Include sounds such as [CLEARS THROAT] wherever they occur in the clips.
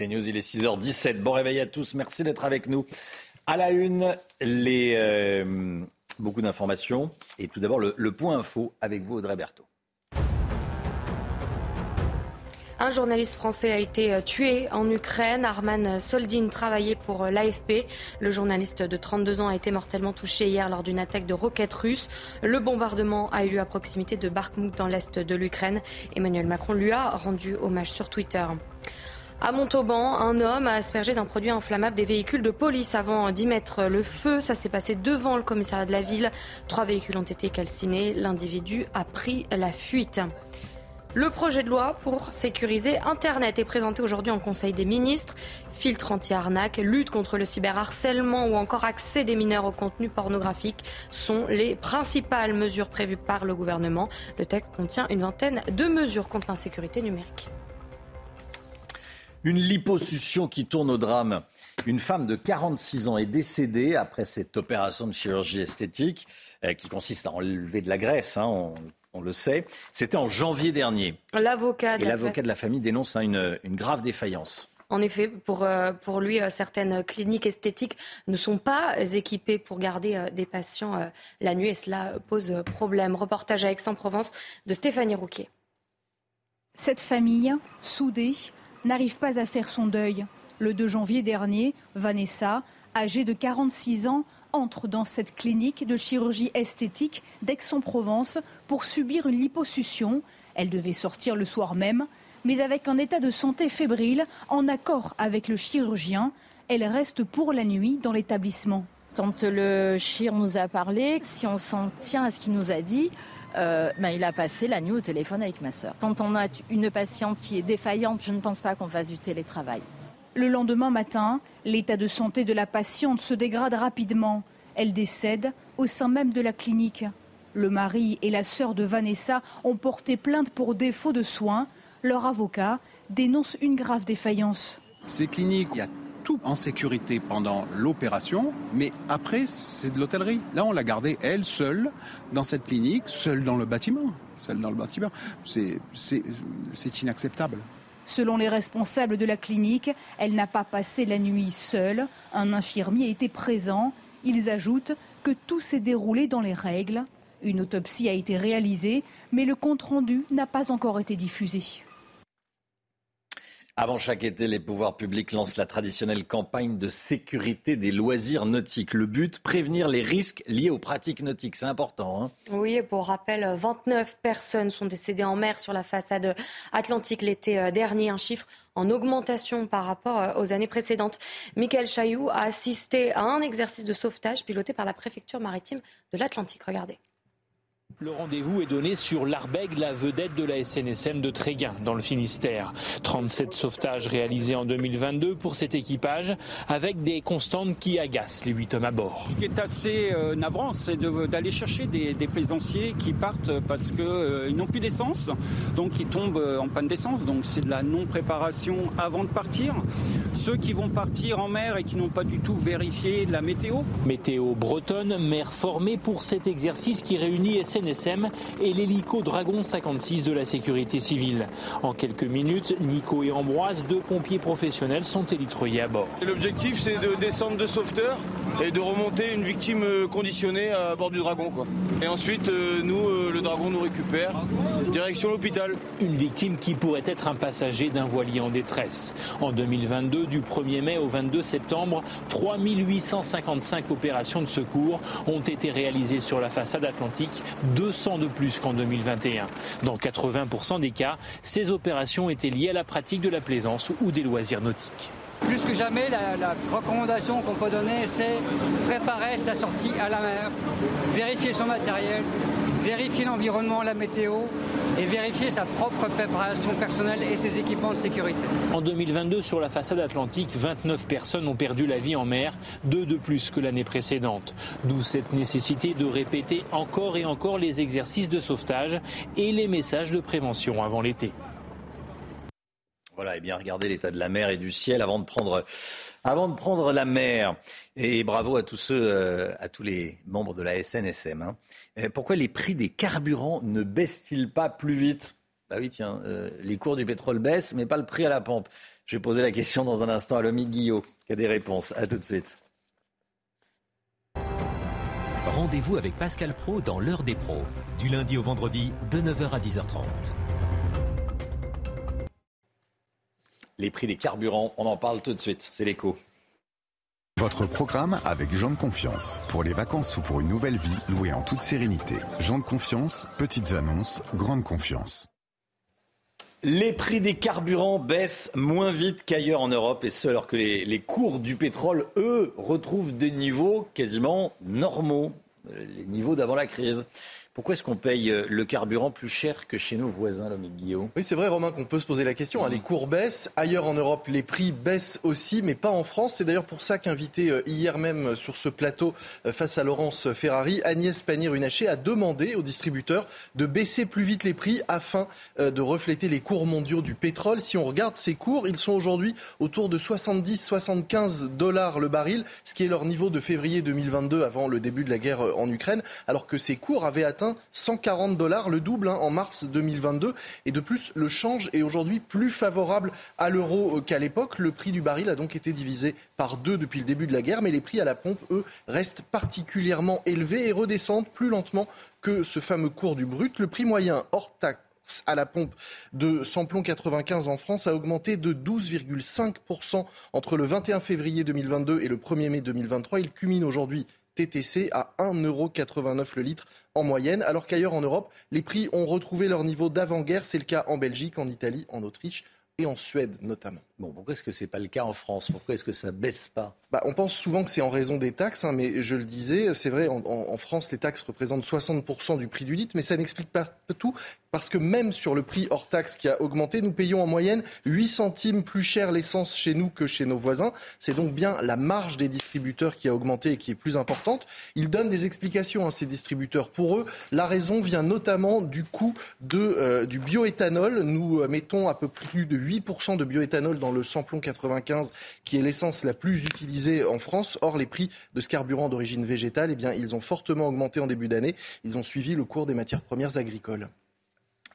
C'est News, il est 6h17. Bon réveil à tous, merci d'être avec nous. À la une, euh, beaucoup d'informations. Et tout d'abord, le, point info avec vous, Audrey Berthaud. Un journaliste français a été euh, tué en Ukraine. Arman Soldin travaillait pour euh, l'AFP. Le journaliste de 32 ans a été mortellement touché hier lors d'une attaque de roquettes russes. Le bombardement a eu lieu à proximité de Bakhmut dans l'est de l'Ukraine. Emmanuel Macron lui a rendu hommage sur Twitter. À Montauban, un homme a aspergé d'un produit inflammable des véhicules de police avant d'y mettre le feu. Ça s'est passé devant le commissariat de la ville. Trois véhicules ont été calcinés. L'individu a pris la fuite. Le projet de loi pour sécuriser Internet est présenté aujourd'hui en Conseil des ministres. Filtre anti-arnaque, lutte contre le cyberharcèlement ou encore accès des mineurs au contenu pornographique sont les principales mesures prévues par le gouvernement. Le texte contient une vingtaine de mesures contre l'insécurité numérique. Une liposuction qui tourne au drame. Une femme de 46 ans est décédée après cette opération de chirurgie esthétique euh, qui consiste à enlever de la graisse. Hein, on, on le sait. C'était en janvier dernier. L'avocat Et de, la l'avocat de la famille dénonce hein, une, une grave défaillance. En effet, pour, euh, pour lui, euh, certaines cliniques esthétiques ne sont pas équipées pour garder des patients la nuit et cela pose problème. Reportage à Aix-en-Provence de Stéphanie Rouquier. Cette famille, soudée, n'arrive pas à faire son deuil. Le 2 janvier dernier, Vanessa, âgée de 46 ans, entre dans cette clinique de chirurgie esthétique d'Aix-en-Provence pour subir une liposuction. Elle devait sortir le soir même, mais avec un état de santé fébrile, en accord avec le chirurgien, elle reste pour la nuit dans l'établissement. Quand le chir nous a parlé, si on s'en tient à ce qu'il nous a dit, euh, ben, il a passé la nuit au téléphone avec ma sœur. Quand on a une patiente qui est défaillante, je ne pense pas qu'on fasse du télétravail. Le lendemain matin, l'état de santé de la patiente se dégrade rapidement. Elle décède au sein même de la clinique. Le mari et la sœur de Vanessa ont porté plainte pour défaut de soins. Leur avocat dénonce une grave défaillance. Ces cliniques, il y a tout en sécurité pendant l'opération, mais après, c'est de l'hôtellerie. Là, on l'a gardée, elle, seule, dans cette clinique, seule dans le bâtiment. Seule dans le bâtiment. C'est- inacceptable. Selon les responsables de la clinique, elle n'a pas passé la nuit seule. Un infirmier était présent. Ils ajoutent que tout s'est déroulé dans les règles. Une autopsie a été réalisée, mais le compte-rendu n'a pas encore été diffusé. Avant chaque été, les pouvoirs publics lancent la traditionnelle campagne de sécurité des loisirs nautiques. Le but, prévenir les risques liés aux pratiques nautiques. C'est important. hein. Oui, et pour rappel, 29 personnes sont décédées en mer sur la façade atlantique l'été euh, dernier, un chiffre en augmentation par rapport euh, aux années précédentes. Michael Chailloux a assisté à un exercice de sauvetage piloté par la préfecture maritime de l'Atlantique. Regardez. Le rendez-vous est donné sur l'Arbeg, la vedette de la SNSM de Tréguin, dans le Finistère. 37 sauvetages réalisés en 2022 pour cet équipage, avec des constantes qui agacent les 8 hommes à bord. Ce qui est assez euh, navrant, c'est de- d'aller chercher des, des plaisanciers qui partent parce qu'ils n'ont plus d'essence, donc ils tombent euh, en panne d'essence. Donc c'est de la non-préparation avant de partir. Ceux qui vont partir en mer et qui n'ont pas du tout vérifié la météo, Météo bretonne, mer formée pour cet exercice qui réunit SNSM et l'hélico Dragon 56 de la sécurité civile. En quelques minutes, Nico et Ambroise, deux pompiers professionnels, sont élitreillés à bord. L'objectif, c'est de descendre de sauveteur et de remonter une victime euh, conditionnée à bord du dragon. Et ensuite, euh, nous, euh, le dragon nous récupère, direction l'hôpital. Une victime qui pourrait être un passager d'un voilier en détresse. En 2022, du 1er mai au 22 septembre, 3855 opérations de secours ont été réalisées sur la façade atlantique, 200 de plus qu'en 2021. Dans 80% des cas, ces opérations étaient liées à la pratique de la plaisance ou des loisirs nautiques. Plus que jamais, la, recommandation qu'on peut donner, c'est préparer sa sortie à la mer, vérifier son matériel, vérifier l'environnement, la météo, et vérifier sa propre préparation personnelle et ses équipements de sécurité. En 2022, sur la façade atlantique, 29 personnes ont perdu la vie en mer, deux de plus que l'année précédente. D'où cette nécessité de répéter encore et encore les exercices de sauvetage et les messages de prévention avant l'été. Voilà, et bien regardez l'état de la mer et du ciel avant de prendre avant de prendre la mer. Et bravo à tous ceux, euh, à tous les membres de la SNSM. Hein. Pourquoi les prix des carburants ne baissent-ils pas plus vite? Bah oui, tiens, euh, les cours du pétrole baissent, mais pas le prix à la pompe. Je vais poser la question dans un instant à Lomi Guillot, qui a des réponses. À tout de suite. Rendez-vous avec Pascal Pro dans l'heure des pros, du lundi au vendredi de 9h à 10h30. Les prix des carburants. On en parle tout de suite. C'est l'écho. Votre programme avec Jean de Confiance. Pour les vacances ou pour une nouvelle vie, louée en toute sérénité. Jean de Confiance, petites annonces, grande confiance. Les prix des carburants baissent moins vite qu'ailleurs en Europe, et ce alors que les, les, cours du pétrole, eux, retrouvent des niveaux quasiment normaux, les niveaux d'avant la crise. Pourquoi est-ce qu'on paye euh, le carburant plus cher que chez nos voisins, l'homme Guillaume? Oui, c'est vrai, Romain, qu'on peut se poser la question. Hein. Les cours baissent. Ailleurs en Europe, les prix baissent aussi, mais pas en France. C'est d'ailleurs pour ça qu'invité euh, hier même sur ce plateau euh, face à Laurence Ferrari, Agnès Pannier-Runacher a demandé aux distributeurs de baisser plus vite les prix afin de refléter les cours mondiaux du pétrole. Si on regarde ces cours, ils sont aujourd'hui autour de 70-75 dollars le baril, ce qui est leur niveau de février 2022 avant le début de la guerre en Ukraine, alors que ces cours avaient atteint 140 dollars, le double hein, en mars 2022. Et de plus, le change est aujourd'hui plus favorable à l'euro qu'à l'époque. Le prix du baril a donc été divisé par deux depuis le début de la guerre, mais les prix à la pompe, eux, restent particulièrement élevés et redescendent plus lentement que ce fameux cours du brut. Le prix moyen hors taxe à la pompe de samplon 95 en France a augmenté de 12,5% entre le 21 février 2022 et le 1er mai 2023. Il culmine aujourd'hui TTC à 1,89€ le litre en moyenne, alors qu'ailleurs en Europe, les prix ont retrouvé leur niveau d'avant-guerre. C'est le cas en Belgique, en Italie, en Autriche et en Suède notamment. Bon, pourquoi est-ce que ce n'est pas le cas en France? Pourquoi est-ce que ça baisse pas? Bah, On pense souvent que c'est en raison des taxes, hein, mais je le disais, c'est vrai, en, en, France, les taxes représentent 60% du prix du litre, mais ça n'explique pas tout, parce que même sur le prix hors taxe qui a augmenté, nous payons en moyenne 8 centimes plus cher l'essence chez nous que chez nos voisins. C'est donc bien la marge des distributeurs qui a augmenté et qui est plus importante. Ils donnent des explications, à hein, ces distributeurs. Pour eux, la raison vient notamment du coût de, euh, du bioéthanol. Nous euh, mettons à peu plus de 8% de bioéthanol dans le samplon 95, qui est l'essence la plus utilisée en France. Or, les prix de ce carburant d'origine végétale, eh bien, ils ont fortement augmenté en début d'année. Ils ont suivi le cours des matières premières agricoles.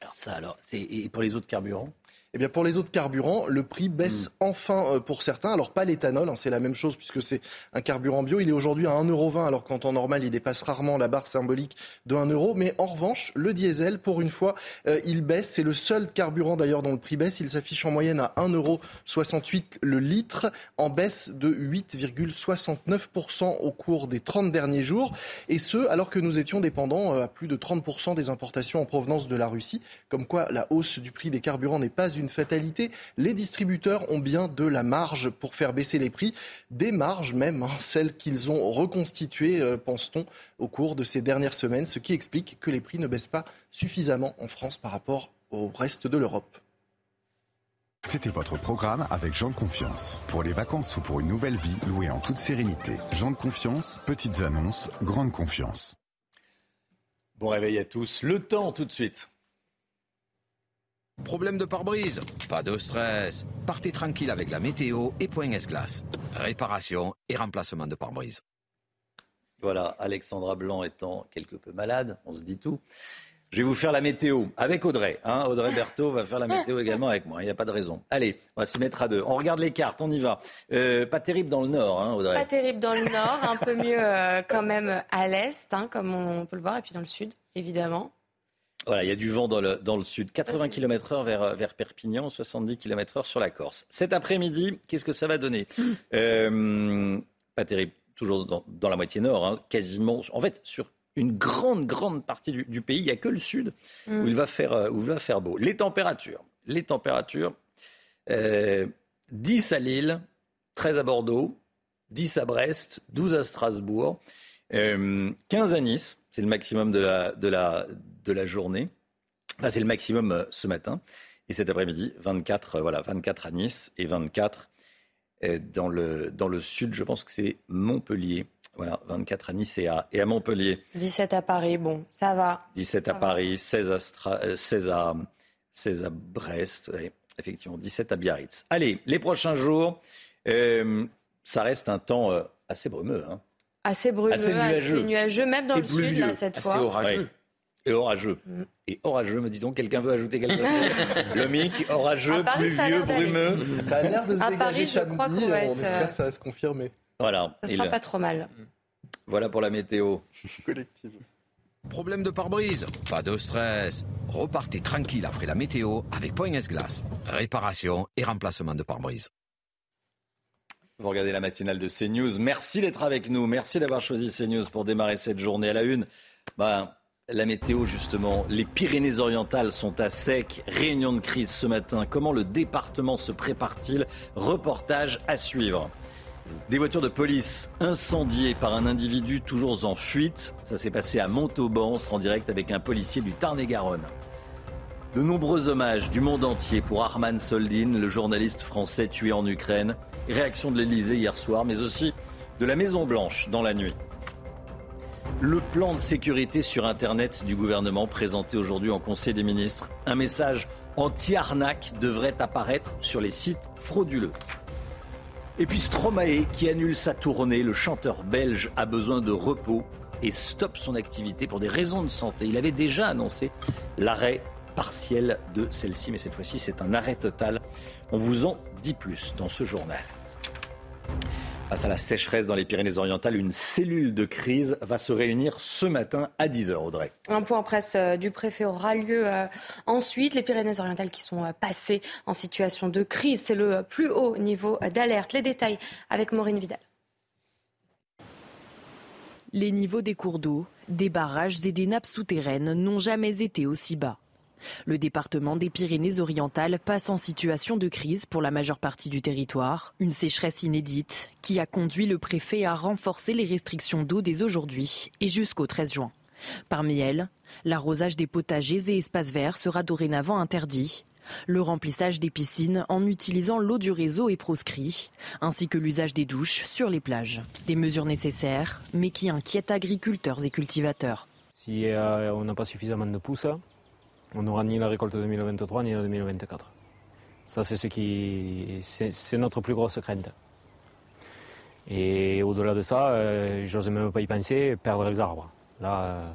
Alors ça, alors, et pour les autres carburants? Eh bien, pour les autres carburants, le prix baisse mm. enfin euh, pour certains. Alors, pas l'éthanol, hein, c'est la même chose puisque c'est un carburant bio. Il est aujourd'hui à 1,20€, alors qu'en temps normal, il dépasse rarement la barre symbolique de 1€. Mais en revanche, le diesel, pour une fois, euh, il baisse. C'est le seul carburant d'ailleurs dont le prix baisse. Il s'affiche en moyenne à 1,68€ le litre, en baisse de 8,69% au cours des 30 derniers jours. Et ce, alors que nous étions dépendants euh, à plus de 30% des importations en provenance de la Russie. Comme quoi, la hausse du prix des carburants n'est pas une fatalité. Les distributeurs ont bien de la marge pour faire baisser les prix, des marges même, hein, celles qu'ils ont reconstituées, euh, pense-t-on, au cours de ces dernières semaines, ce qui explique que les prix ne baissent pas suffisamment en France par rapport au reste de l'Europe. C'était votre programme avec Jean de Confiance. Pour les vacances ou pour une nouvelle vie, louée en toute sérénité. Jean de Confiance, petites annonces, grande confiance. Bon réveil à tous. Le temps tout de suite. Problème de pare-brise Pas de stress. Partez tranquille avec la météo et Point S-Glace. Réparation et remplacement de pare-brise. Voilà, Alexandra Blanc étant quelque peu malade, on se dit tout. Je vais vous faire la météo avec Audrey. Hein. Audrey Berthaud va faire la météo également avec moi. Il n'y a pas de raison. Allez, on va s'y mettre à deux. On regarde les cartes, on y va. Euh, pas terrible dans le nord, hein, Audrey. Pas terrible dans le nord, un peu mieux euh, quand même à l'est, hein, comme on peut le voir, et puis dans le sud, évidemment. Voilà, il y a du vent dans le, dans le sud. 80 km/h vers, vers Perpignan, 70 km/h sur la Corse. Cet après-midi, qu'est-ce que ça va donner? [LAUGHS] Euh, Pas terrible, toujours dans, dans la moitié nord, hein, quasiment. En fait, sur une grande, grande partie du, du pays, il n'y a que le sud où, mm. il va faire, euh, où il va faire beau. Les températures, les températures, euh, 10 à Lille, 13 à Bordeaux, 10 à Brest, 12 à Strasbourg, euh, 15 à Nice, c'est le maximum de la, de la, de la journée. c'est le maximum euh, ce matin. Et cet après-midi, 24, voilà, 24 à Nice et 24 dans le, dans le sud. Je pense que c'est Montpellier. Voilà, 24 à Nice et à, et à, Montpellier. 17 à Paris, bon, ça va. 17 à Paris, 16 à, 16 à, 16 à Brest, effectivement, 17 à Biarritz. Allez, les prochains jours, ça reste un temps assez brumeux. Hein. Assez brumeux, assez nuageux. même dans le sud, là, cette fois. Assez orageux. Et orageux. Mm. Et orageux, me dit-on, quelqu'un veut ajouter quelque chose [LAUGHS] Le mic, orageux, pluvieux, brumeux. Ça a l'air de se dégager Paris, samedi, on, on espère euh, que ça va se confirmer. Voilà. Ça sera pas trop mal. Voilà pour la météo. Collective. Problème de pare-brise Pas de stress. Repartez tranquille après la météo avec Point S-Glace. Réparation et remplacement de pare-brise. Vous regardez la matinale de CNews. Merci d'être avec nous. Merci d'avoir choisi CNews pour démarrer cette journée à la une. Ben, la météo, justement. Les Pyrénées-Orientales sont à sec. Réunion de crise ce matin. Comment le département se prépare-t-il? Reportage à suivre. Des voitures de police incendiées par un individu toujours en fuite. Ça s'est passé à Montauban. On sera en direct avec un policier du Tarn-et-Garonne. De nombreux hommages du monde entier pour Arman Soldin, le journaliste français tué en Ukraine. Réaction de l'Elysée hier soir, mais aussi de la Maison-Blanche dans la nuit. Le plan de sécurité sur Internet du gouvernement présenté aujourd'hui en Conseil des ministres. Un message anti-arnaque devrait apparaître sur les sites frauduleux. Et puis Stromae qui annule sa tournée. Le chanteur belge a besoin de repos et stoppe son activité pour des raisons de santé. Il avait déjà annoncé l'arrêt partielle de celle-ci, mais cette fois-ci c'est un arrêt total. On vous en dit plus dans ce journal. Face à la sécheresse dans les Pyrénées-Orientales, une cellule de crise va se réunir ce matin à 10h, Audrey. Un point presse euh, du préfet aura lieu euh, ensuite. Les Pyrénées-Orientales qui sont euh, passées en situation de crise, c'est le plus haut niveau d'alerte. Les détails avec Maureen Vidal. Les niveaux des cours d'eau, des barrages et des nappes souterraines n'ont jamais été aussi bas. Le département des Pyrénées-Orientales passe en situation de crise pour la majeure partie du territoire, une sécheresse inédite qui a conduit le préfet à renforcer les restrictions d'eau dès aujourd'hui et jusqu'au 13 juin. Parmi elles, l'arrosage des potagers et espaces verts sera dorénavant interdit. Le remplissage des piscines en utilisant l'eau du réseau est proscrit, ainsi que l'usage des douches sur les plages. Des mesures nécessaires, mais qui inquiètent agriculteurs et cultivateurs. Si euh, on n'a pas suffisamment de pousses, on n'aura ni la récolte 2023 ni la 2024. Ça, c'est ce qui, c'est notre plus grosse crainte. Et au-delà de ça, euh, j'ose même pas y penser, perdre les arbres. Là, euh,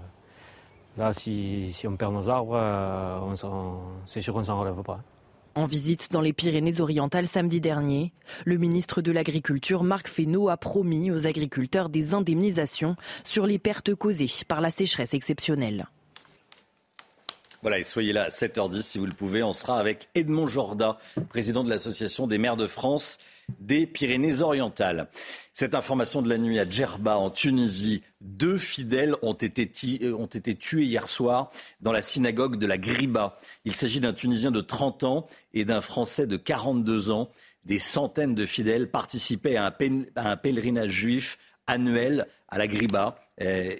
là si, on perd nos arbres, euh, c'est sûr qu'on s'en relève pas. En visite dans les Pyrénées-Orientales samedi dernier, le ministre de l'Agriculture, Marc Fesneau, a promis aux agriculteurs des indemnisations sur les pertes causées par la sécheresse exceptionnelle. Voilà, et soyez là à 7h10 si vous le pouvez. On sera avec Edmond Jorda, président de l'Association des maires de France des Pyrénées-Orientales. Cette information de la nuit à Djerba, en Tunisie, deux fidèles ont été, euh, ont été tués hier soir dans la synagogue de la Griba. Il s'agit d'un Tunisien de 30 ans et d'un Français de 42 ans. Des centaines de fidèles participaient à un, pèlerinage juif annuel à la Griba. Euh,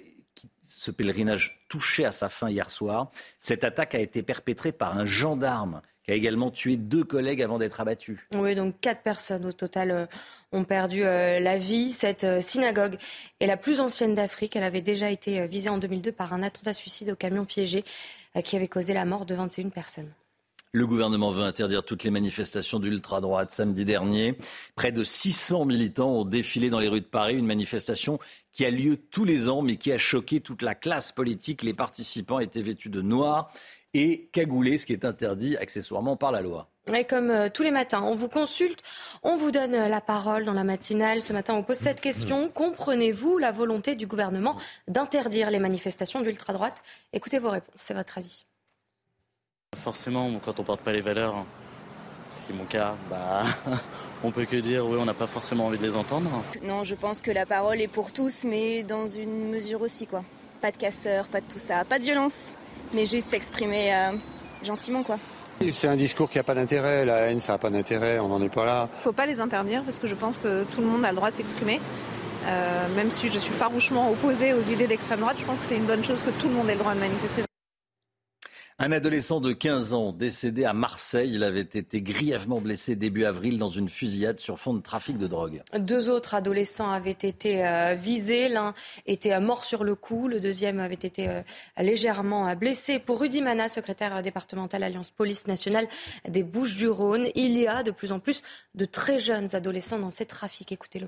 ce pèlerinage touché à sa fin hier soir. Cette attaque a été perpétrée par un gendarme qui a également tué deux collègues avant d'être abattu. Oui, donc quatre personnes au total euh, ont perdu euh, la vie. Cette euh, synagogue est la plus ancienne d'Afrique. Elle avait déjà été visée en 2002 par un attentat suicide au camion piégé qui avait causé la mort de 21 personnes. Le gouvernement veut interdire toutes les manifestations d'ultra-droite. Samedi dernier, près de 600 militants ont défilé dans les rues de Paris, une manifestation qui a lieu tous les ans, mais qui a choqué toute la classe politique. Les participants étaient vêtus de noir et cagoulés, ce qui est interdit accessoirement par la loi. Et comme euh, tous les matins, on vous consulte, on vous donne euh, la parole dans la matinale. Ce matin, on pose cette question. Comprenez-vous la volonté du gouvernement d'interdire les manifestations d'ultra-droite? Écoutez vos réponses, c'est votre avis. Forcément, quand on porte pas les valeurs, ce qui est mon cas, bah, [LAUGHS] on peut que dire oui, on n'a pas forcément envie de les entendre. Non, je pense que la parole est pour tous, mais dans une mesure aussi, quoi. Pas de casseurs, pas de tout ça, pas de violence, mais juste s'exprimer euh, gentiment, quoi. C'est un discours qui n'a pas d'intérêt, la haine ça n'a pas d'intérêt, on n'en est pas là. Il faut pas les interdire parce que je pense que tout le monde a le droit de s'exprimer. Euh, même si je suis farouchement opposée aux idées d'extrême droite, je pense que c'est une bonne chose que tout le monde ait le droit de manifester. Un adolescent de 15 ans décédé à Marseille. Il avait été grièvement blessé début avril dans une fusillade sur fond de trafic de drogue. Deux autres adolescents avaient été euh, visés. L'un était euh, mort sur le coup. Le deuxième avait été euh, légèrement blessé. Pour Rudy Mana, secrétaire départemental Alliance Police Nationale des Bouches-du-Rhône, il y a de plus en plus de très jeunes adolescents dans ces trafics. Écoutez-le.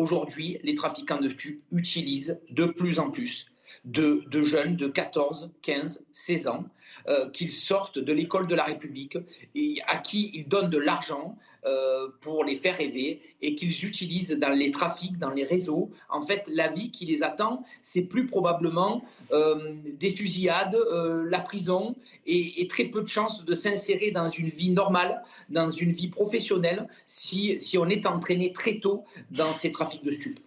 Aujourd'hui, les trafiquants de stupes utilisent de plus en plus de, jeunes de 14, 15, 16 ans euh, qu'ils sortent de l'école de la République et à qui ils donnent de l'argent euh, pour les faire rêver et qu'ils utilisent dans les trafics, dans les réseaux. En fait, la vie qui les attend, c'est plus probablement euh, des fusillades, la prison et, et, très peu de chances de s'insérer dans une vie normale, dans une vie professionnelle, si, si on est entraîné très tôt dans ces trafics de stupes.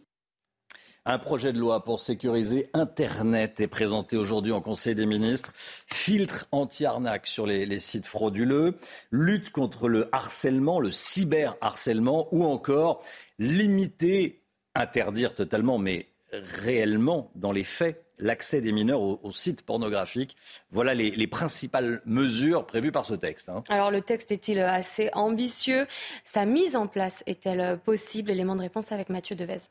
Un projet de loi pour sécuriser Internet est présenté aujourd'hui en Conseil des ministres. Filtre anti-arnaque sur les, sites frauduleux, lutte contre le harcèlement, le cyberharcèlement ou encore limiter, interdire totalement, mais réellement dans les faits, l'accès des mineurs aux, sites pornographiques. Voilà les, principales mesures prévues par ce texte. Hein. Alors le texte est-il assez ambitieux? Sa mise en place est-elle possible? Élément de réponse avec Mathieu Devez.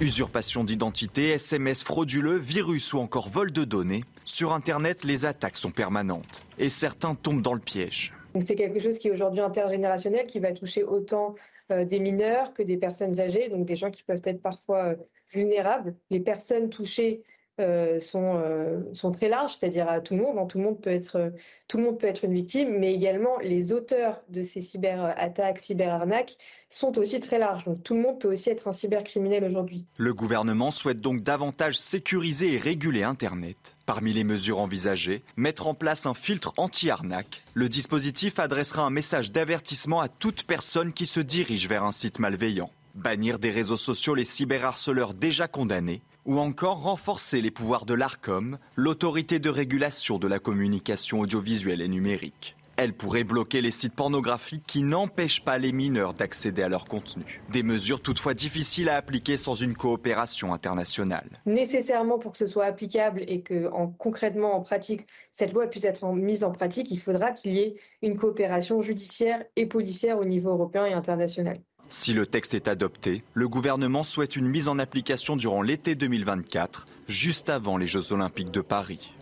Usurpation d'identité, SMS frauduleux, virus ou encore vol de données. Sur Internet, les attaques sont permanentes et certains tombent dans le piège. C'est quelque chose qui est aujourd'hui intergénérationnel, qui va toucher autant euh, des mineurs que des personnes âgées, donc des gens qui peuvent être parfois euh, vulnérables. Les personnes touchées euh, sont, euh, sont très larges, c'est-à-dire à tout le monde. Hein. Tout, le monde peut être, tout le monde peut être une victime, mais également les auteurs de ces cyberattaques, cyberarnaques sont aussi très larges. Donc tout le monde peut aussi être un cybercriminel aujourd'hui. Le gouvernement souhaite donc davantage sécuriser et réguler Internet. Parmi les mesures envisagées, mettre en place un filtre anti-arnaque. Le dispositif adressera un message d'avertissement à toute personne qui se dirige vers un site malveillant. Bannir des réseaux sociaux les cyberharceleurs déjà condamnés ou encore renforcer les pouvoirs de l'ARCOM, l'autorité de régulation de la communication audiovisuelle et numérique. Elle pourrait bloquer les sites pornographiques qui n'empêchent pas les mineurs d'accéder à leur contenu. Des mesures toutefois difficiles à appliquer sans une coopération internationale. Nécessairement pour que ce soit applicable et que en, concrètement en pratique cette loi puisse être mise en pratique, il faudra qu'il y ait une coopération judiciaire et policière au niveau européen et international. Si le texte est adopté, le gouvernement souhaite une mise en application durant l'été 2024, juste avant les Jeux olympiques de Paris.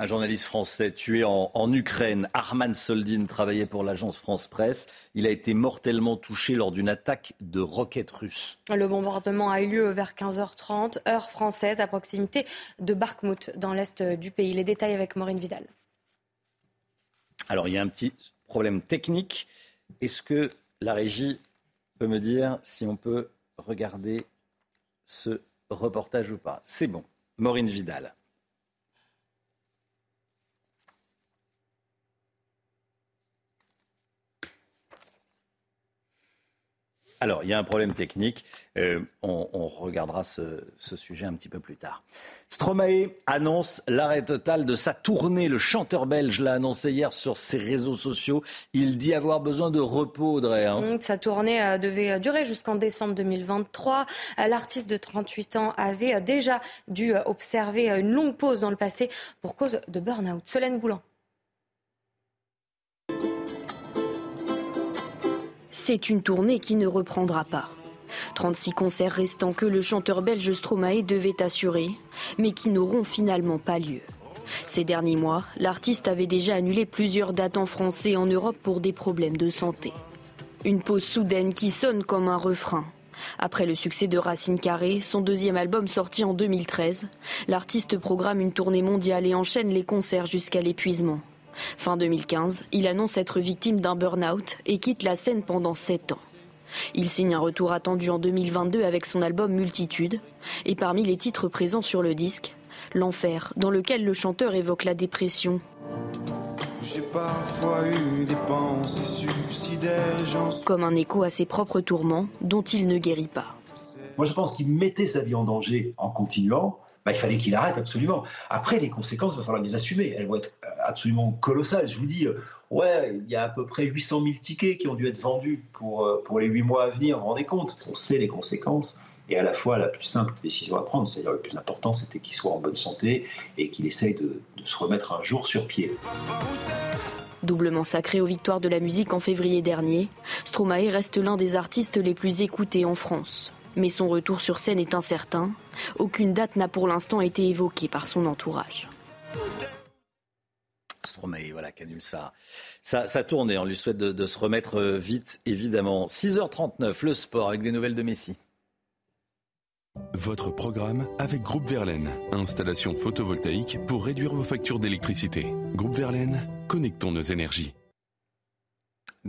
Un journaliste français tué en, Ukraine, Arman Soldin, travaillait pour l'agence France Presse. Il a été mortellement touché lors d'une attaque de roquettes russes. Le bombardement a eu lieu vers 15h30, heure française, à proximité de Bakhmut, dans l'est du pays. Les détails avec Maureen Vidal. Alors, il y a un petit problème technique. Est-ce que la régie peut me dire si on peut regarder ce reportage ou pas. C'est bon. Maureen Vidal. Alors, il y a un problème technique. Euh, on, regardera ce, sujet un petit peu plus tard. Stromae annonce l'arrêt total de sa tournée. Le chanteur belge l'a annoncé hier sur ses réseaux sociaux. Il dit avoir besoin de repos, Audrey. Hein. Sa tournée euh, devait euh, durer jusqu'en décembre 2023. L'artiste de 38 ans avait déjà dû observer une longue pause dans le passé pour cause de burn-out. Solène Boulan. C'est une tournée qui ne reprendra pas. 36 concerts restants que le chanteur belge Stromae devait assurer, mais qui n'auront finalement pas lieu. Ces derniers mois, l'artiste avait déjà annulé plusieurs dates en France et en Europe pour des problèmes de santé. Une pause soudaine qui sonne comme un refrain. Après le succès de Racine Carré, son deuxième album sorti en 2013, l'artiste programme une tournée mondiale et enchaîne les concerts jusqu'à l'épuisement. Fin 2015, il annonce être victime d'un burn-out et quitte la scène pendant 7 ans. Il signe un retour attendu en 2022 avec son album Multitude, et parmi les titres présents sur le disque, L'enfer, dans lequel le chanteur évoque la dépression. Comme un écho à ses propres tourments dont il ne guérit pas. Moi je pense qu'il mettait sa vie en danger en continuant, bah, il fallait qu'il arrête absolument. Après, les conséquences, il va falloir les assumer. Elles vont être euh, absolument colossales. Je vous dis, euh, ouais, il y a à peu près 800 000 tickets qui ont dû être vendus pour, euh, les 8 mois à venir. Vous vous rendez compte? On sait les conséquences. et à la fois la plus simple décision à prendre. C'est-à-dire le plus important, c'était qu'il soit en bonne santé et qu'il essaye de se remettre un jour sur pied. Doublement sacré aux victoires de la musique en février dernier, Stromae reste l'un des artistes les plus écoutés en France. Mais son retour sur scène est incertain. Aucune date n'a pour l'instant été évoquée par son entourage. Stromae, voilà, ça. Ça, ça tourne et on lui souhaite de, de se remettre euh, vite, évidemment. 6h39, le sport avec des nouvelles de Messi. Votre programme avec Groupe Verlaine. Installation photovoltaïque pour réduire vos factures d'électricité. Groupe Verlaine, connectons nos énergies.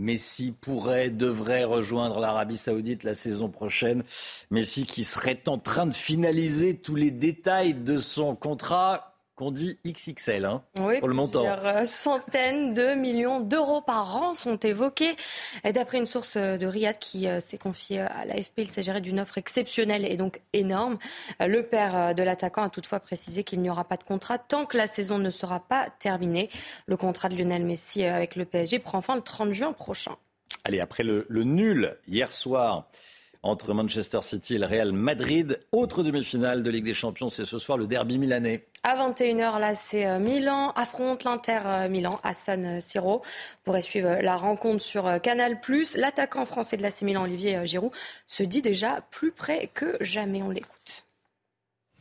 Messi pourrait, devrait rejoindre l'Arabie Saoudite la saison prochaine. Messi qui serait en train de finaliser tous les détails de son contrat qu'on dit XXL hein, Oui, pour le montant. plusieurs euh, centaines de millions d'euros par an sont évoqués. D'après une source euh, de Riyad qui euh, s'est confiée à l'AFP, il s'agirait d'une offre exceptionnelle et donc énorme. Le père de l'attaquant a toutefois précisé qu'il n'y aura pas de contrat tant que la saison ne sera pas terminée. Le contrat de Lionel Messi avec le PSG prend fin le 30 juin prochain. Allez, après le, le nul hier soir entre Manchester City et le Real Madrid, autre demi-finale de Ligue des Champions, c'est ce soir le derby milanais. À 21h, là, c'est euh, Milan affronte l'Inter euh, Milan à San Siro. Pourrez suivre la rencontre sur euh, Canal+. L'attaquant français de l'AC Milan, Olivier euh, Giroud, se dit déjà plus près que jamais. On l'écoute.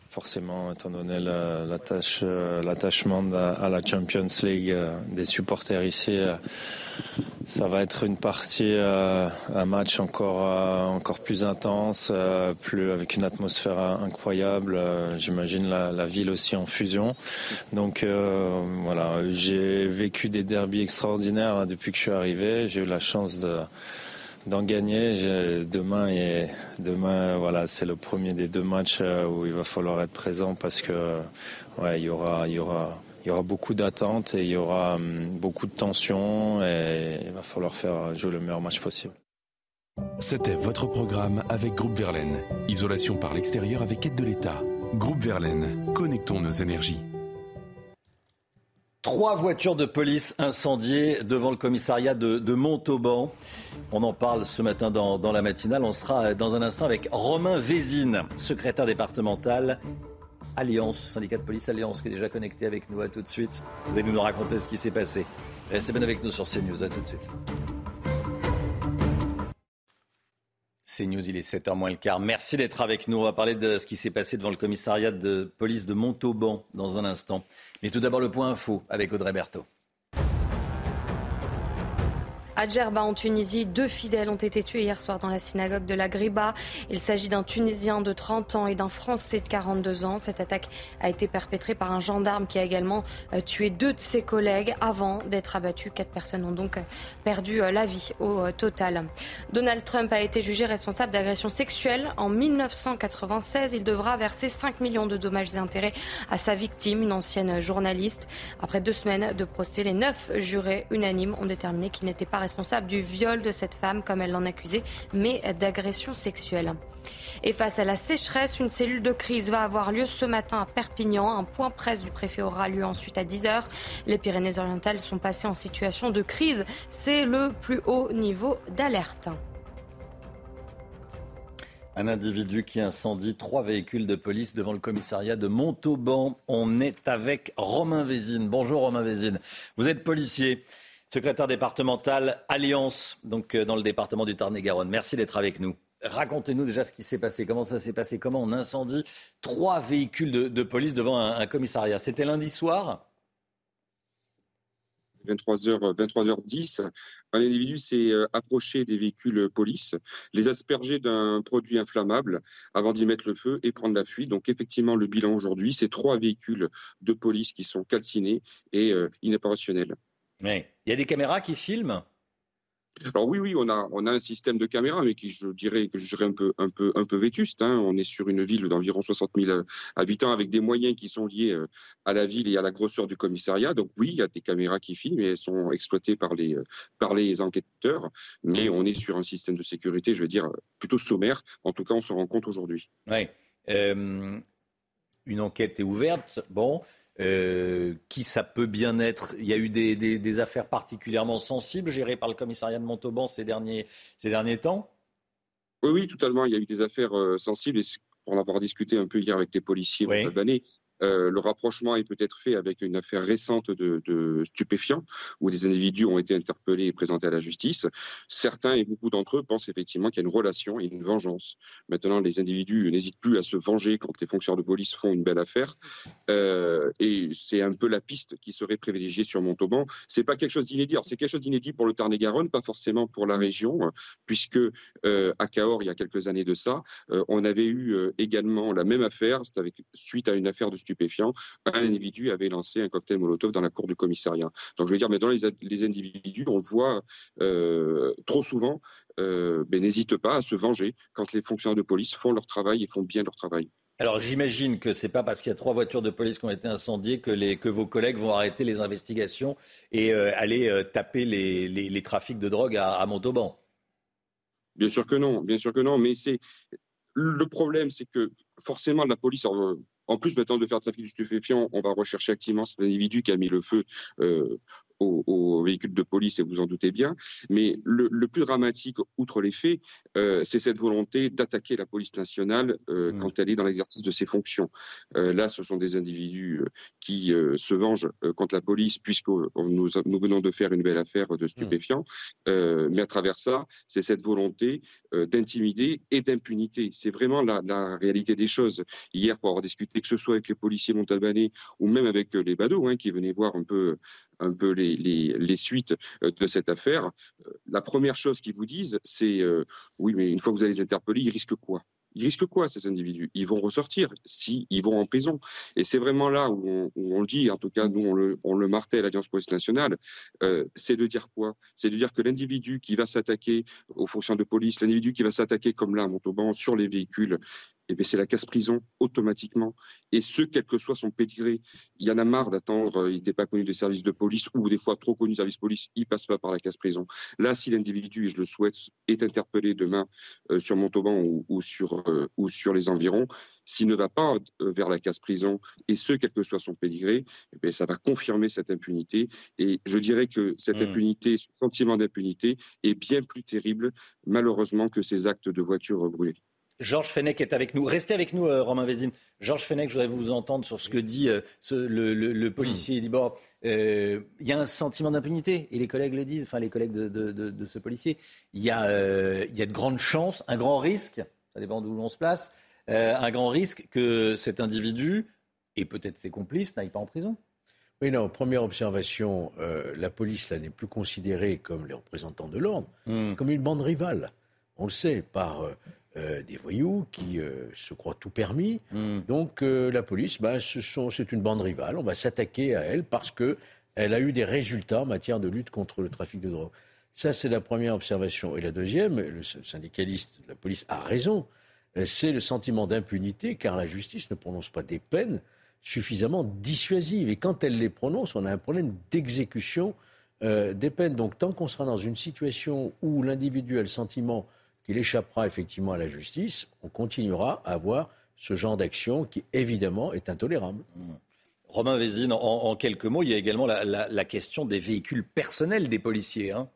Forcément, étant donné euh, l'attachement à, la Champions League euh, des supporters ici, euh, ça va être une partie, un match encore, plus intense, plus avec une atmosphère incroyable. J'imagine la, ville aussi en fusion. Donc voilà, j'ai vécu des derbies extraordinaires hein, depuis que je suis arrivé. J'ai eu la chance de d'en gagner. Demain, et demain, voilà, c'est le premier des deux matchs euh, où il va falloir être présent parce que, ouais, il y aura, il y aura, il y aura beaucoup d'attentes et il y aura hum, beaucoup de tensions et il va falloir faire jouer le meilleur match possible. C'était votre programme avec Groupe Verlaine. Isolation par l'extérieur avec aide de l'État. Groupe Verlaine, connectons nos énergies. Trois voitures de police incendiées devant le commissariat de, Montauban. On en parle ce matin dans, dans la matinale. On sera dans un instant avec Romain Vézine, secrétaire départemental Alliance, syndicat de police Alliance, qui est déjà connecté avec nous. À tout de suite. Vous allez nous raconter ce qui s'est passé. Restez bien avec nous sur CNews. À tout de suite. CNews, il est 7h moins le quart. Merci d'être avec nous. On va parler de ce qui s'est passé devant le commissariat de police de Montauban dans un instant. Mais tout d'abord le point info avec Audrey Berthaud. À Djerba, en Tunisie, deux fidèles ont été tués hier soir dans la synagogue de la Griba. Il s'agit d'un Tunisien de 30 ans et d'un Français de 42 ans. Cette attaque a été perpétrée par un gendarme qui a également euh, tué deux de ses collègues avant d'être abattu. Quatre personnes ont donc euh, perdu euh, la vie au total. Donald Trump a été jugé responsable d'agression sexuelle en 1996. Il devra verser 5 millions de dommages et intérêts à sa victime, une ancienne journaliste. Après deux semaines de procès, les neuf jurés unanimes ont déterminé qu'il n'était pas responsable du viol de cette femme, comme elle l'en accusait, mais d'agression sexuelle. Et face à la sécheresse, une cellule de crise va avoir lieu ce matin à Perpignan. Un point presse du préfet aura lieu ensuite à 10h. Les Pyrénées-Orientales sont passées en situation de crise. C'est le plus haut niveau d'alerte. Un individu qui incendie trois véhicules de police devant le commissariat de Montauban. On est avec Romain Vézine. Bonjour Romain Vézine. Vous êtes policier, secrétaire départemental Alliance, donc euh, dans le département du Tarn-et-Garonne. Merci d'être avec nous. Racontez-nous déjà ce qui s'est passé. Comment ça s'est passé? Comment on incendie trois véhicules de, police devant un, commissariat? C'était lundi soir 23h, 23h10, un individu s'est euh, approché des véhicules police, les asperger d'un produit inflammable avant d'y mettre le feu et prendre la fuite. Donc effectivement, le bilan aujourd'hui, c'est trois véhicules de police qui sont calcinés et euh. Oui. Il y a des caméras qui filment Alors oui, oui, on a, on a un système de caméra, mais qui, je dirais, que je dirais un peu, un peu, un peu vétuste. hein. On est sur une ville d'environ 60 000 habitants avec des moyens qui sont liés euh, à la ville et à la grosseur du commissariat. Donc oui, il y a des caméras qui filment et elles sont exploitées par les, euh, par les enquêteurs. Mais on est sur un système de sécurité, je veux dire, plutôt sommaire. En tout cas, on se rend compte aujourd'hui. Oui. Euh, une enquête est ouverte. Bon. Euh, qui ça peut bien être? Il y a eu des, des- des affaires particulièrement sensibles gérées par le commissariat de Montauban ces derniers, ces derniers temps? Oui, oui, totalement. Il y a eu des affaires sensibles et pour en avoir discuté un peu hier avec les policiers oui. Euh, le rapprochement est peut-être fait avec une affaire récente de, stupéfiants où des individus ont été interpellés et présentés à la justice. Certains et beaucoup d'entre eux pensent effectivement qu'il y a une relation et une vengeance. Maintenant, les individus n'hésitent plus à se venger quand les fonctionnaires de police font une belle affaire. Euh, et c'est un peu la piste qui serait privilégiée sur Montauban. C'est pas quelque chose d'inédit. C'est quelque chose d'inédit pour le Tarn-et-Garonne, pas forcément pour la région, puisque euh, à Cahors, il y a quelques années de ça, on avait eu également la même affaire. Suite à une affaire de stupéfiants stupéfiants, un individu avait lancé un cocktail Molotov dans la cour du commissariat. Donc je veux dire, maintenant les, les individus, on le voit euh, trop souvent, euh, ben, n'hésitent pas à se venger quand les fonctionnaires de police font leur travail et font bien leur travail. Alors j'imagine que c'est pas parce qu'il y a trois voitures de police qui ont été incendiées que, les, que vos collègues vont arrêter les investigations et euh, aller euh, taper les, les, les, trafics de drogue à, à Montauban. Bien sûr que non, bien sûr que non, mais c'est le problème, c'est que forcément la police, en plus maintenant de faire trafic de stupéfiants, on va rechercher activement cet individu qui a mis le feu euh, aux, véhicules de police, et vous en doutez bien. Mais le, plus dramatique, outre les faits, euh, c'est cette volonté d'attaquer la police nationale euh, mmh. quand elle est dans l'exercice de ses fonctions. Euh, là, ce sont des individus qui se vengent contre la police, puisque nous, nous, venons de faire une belle affaire de mmh. stupéfiants. mais à travers ça, c'est cette volonté d'intimider et d'impunité. C'est vraiment la, la, réalité des choses. Hier, pour avoir discuté, que ce soit avec les policiers montalbanais ou même avec les badauds hein, qui venaient voir un peu un peu les, les, suites euh, de cette affaire, euh, la première chose qu'ils vous disent, c'est euh, oui, mais une fois que vous allez les interpeller, ils risquent quoi? Ils risquent quoi ces individus? Ils vont ressortir si ils vont en prison. Et c'est vraiment là où on, le dit, en tout cas nous on le, on le martèle à l'Alliance Police Nationale, c'est de dire quoi? C'est de dire que l'individu qui va s'attaquer aux fonctions de police, l'individu qui va s'attaquer comme là à Montauban sur les véhicules, eh bien, c'est la casse-prison automatiquement. Et ce, quel que soit son pédigré. Il y en a marre d'attendre, euh, il n'était pas connu des services de police ou des fois trop connu des services de police, il passe pas par la casse-prison. Là, si l'individu, et je le souhaite, est interpellé demain euh, sur Montauban ou, sur, euh, ou sur les environs, s'il ne va pas vers la casse-prison, et ce, quel que soit son pédigré, eh bien, ça va confirmer cette impunité. Et je dirais que cette mmh. impunité, ce sentiment d'impunité est bien plus terrible, malheureusement, que ces actes de voiture brûlées. Georges Fenech est avec nous. Restez avec nous, euh, Romain Vézine. Georges Fenech, je voudrais vous entendre sur ce que dit euh, le, policier. Il dit bon, euh, il y a un sentiment d'impunité, et les collègues le disent, enfin les collègues de, ce policier. Il y, a, il y a de grandes chances, un grand risque, ça dépend d'où l'on se place, un grand risque que cet individu, et peut-être ses complices, n'aillent pas en prison. Oui, non, première observation, la police là n'est plus considérée comme les représentants de l'ordre, hmm. comme une bande rivale. On le sait, par euh, des voyous qui euh, se croient tout permis. Hmm. Donc euh, la police, bah, c'est une bande rivale. On va s'attaquer à elle parce qu'elle a eu des résultats en matière de lutte contre le trafic de drogue. Ça, c'est la première observation. Et la deuxième, le syndicaliste, la police a raison, c'est le sentiment d'impunité car la justice ne prononce pas des peines suffisamment dissuasives. Et quand elle les prononce, on a un problème d'exécution des peines. Donc tant qu'on sera dans une situation où l'individu a le sentiment il échappera effectivement à la justice, on continuera à avoir ce genre d'action qui, évidemment, est intolérable. Mmh. Romain Vézine, en, quelques mots, il y a également la, question des véhicules personnels des policiers. Hein.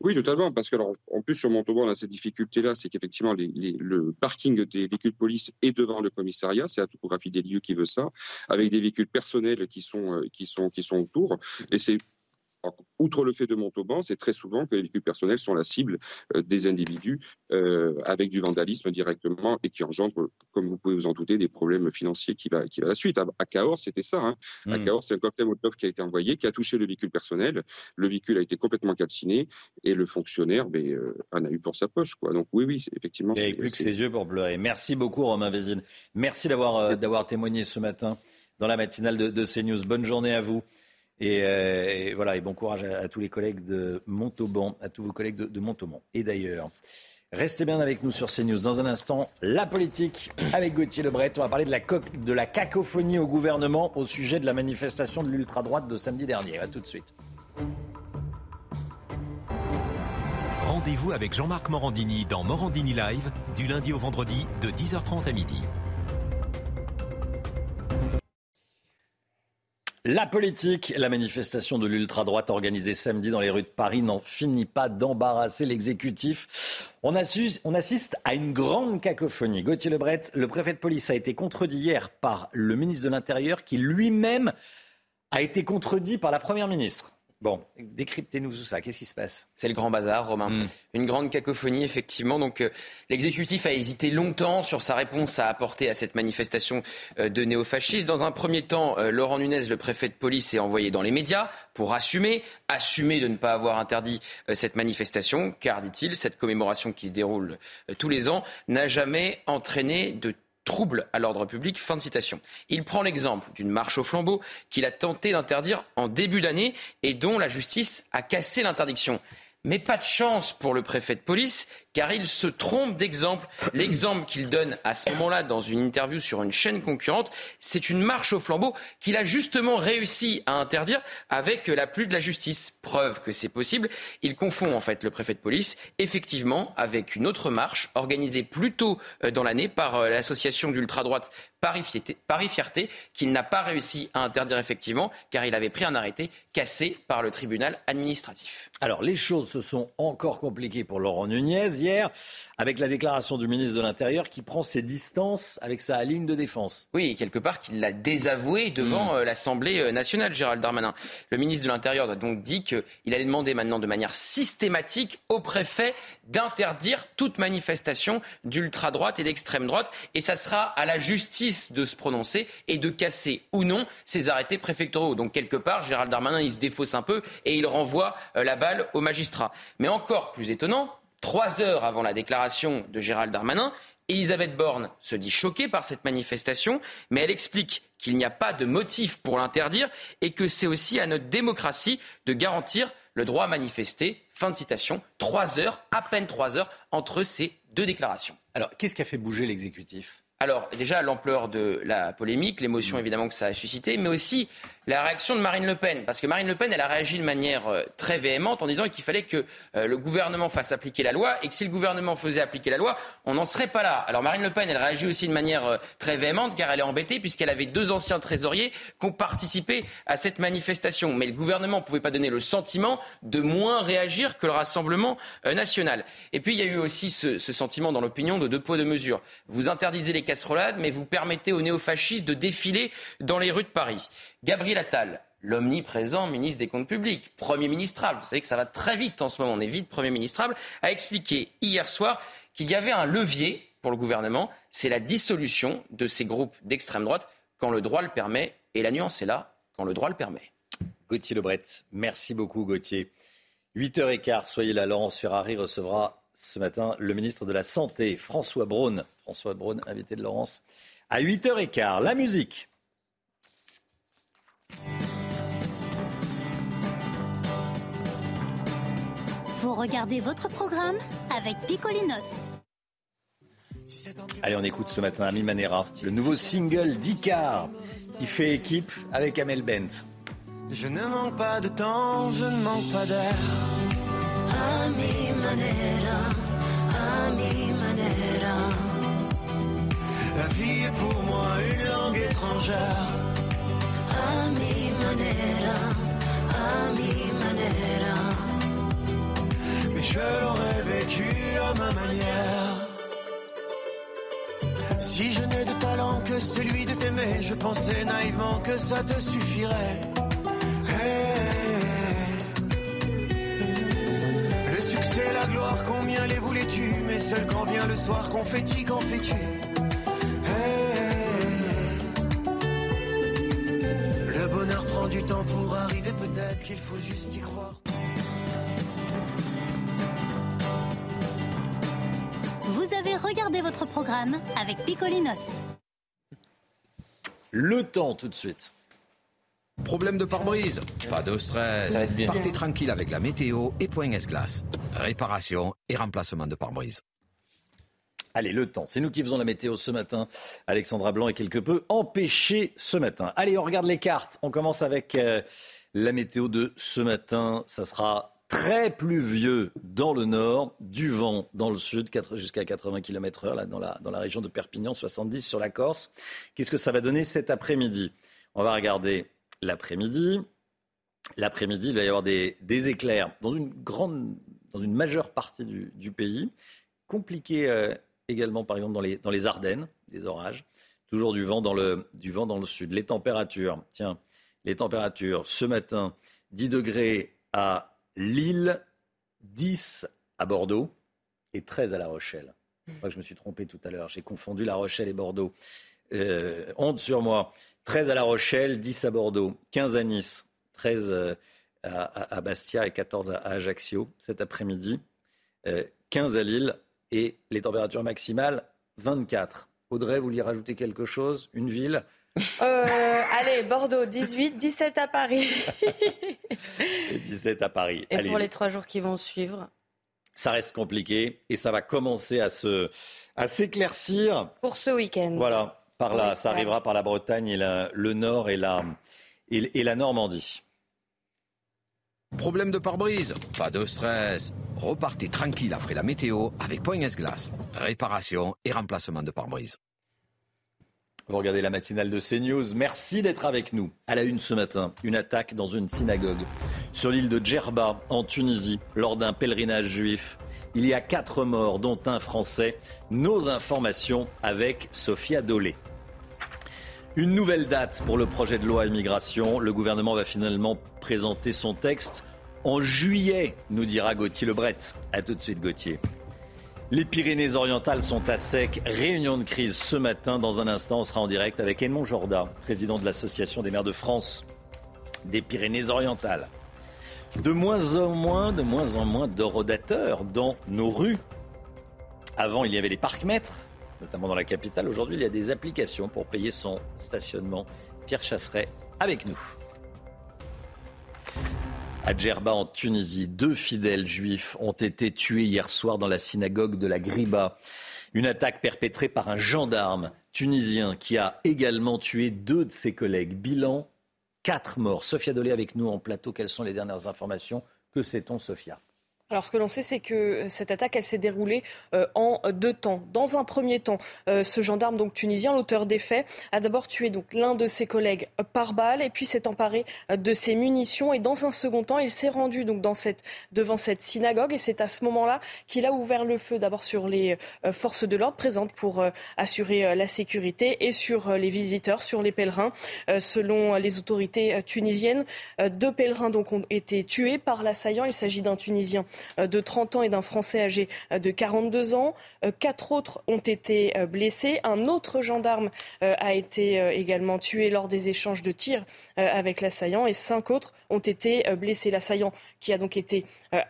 Oui, totalement, parce que en plus sur Montauban, on a cette difficulté-là, c'est qu'effectivement le parking des véhicules de police est devant le commissariat, c'est la topographie des lieux qui veut ça, avec des véhicules personnels qui sont euh, qui sont qui sont autour, et c'est outre le fait de Montauban, c'est très souvent que les véhicules personnels sont la cible euh, des individus euh, avec du vandalisme directement et qui engendre, comme vous pouvez vous en douter, des problèmes financiers qui va, qui va à la suite. À, Cahors, c'était ça. Hein. À hmm. Cahors, c'est un cocktail Molotov qui a été envoyé, qui a touché le véhicule personnel. Le véhicule a été complètement calciné et le fonctionnaire ben, euh, en a eu pour sa poche. Quoi. Donc oui, oui, effectivement. Il n'y plus que ses yeux pour pleurer. Merci beaucoup, Romain Vézine. Merci d'avoir d'avoir témoigné ce matin dans la matinale de, de CNews. Bonne journée à vous. Euh, et, voilà, et bon courage à, tous les collègues de Montauban, à tous vos collègues de, Montauban. Et d'ailleurs, restez bien avec nous sur CNews. Dans un instant, la politique avec Gauthier Lebret. On va parler de la, de la cacophonie au gouvernement au sujet de la manifestation de l'ultra-droite de samedi dernier. A tout de suite. Rendez-vous avec Jean-Marc Morandini dans Morandini Live du lundi au vendredi de 10h30 à midi. La politique, la manifestation de l'ultra-droite organisée samedi dans les rues de Paris n'en finit pas d'embarrasser l'exécutif. On, assiste à une grande cacophonie. Gauthier Lebret, le préfet de police, a été contredit hier par le ministre de l'Intérieur qui lui-même a été contredit par la Première ministre. Bon, décryptez-nous tout ça. Qu'est-ce qui se passe? C'est le grand bazar, Romain. Hmm. Une grande cacophonie, effectivement. Donc, euh, l'exécutif a hésité longtemps sur sa réponse à apporter à cette manifestation euh, de néofascistes. Dans un premier temps, euh, Laurent Nunez, le préfet de police, est envoyé dans les médias pour assumer, assumer de ne pas avoir interdit cette manifestation, car, dit-il, cette commémoration qui se déroule tous les ans n'a jamais entraîné de trouble à l'ordre public. Fin de citation. Il prend l'exemple d'une marche au flambeau qu'il a tenté d'interdire en début d'année et dont la justice a cassé l'interdiction. Mais pas de chance pour le préfet de police car il se trompe d'exemple. L'exemple qu'il donne à ce moment-là dans une interview sur une chaîne concurrente, c'est une marche au flambeau qu'il a justement réussi à interdire avec la pluie de la justice. Preuve que c'est possible. Il confond en fait le préfet de police effectivement avec une autre marche organisée plus tôt euh, dans l'année par euh, l'association d'ultra-droite Paris Fierté, qu'il n'a pas réussi à interdire effectivement car il avait pris un arrêté cassé par le tribunal administratif. Alors les choses se sont encore compliquées pour Laurent Nunez hier avec la déclaration du ministre de l'Intérieur qui prend ses distances avec sa ligne de défense. Oui, quelque part qu'il l'a désavoué devant hmm. euh, l'Assemblée euh, nationale, Gérald Darmanin. Le ministre de l'Intérieur a donc dit qu'il allait demander maintenant de manière systématique au préfet d'interdire toute manifestation d'ultra-droite et d'extrême droite. Et ça sera à la justice de se prononcer et de casser ou non ces arrêtés préfectoraux. Donc quelque part, Gérald Darmanin, il se défausse un peu et il renvoie euh, la balle au magistrat. Mais encore plus étonnant, Trois heures avant la déclaration de Gérald Darmanin, Elisabeth Borne se dit choquée par cette manifestation, mais elle explique qu'il n'y a pas de motif pour l'interdire et que c'est aussi à notre démocratie de garantir le droit à manifester. Fin de citation. Trois heures, à peine trois heures, entre ces deux déclarations. Alors, qu'est-ce qui a fait bouger l'exécutif? Alors déjà l'ampleur de la polémique, l'émotion évidemment que ça a suscité, mais aussi la réaction de Marine Le Pen. Parce que Marine Le Pen, elle a réagi de manière euh, très véhémente en disant qu'il fallait que euh, le gouvernement fasse appliquer la loi et que si le gouvernement faisait appliquer la loi, on n'en serait pas là. Alors Marine Le Pen, elle réagit aussi de manière euh, très véhémente car elle est embêtée puisqu'elle avait deux anciens trésoriers qui ont participé à cette manifestation. Mais le gouvernement ne pouvait pas donner le sentiment de moins réagir que le Rassemblement national. Et puis il y a eu aussi ce, sentiment dans l'opinion de deux poids, deux mesures. Vous interdisez les casserolades, mais vous permettez aux néofascistes de défiler dans les rues de Paris. Attal, l'omniprésent ministre des Comptes publics, Premier ministrable, vous savez que ça va très vite en ce moment, on est vite Premier ministrable, a expliqué hier soir qu'il y avait un levier pour le gouvernement, c'est la dissolution de ces groupes d'extrême droite quand le droit le permet, et la nuance est là, quand le droit le permet. Gauthier Lebret, merci beaucoup Gauthier. 8h15, soyez là, Laurence Ferrari recevra ce matin le ministre de la Santé, François Braun. François Braun, invité de Laurence. À 8h15, la musique. Vous regardez votre programme avec Picolinos. Allez, on écoute ce matin Ami Manera, le nouveau single d'Icar qui fait équipe avec Amel Bent. Je ne manque pas de temps, je ne manque pas d'air. Ami Manera, Ami Manera. La vie est pour moi une langue étrangère. Ami Manera, Ami Manera je l'aurais vécu à ma manière. Si je n'ai de talent que celui de t'aimer, je pensais naïvement que ça te suffirait. Le succès, la gloire, combien les voulais-tu? Mais seul quand vient le soir, confetti, qu'en fais-tu? Du temps pour arriver, peut-être qu'il faut juste y croire. Vous avez regardé votre programme avec Picolinos. Le temps tout de suite. Problème de pare-brise Pas de stress. Partez tranquille avec la météo et Point S-Glace. Réparation et remplacement de pare-brise. Allez, le temps. C'est nous qui faisons la météo ce matin. Alexandra Blanc est quelque peu empêchée ce matin. Allez, on regarde les cartes. On commence avec euh, la météo de ce matin. Ça sera très pluvieux dans le nord, du vent dans le sud, jusqu'à 80 km heure, là, dans, la, dans la région de Perpignan, 70 sur la Corse. Qu'est-ce que ça va donner cet après-midi? On va regarder l'après-midi. L'après-midi, il va y avoir des, éclairs dans une grande, dans une majeure partie du, pays. Compliqué euh, également, par exemple, dans les, dans les Ardennes, des orages. Toujours du vent, dans le, du vent dans le sud. Les températures, tiens, les températures ce matin, 10 degrés à Lille, 10 à Bordeaux et 13 à La Rochelle. Que je me suis trompé tout à l'heure. J'ai confondu La Rochelle et Bordeaux. Euh, honte sur moi. 13 à La Rochelle, 10 à Bordeaux, 15 à Nice, 13 euh, à, Bastia et 14 à, Ajaccio cet après-midi, 15 euh, à Lille et les températures maximales 24. Audrey, vous vouliez rajouter quelque chose Une ville? [LAUGHS] Allez, Bordeaux, 18, 17 à Paris. et 17 à Paris. Et pour les trois jours qui vont suivre? Ça reste compliqué et ça va commencer à se, à s'éclaircir. Pour ce week-end. Voilà, par là, ça arrivera par la Bretagne et le Nord et la, et, la Normandie. Problème de pare-brise Pas de stress. Repartez tranquille après la météo avec Point Glace. Réparation et remplacement de pare-brise. Vous regardez la matinale de CNews. Merci d'être avec nous. À la une ce matin, une attaque dans une synagogue sur l'île de Djerba, en Tunisie, lors d'un pèlerinage juif. Il y a quatre morts, dont un Français. Nos informations avec Sophia Dolé. Une nouvelle date pour le projet de loi immigration. Le gouvernement va finalement présenter son texte en juillet, nous dira Gauthier Lebret. A tout de suite, Gauthier. Les Pyrénées-Orientales sont à sec. Réunion de crise ce matin. Dans un instant, on sera en direct avec Edmond Jorda, président de l'Association des maires de France des Pyrénées-Orientales. De moins en moins, de moins en moins d'orodateurs dans nos rues. Avant, il y avait les parcs-mètres, notamment dans la capitale. Aujourd'hui, il y a des applications pour payer son stationnement. Pierre Chasseret avec nous. À Djerba, en Tunisie, deux fidèles juifs ont été tués hier soir dans la synagogue de la Griba. Une attaque perpétrée par un gendarme tunisien qui a également tué deux de ses collègues. Bilan, quatre morts. Sophia Dolé avec nous en plateau. Quelles sont les dernières informations? Que sait-on, Sophia? Alors ce que l'on sait, c'est que euh, cette attaque, s'est déroulée euh, en deux temps. Dans un premier temps, euh, ce gendarme tunisien, l'auteur des faits, a d'abord tué donc l'un de ses collègues par balle et puis s'est emparé de ses munitions. Et dans un second temps, il s'est rendu donc devant cette synagogue et c'est à ce moment-là qu'il a ouvert le feu d'abord sur les forces de l'ordre présentes pour assurer la sécurité et sur les visiteurs, sur les pèlerins. selon les autorités tunisiennes, deux pèlerins donc ont été tués par l'assaillant. Il s'agit d'un Tunisien de 30 ans et d'un Français âgé euh, de 42 ans. Euh, quatre autres ont été blessés. Un autre gendarme a été également tué lors des échanges de tirs avec l'assaillant et cinq autres ont été blessés. L'assaillant qui a donc été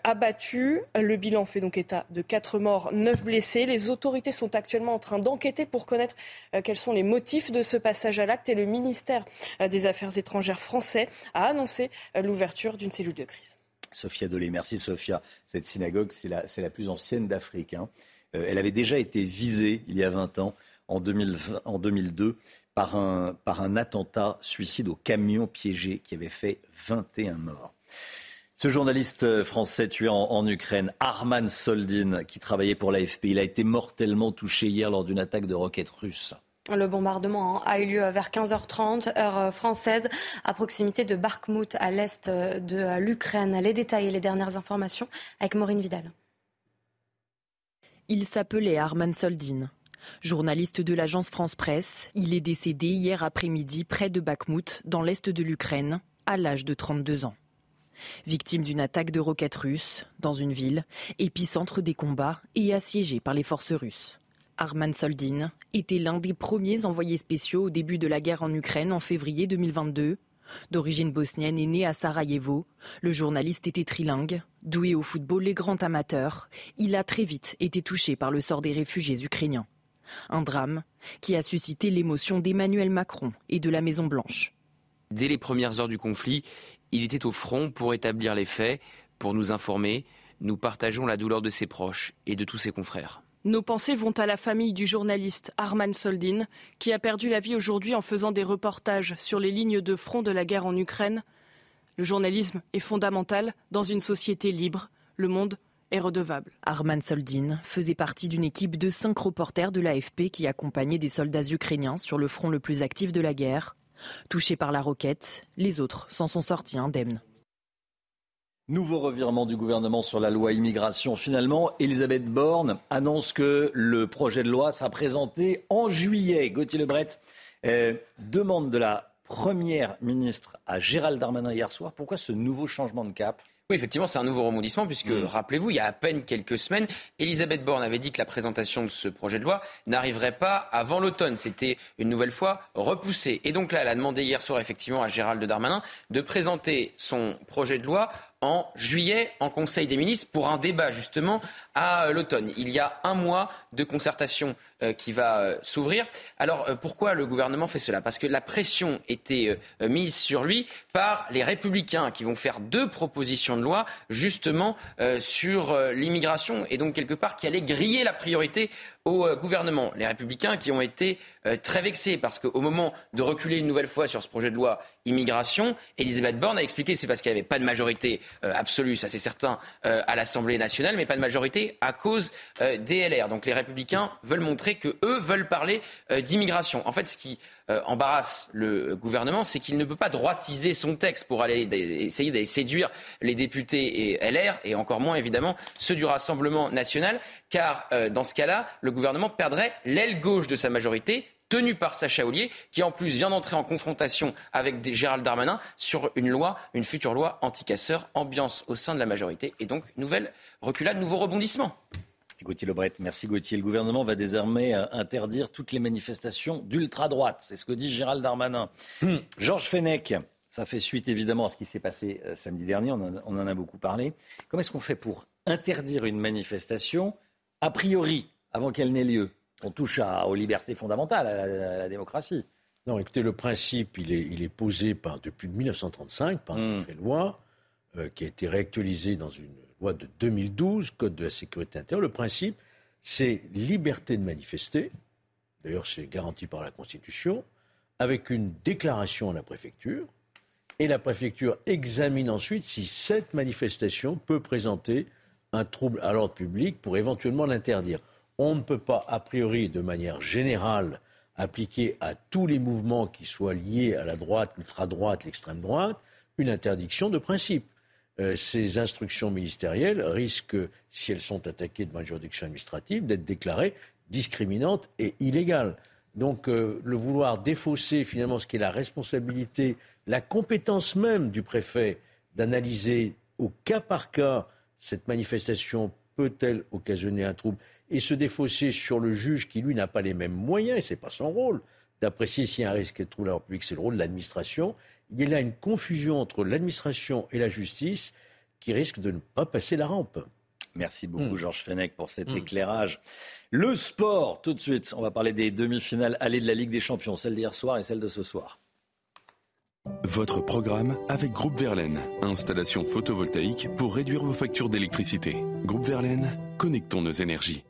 abattu. Le bilan fait donc état de quatre morts, neuf blessés. Les autorités sont actuellement en train d'enquêter pour connaître quels sont les motifs de ce passage à l'acte et le ministère des Affaires étrangères français a annoncé l'ouverture d'une cellule de crise. Sophia Dolé. Merci Sophia. Cette synagogue, c'est la, plus ancienne d'Afrique. Hein. Euh, elle avait déjà été visée il y a 20 ans, en, 2002, par un, par un attentat suicide au camion piégé qui avait fait 21 morts. Ce journaliste français tué en, en, Ukraine, Arman Soldin, qui travaillait pour l'AFP, il a été mortellement touché hier lors d'une attaque de roquettes russes. Le bombardement a eu lieu vers 15h30, heure euh, française, à proximité de Bakhmut, à l'est euh, de l'Ukraine. Les détails et les dernières informations avec Maureen Vidal. Il s'appelait Arman Soldin. Journaliste de l'agence France Presse, il est décédé hier après-midi près de Bakhmut, dans l'est de l'Ukraine, à l'âge de 32 ans. Victime d'une attaque de roquettes russes dans une ville, épicentre des combats et assiégé par les forces russes. Arman Soldin était l'un des premiers envoyés spéciaux au début de la guerre en Ukraine en février 2022. D'origine bosnienne et né à Sarajevo, le journaliste était trilingue, doué au football et grand amateur. Il a très vite été touché par le sort des réfugiés ukrainiens. Un drame qui a suscité l'émotion d'Emmanuel Macron et de la Maison Blanche. Dès les premières heures du conflit, il était au front pour établir les faits, pour nous informer. Nous partageons la douleur de ses proches et de tous ses confrères. Nos pensées vont à la famille du journaliste Arman Soldin, qui a perdu la vie aujourd'hui en faisant des reportages sur les lignes de front de la guerre en Ukraine. Le journalisme est fondamental dans une société libre. Le monde est redevable. Arman Soldin faisait partie d'une équipe de cinq reporters de l'AFP qui accompagnaient des soldats ukrainiens sur le front le plus actif de la guerre. Touchés par la roquette, les autres s'en sont sortis indemnes. Nouveau revirement du gouvernement sur la loi immigration. Finalement, Elisabeth Borne annonce que le projet de loi sera présenté en juillet. Gauthier Lebret euh, demande de la première ministre à Gérald Darmanin hier soir. Pourquoi ce nouveau changement de cap oui, effectivement, c'est un nouveau remondissement puisque, mm. rappelez-vous, il y a à peine quelques semaines, Elisabeth Borne avait dit que la présentation de ce projet de loi n'arriverait pas avant l'automne. C'était une nouvelle fois repoussé. Et donc là, elle a demandé hier soir, effectivement, à Gérald Darmanin de présenter son projet de loi en juillet en Conseil des ministres pour un débat justement à l'automne. Il y a un mois de concertation euh, qui va euh, s'ouvrir. Alors euh, pourquoi le gouvernement fait cela? Parce que la pression était mise sur lui par les républicains qui vont faire deux propositions de loi justement sur l'immigration et donc quelque part qui allait griller la priorité au euh, gouvernement, les républicains qui ont été euh, très vexés parce qu'au moment de reculer une nouvelle fois sur ce projet de loi immigration, Elisabeth Borne a expliqué que c'est parce qu'il n'y avait pas de majorité euh, absolue, ça c'est certain, à l'Assemblée nationale, mais pas de majorité à cause des LR. Donc les républicains veulent montrer que eux veulent parler d'immigration. En fait, ce qui embarrasse le gouvernement, c'est qu'il ne peut pas droitiser son texte pour aller essayer d'aller séduire les députés et LR, et encore moins évidemment ceux du Rassemblement national, car dans ce cas-là, le gouvernement perdrait l'aile gauche de sa majorité tenue par Sacha Ollier, qui en plus vient d'entrer en confrontation avec Gérald Darmanin sur une loi, une future loi anti-casseurs, ambiance au sein de la majorité, et donc nouvelle reculade, nouveau rebondissement. Gauthier Lebret, merci Gauthier. Le gouvernement va désormais euh, interdire toutes les manifestations d'ultra-droite. C'est ce que dit Gérald Darmanin. Hmm. Georges Fenech, ça fait suite évidemment à ce qui s'est passé euh, samedi dernier, on on en a beaucoup parlé. Comment est-ce qu'on fait pour interdire une manifestation a priori avant qu'elle n'ait lieu? On touche aux libertés fondamentales, à la, démocratie. Non, écoutez, le principe, il est, posé par, depuis 1935 par une hmm. loi euh, qui a été réactualisée dans une loi de 2012, Code de la sécurité intérieure. Le principe, c'est liberté de manifester. D'ailleurs, c'est garanti par la Constitution, avec une déclaration à la préfecture. Et la préfecture examine ensuite si cette manifestation peut présenter un trouble à l'ordre public pour éventuellement l'interdire on ne peut pas, a priori, de manière générale, appliquer à tous les mouvements qui soient liés à la droite, l'ultra-droite, l'extrême droite, une interdiction de principe. Euh, ces instructions ministérielles risquent, si elles sont attaquées devant une juridiction administrative, d'être déclarées discriminantes et illégales. Donc euh, le vouloir défausser finalement ce qui est la responsabilité, la compétence même du préfet d'analyser au cas par cas cette manifestation peut-elle occasionner un trouble et se défausser sur le juge qui, lui, n'a pas les mêmes moyens, et ce n'est pas son rôle, d'apprécier s'il y a un risque de trouble à l'ordre public, c'est le rôle de l'administration. Il y a là une confusion entre l'administration et la justice qui risque de ne pas passer la rampe. Merci beaucoup, hmm. Georges Fenech, pour cet hmm. éclairage. Le sport, tout de suite, on va parler des demi-finales allées de la Ligue des Champions, celle d'hier soir et celle de ce soir. Votre programme avec Groupe Verlaine, installation photovoltaïque pour réduire vos factures d'électricité. Groupe Verlaine, connectons nos énergies.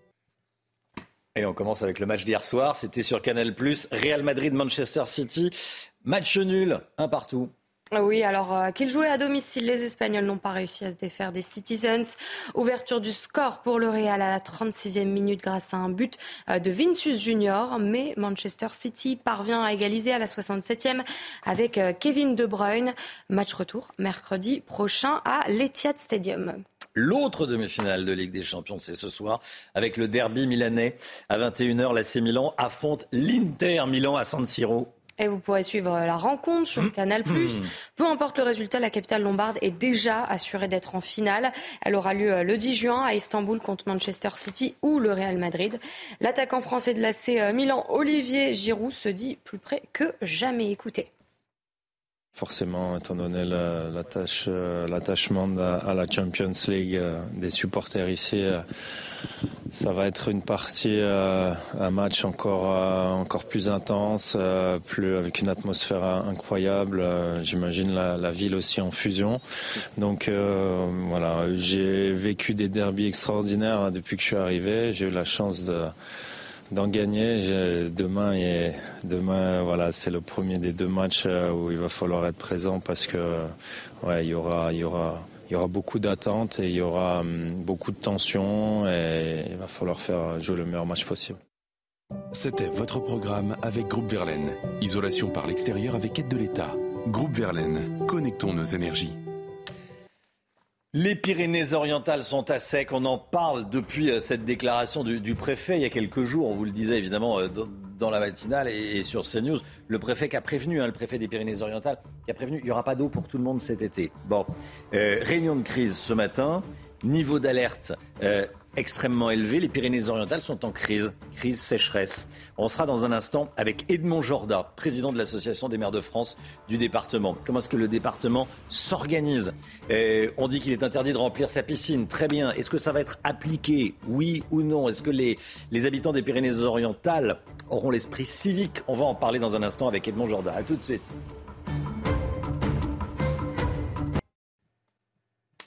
Et on commence avec le match d'hier soir. C'était sur Canal+. Real Madrid-Manchester City. Match nul, un partout. Oui, alors euh, qu'ils jouaient à domicile, les Espagnols n'ont pas réussi à se défaire des Citizens. Ouverture du score pour le Real à la 36e minute grâce à un but euh, de Vinicius Junior, mais Manchester City parvient à égaliser à la 67e avec euh, Kevin De Bruyne. Match retour mercredi prochain à l'Etihad Stadium. L'autre demi-finale de Ligue des Champions, c'est ce soir, avec le derby milanais. À 21h, l'AC Milan affronte l'Inter Milan à San Siro. Et vous pourrez suivre la rencontre sur mmh. Canal+. Mmh. Peu importe le résultat, la capitale lombarde est déjà assurée d'être en finale. Elle aura lieu euh, le 10 juin à Istanbul contre Manchester City ou le Real Madrid. L'attaquant français de l'AC euh, Milan, Olivier Giroud, se dit plus près que jamais écouté. Forcément, étant donné euh, l'attachement à la Champions League euh, des supporters ici, euh, ça va être une partie, un match encore encore plus intense, plus avec une atmosphère incroyable. J'imagine la, ville aussi en fusion. Donc voilà, j'ai vécu des derbies extraordinaires depuis que je suis arrivé. J'ai eu la chance de d'en gagner. Demain, et demain, voilà, c'est le premier des deux matchs euh, où il va falloir être présent parce que, ouais, il y aura, il y aura, il y aura beaucoup d'attentes et il y aura hum, beaucoup de tensions et il va falloir faire jouer le meilleur match possible. C'était votre programme avec Groupe Verlaine. Isolation par l'extérieur avec aide de l'État. Groupe Verlaine, connectons nos énergies. Les Pyrénées-Orientales sont à sec. On en parle depuis euh, cette déclaration du, préfet il y a quelques jours. On vous le disait évidemment euh, dans, la matinale et, sur CNews. Le préfet qui a prévenu, hein, le préfet des Pyrénées-Orientales, qui a prévenu, il n'y aura pas d'eau pour tout le monde cet été. Bon, euh, réunion de crise ce matin. Niveau d'alerte extrêmement élevé. Les Pyrénées-Orientales sont en crise, crise sécheresse. On sera dans un instant avec Edmond Jorda, président de l'Association des maires de France du département. Comment est-ce que le département s'organise? On dit qu'il est interdit de remplir sa piscine. Très bien. Est-ce que ça va être appliqué? Oui ou non? Est-ce que les, les habitants des Pyrénées-Orientales auront l'esprit civique? On va en parler dans un instant avec Edmond Jorda. A tout de suite.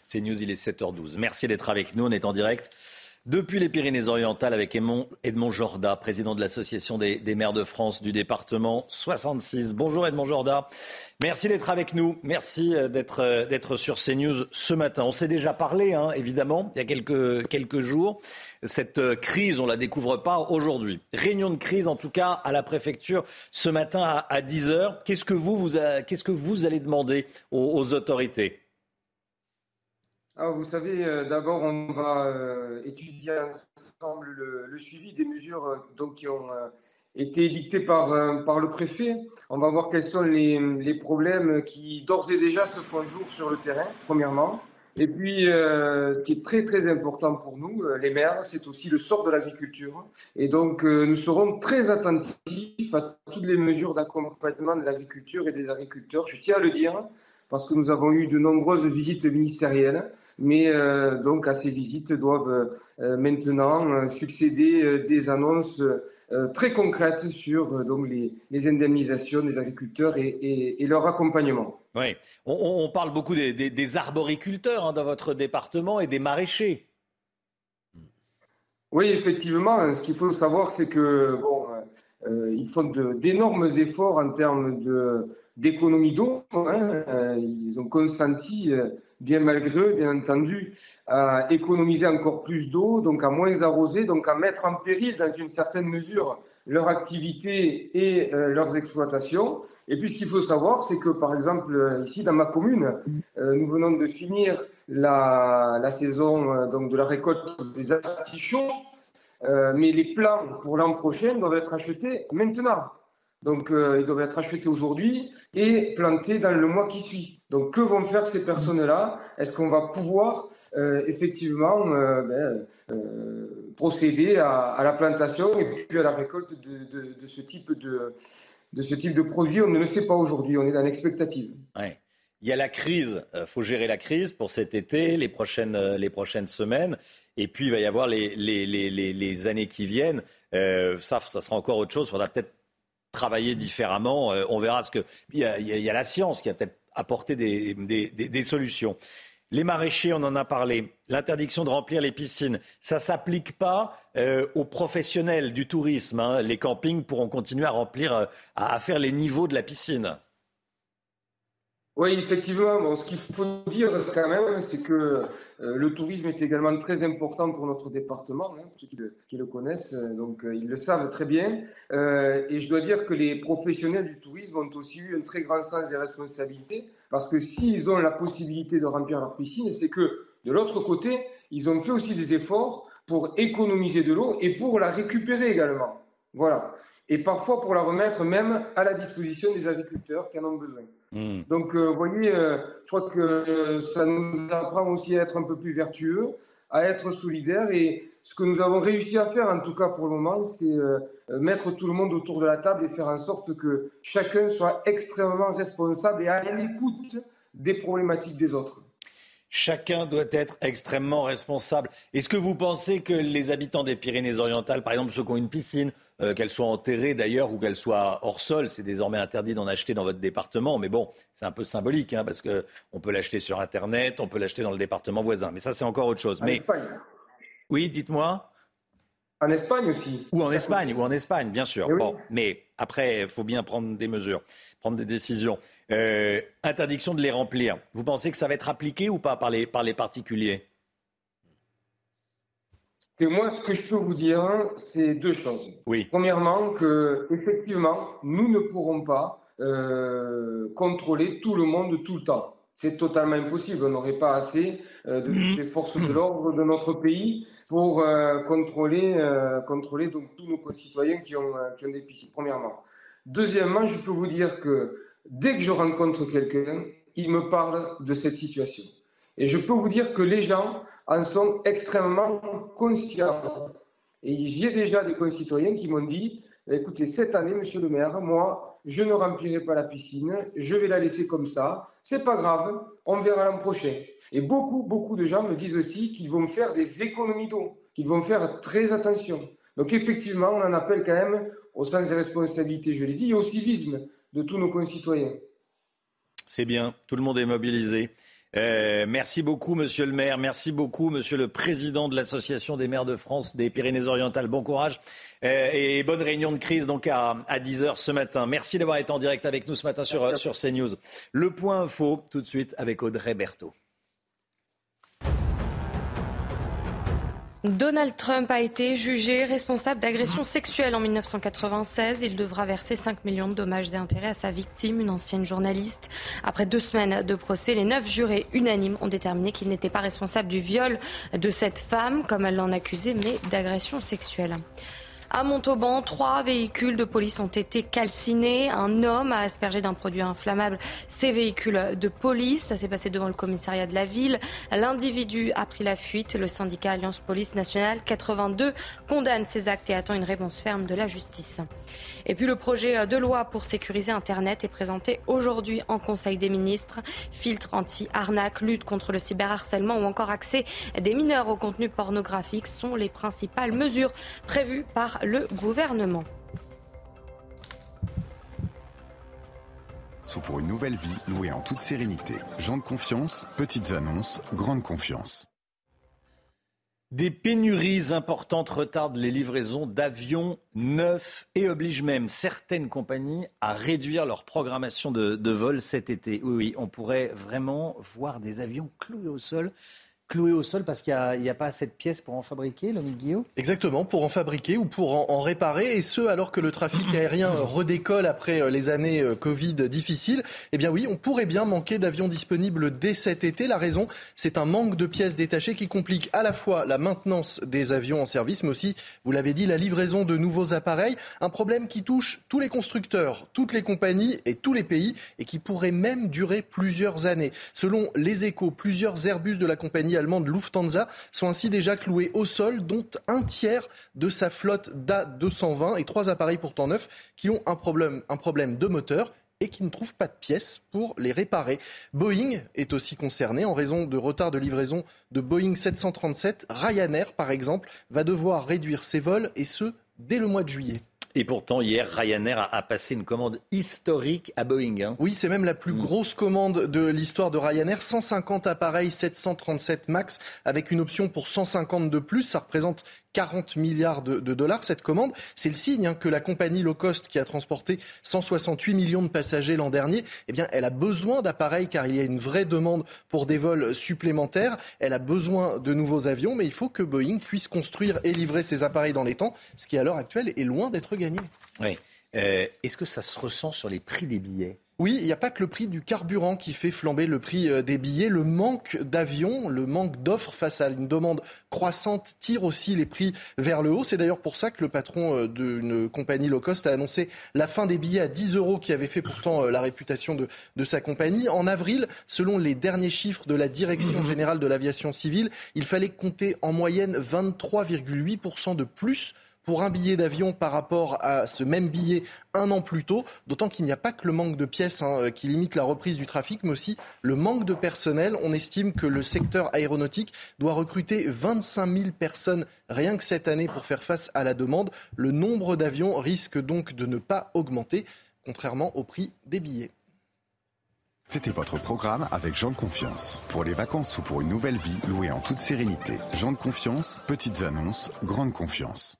C'est News, il est 7h12. Merci d'être avec nous. On est en direct depuis les Pyrénées-Orientales avec Edmond Jorda, président de l'Association des, maires de France du département 66. Bonjour Edmond Jorda. Merci d'être avec nous. Merci euh, euh, d'être sur CNews ce matin. On s'est déjà parlé, hein, évidemment, il y a quelques, jours. Cette euh, crise, on ne la découvre pas aujourd'hui. Réunion de crise, en tout cas, à la préfecture ce matin à, 10h. Qu'est-ce que vous, vous, qu'est-ce que vous allez demander aux autorités? Vous savez, euh, d'abord, on va euh, étudier ensemble le, suivi des mesures euh, qui ont été édictées par, par le préfet. On va voir quels sont les, les problèmes qui, d'ores et déjà, se font jour sur le terrain, premièrement. Et puis, ce qui est très très important pour nous, les maires, c'est aussi le sort de l'agriculture. Et donc, nous serons très attentifs à toutes les mesures d'accompagnement de l'agriculture et des agriculteurs. Je tiens à le dire, parce que nous avons eu de nombreuses visites ministérielles, mais euh, donc à ces visites doivent euh, maintenant euh, succéder des annonces très concrètes sur donc les, indemnisations des agriculteurs et, leur accompagnement. Oui, on, parle beaucoup des, arboriculteurs hein, dans votre département et des maraîchers. Oui, effectivement. Ce qu'il faut savoir, c'est que bon, ils font d'énormes efforts en termes de d'économie d'eau. Hein. Euh, ils ont consenti, euh, bien malgré eux, bien entendu, à économiser encore plus d'eau, donc à moins arroser, donc à mettre en péril, dans une certaine mesure, leur activité et euh, leurs exploitations. Et puis, ce qu'il faut savoir, c'est que, par exemple, ici, dans ma commune, nous venons de finir la, saison donc, de la récolte des artichauts, mais les plants pour l'an prochain doivent être achetés maintenant. Donc, euh, ils doivent être achetés aujourd'hui et plantés dans le mois qui suit. Donc, que vont faire ces personnes-là? Est-ce qu'on va pouvoir euh, effectivement euh, ben, procéder à, la plantation et puis à la récolte de, ce type de, ce type de produit? On ne le sait pas aujourd'hui. On est dans l'expectative. Il y a la crise. Il faut gérer la crise pour cet été, les prochaines, les prochaines semaines. Et puis, il va y avoir les, les, les, les années qui viennent. ça, ça sera encore autre chose. Il faudra peut-être travailler différemment. Euh, on verra ce que. Il y, a, la science qui a peut-être apporté des, solutions. Les maraîchers, on en a parlé. L'interdiction de remplir les piscines, ça ne s'applique pas euh, aux professionnels du tourisme. Hein. Les campings pourront continuer à remplir, euh, à faire les niveaux de la piscine. Oui, effectivement. ce qu'il faut dire quand même, c'est que euh, le tourisme est également très important pour notre département, hein, pour ceux qui le, connaissent, euh, donc euh, ils le savent très bien. et je dois dire que les professionnels du tourisme ont aussi eu un très grand sens des responsabilités, parce que s'ils ont la possibilité de remplir leur piscine, c'est que de l'autre côté, ils ont fait aussi des efforts pour économiser de l'eau et pour la récupérer également. Voilà. Et parfois pour la remettre même à la disposition des agriculteurs qui en ont besoin. Hmm. Donc, euh, vous voyez, euh, je crois que euh, ça nous apprend aussi à être un peu plus vertueux, à être solidaires. Et ce que nous avons réussi à faire, en tout cas pour le moment, c'est mettre tout le monde autour de la table et faire en sorte que chacun soit extrêmement responsable et à l'écoute des problématiques des autres. Chacun doit être extrêmement responsable. Est-ce que vous pensez que les habitants des Pyrénées-Orientales, par exemple ceux qui ont une piscine, euh, qu'elle soit enterrée d'ailleurs ou qu'elle soit hors sol. C'est désormais interdit d'en acheter dans votre département, mais bon, c'est un peu symbolique hein, parce qu'on peut l'acheter sur Internet, on peut l'acheter dans le département voisin. Mais ça, c'est encore autre chose. mais oui, dites-moi. En Espagne aussi. Ou en Espagne, ou en Espagne, bien sûr. Bon, mais après, il faut bien prendre des mesures, prendre des décisions. Euh, interdiction de les remplir. Vous pensez que ça va être appliqué ou pas par les, par les particuliers? Et moi, ce que je peux vous dire, c'est deux choses. Oui. Premièrement, que effectivement, nous ne pourrons pas euh, contrôler tout le monde tout le temps. C'est totalement impossible. On n'aurait pas assez euh, de toutes les forces de l'ordre de notre pays pour euh, contrôler, euh, contrôler donc tous nos concitoyens qui ont, euh, qui ont des piscines. Premièrement. Deuxièmement, je peux vous dire que dès que je rencontre quelqu'un, il me parle de cette situation. Et je peux vous dire que les gens en sont extrêmement conscients. Et j'ai déjà des concitoyens qui m'ont dit, écoutez, cette année, monsieur le maire, moi, je ne remplirai pas la piscine, je vais la laisser comme ça, c'est pas grave, on verra l'an prochain. Et beaucoup, beaucoup de gens me disent aussi qu'ils vont faire des économies d'eau, qu'ils vont faire très attention. Donc effectivement, on en appelle quand même au sens des responsabilités, je l'ai dit, et au civisme de tous nos concitoyens. C'est bien, tout le monde est mobilisé. Euh, merci beaucoup, monsieur le maire. Merci beaucoup, monsieur le président de l'Association des maires de France des Pyrénées-Orientales. Bon courage euh, et bonne réunion de crise donc à, à 10h ce matin. Merci d'avoir été en direct avec nous ce matin sur, sur CNews. Le point info, tout de suite avec Audrey Berthaud. Donald Trump a été jugé responsable d'agression sexuelle en 1996. Il devra verser 5 millions de dommages et intérêts à sa victime, une ancienne journaliste. Après deux semaines de procès, les neuf jurés unanimes ont déterminé qu'il n'était pas responsable du viol de cette femme, comme elle l'en accusait, mais d'agression sexuelle. À Montauban, trois véhicules de police ont été calcinés. Un homme a aspergé d'un produit inflammable ces véhicules de police. Ça s'est passé devant le commissariat de la ville. L'individu a pris la fuite. Le syndicat Alliance Police Nationale 82 condamne ces actes et attend une réponse ferme de la justice. Et puis le projet de loi pour sécuriser Internet est présenté aujourd'hui en Conseil des ministres. Filtre anti-arnaque, lutte contre le cyberharcèlement ou encore accès des mineurs au contenu pornographique sont les principales mesures prévues par le gouvernement. Sous pour une nouvelle vie, louée en toute sérénité. Gens de confiance, petites annonces, grande confiance. Des pénuries importantes retardent les livraisons d'avions neufs et obligent même certaines compagnies à réduire leur programmation de, de vol cet été. Oui, oui, on pourrait vraiment voir des avions cloués au sol cloué au sol parce qu'il n'y a, a, pas assez de pièces pour en fabriquer, le Guillaume? Exactement, pour en fabriquer ou pour en, en, réparer, et ce alors que le trafic aérien redécolle après les années Covid difficiles. Eh bien oui, on pourrait bien manquer d'avions disponibles dès cet été. La raison, c'est un manque de pièces détachées qui complique à la fois la maintenance des avions en service, mais aussi, vous l'avez dit, la livraison de nouveaux appareils. Un problème qui touche tous les constructeurs, toutes les compagnies et tous les pays, et qui pourrait même durer plusieurs années. Selon les échos, plusieurs Airbus de la compagnie allemande Lufthansa sont ainsi déjà cloués au sol, dont un tiers de sa flotte d'A220 et trois appareils pourtant neufs qui ont un problème, un problème de moteur et qui ne trouvent pas de pièces pour les réparer. Boeing est aussi concerné en raison de retard de livraison de Boeing 737. Ryanair, par exemple, va devoir réduire ses vols et ce, dès le mois de juillet. Et pourtant, hier, Ryanair a, a, passé une commande historique à Boeing. Hein. Oui, c'est même la plus mmh. grosse commande de l'histoire de Ryanair. 150 appareils 737 MAX avec une option pour 150 de plus. Ça représente 40 milliards de, dollars. Cette commande, c'est le signe hein, que la compagnie low cost qui a transporté 168 millions de passagers l'an dernier, eh bien, elle a besoin d'appareils car il y a une vraie demande pour des vols supplémentaires. Elle a besoin de nouveaux avions, mais il faut que Boeing puisse construire et livrer ces appareils dans les temps, ce qui à l'heure actuelle est loin d'être gagné. Oui. Euh, Est-ce que ça se ressent sur les prix des billets? Oui, il n'y a pas que le prix du carburant qui fait flamber le prix des billets. Le manque d'avions, le manque d'offres face à une demande croissante tire aussi les prix vers le haut. C'est d'ailleurs pour ça que le patron d'une compagnie low cost a annoncé la fin des billets à 10 euros qui avait fait pourtant la réputation de, de sa compagnie. En avril, selon les derniers chiffres de la Direction [CLEARS THROAT] générale de l'aviation civile, il fallait compter en moyenne 23,8% de plus pour un billet d'avion par rapport à ce même billet un an plus tôt, d'autant qu'il n'y a pas que le manque de pièces hein, qui limite la reprise du trafic, mais aussi le manque de personnel. On estime que le secteur aéronautique doit recruter 25 000 personnes rien que cette année pour faire face à la demande. Le nombre d'avions risque donc de ne pas augmenter, contrairement au prix des billets. C'était votre programme avec Jean de Confiance. Pour les vacances ou pour une nouvelle vie, louée en toute sérénité. Jean de Confiance, petites annonces, grande confiance.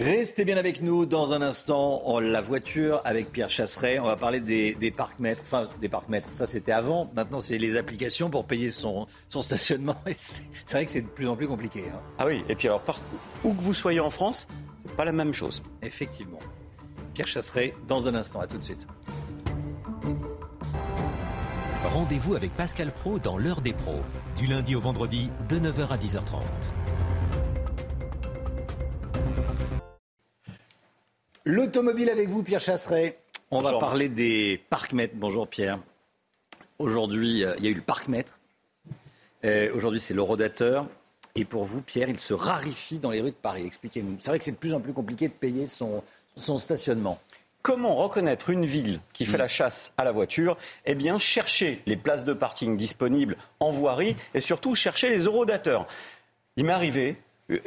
Restez bien avec nous dans un instant. en la voiture avec Pierre Chasseret. On va parler des, des parcs-mètres. Enfin, des parcs-mètres. Ça, c'était avant. Maintenant, c'est les applications pour payer son, son stationnement. Et C'est c'est vrai que c'est de plus en plus compliqué. hein. Ah oui, et puis alors, par- où que vous soyez en France, c'est pas la même chose. Effectivement. Pierre Chasseret, dans un instant. À tout de suite. Rendez-vous avec Pascal Pro dans l'heure des pros, du lundi au vendredi de 9h à 10h30. L'automobile avec vous, Pierre Chasseret. On va parler des parcs-mètres. Bonjour, Pierre. Aujourd'hui, euh, il y a eu le parc-mètre. Euh, Aujourd'hui, c'est l'eurodateur. Et pour vous, Pierre, il se raréfie dans les rues de Paris. Expliquez-nous. C'est vrai que c'est de plus en plus compliqué de payer son, son stationnement. Comment reconnaître une ville qui fait la chasse à la voiture? Eh bien, chercher les places de parking disponibles en voirie et surtout chercher les eurodateurs. Il m'est arrivé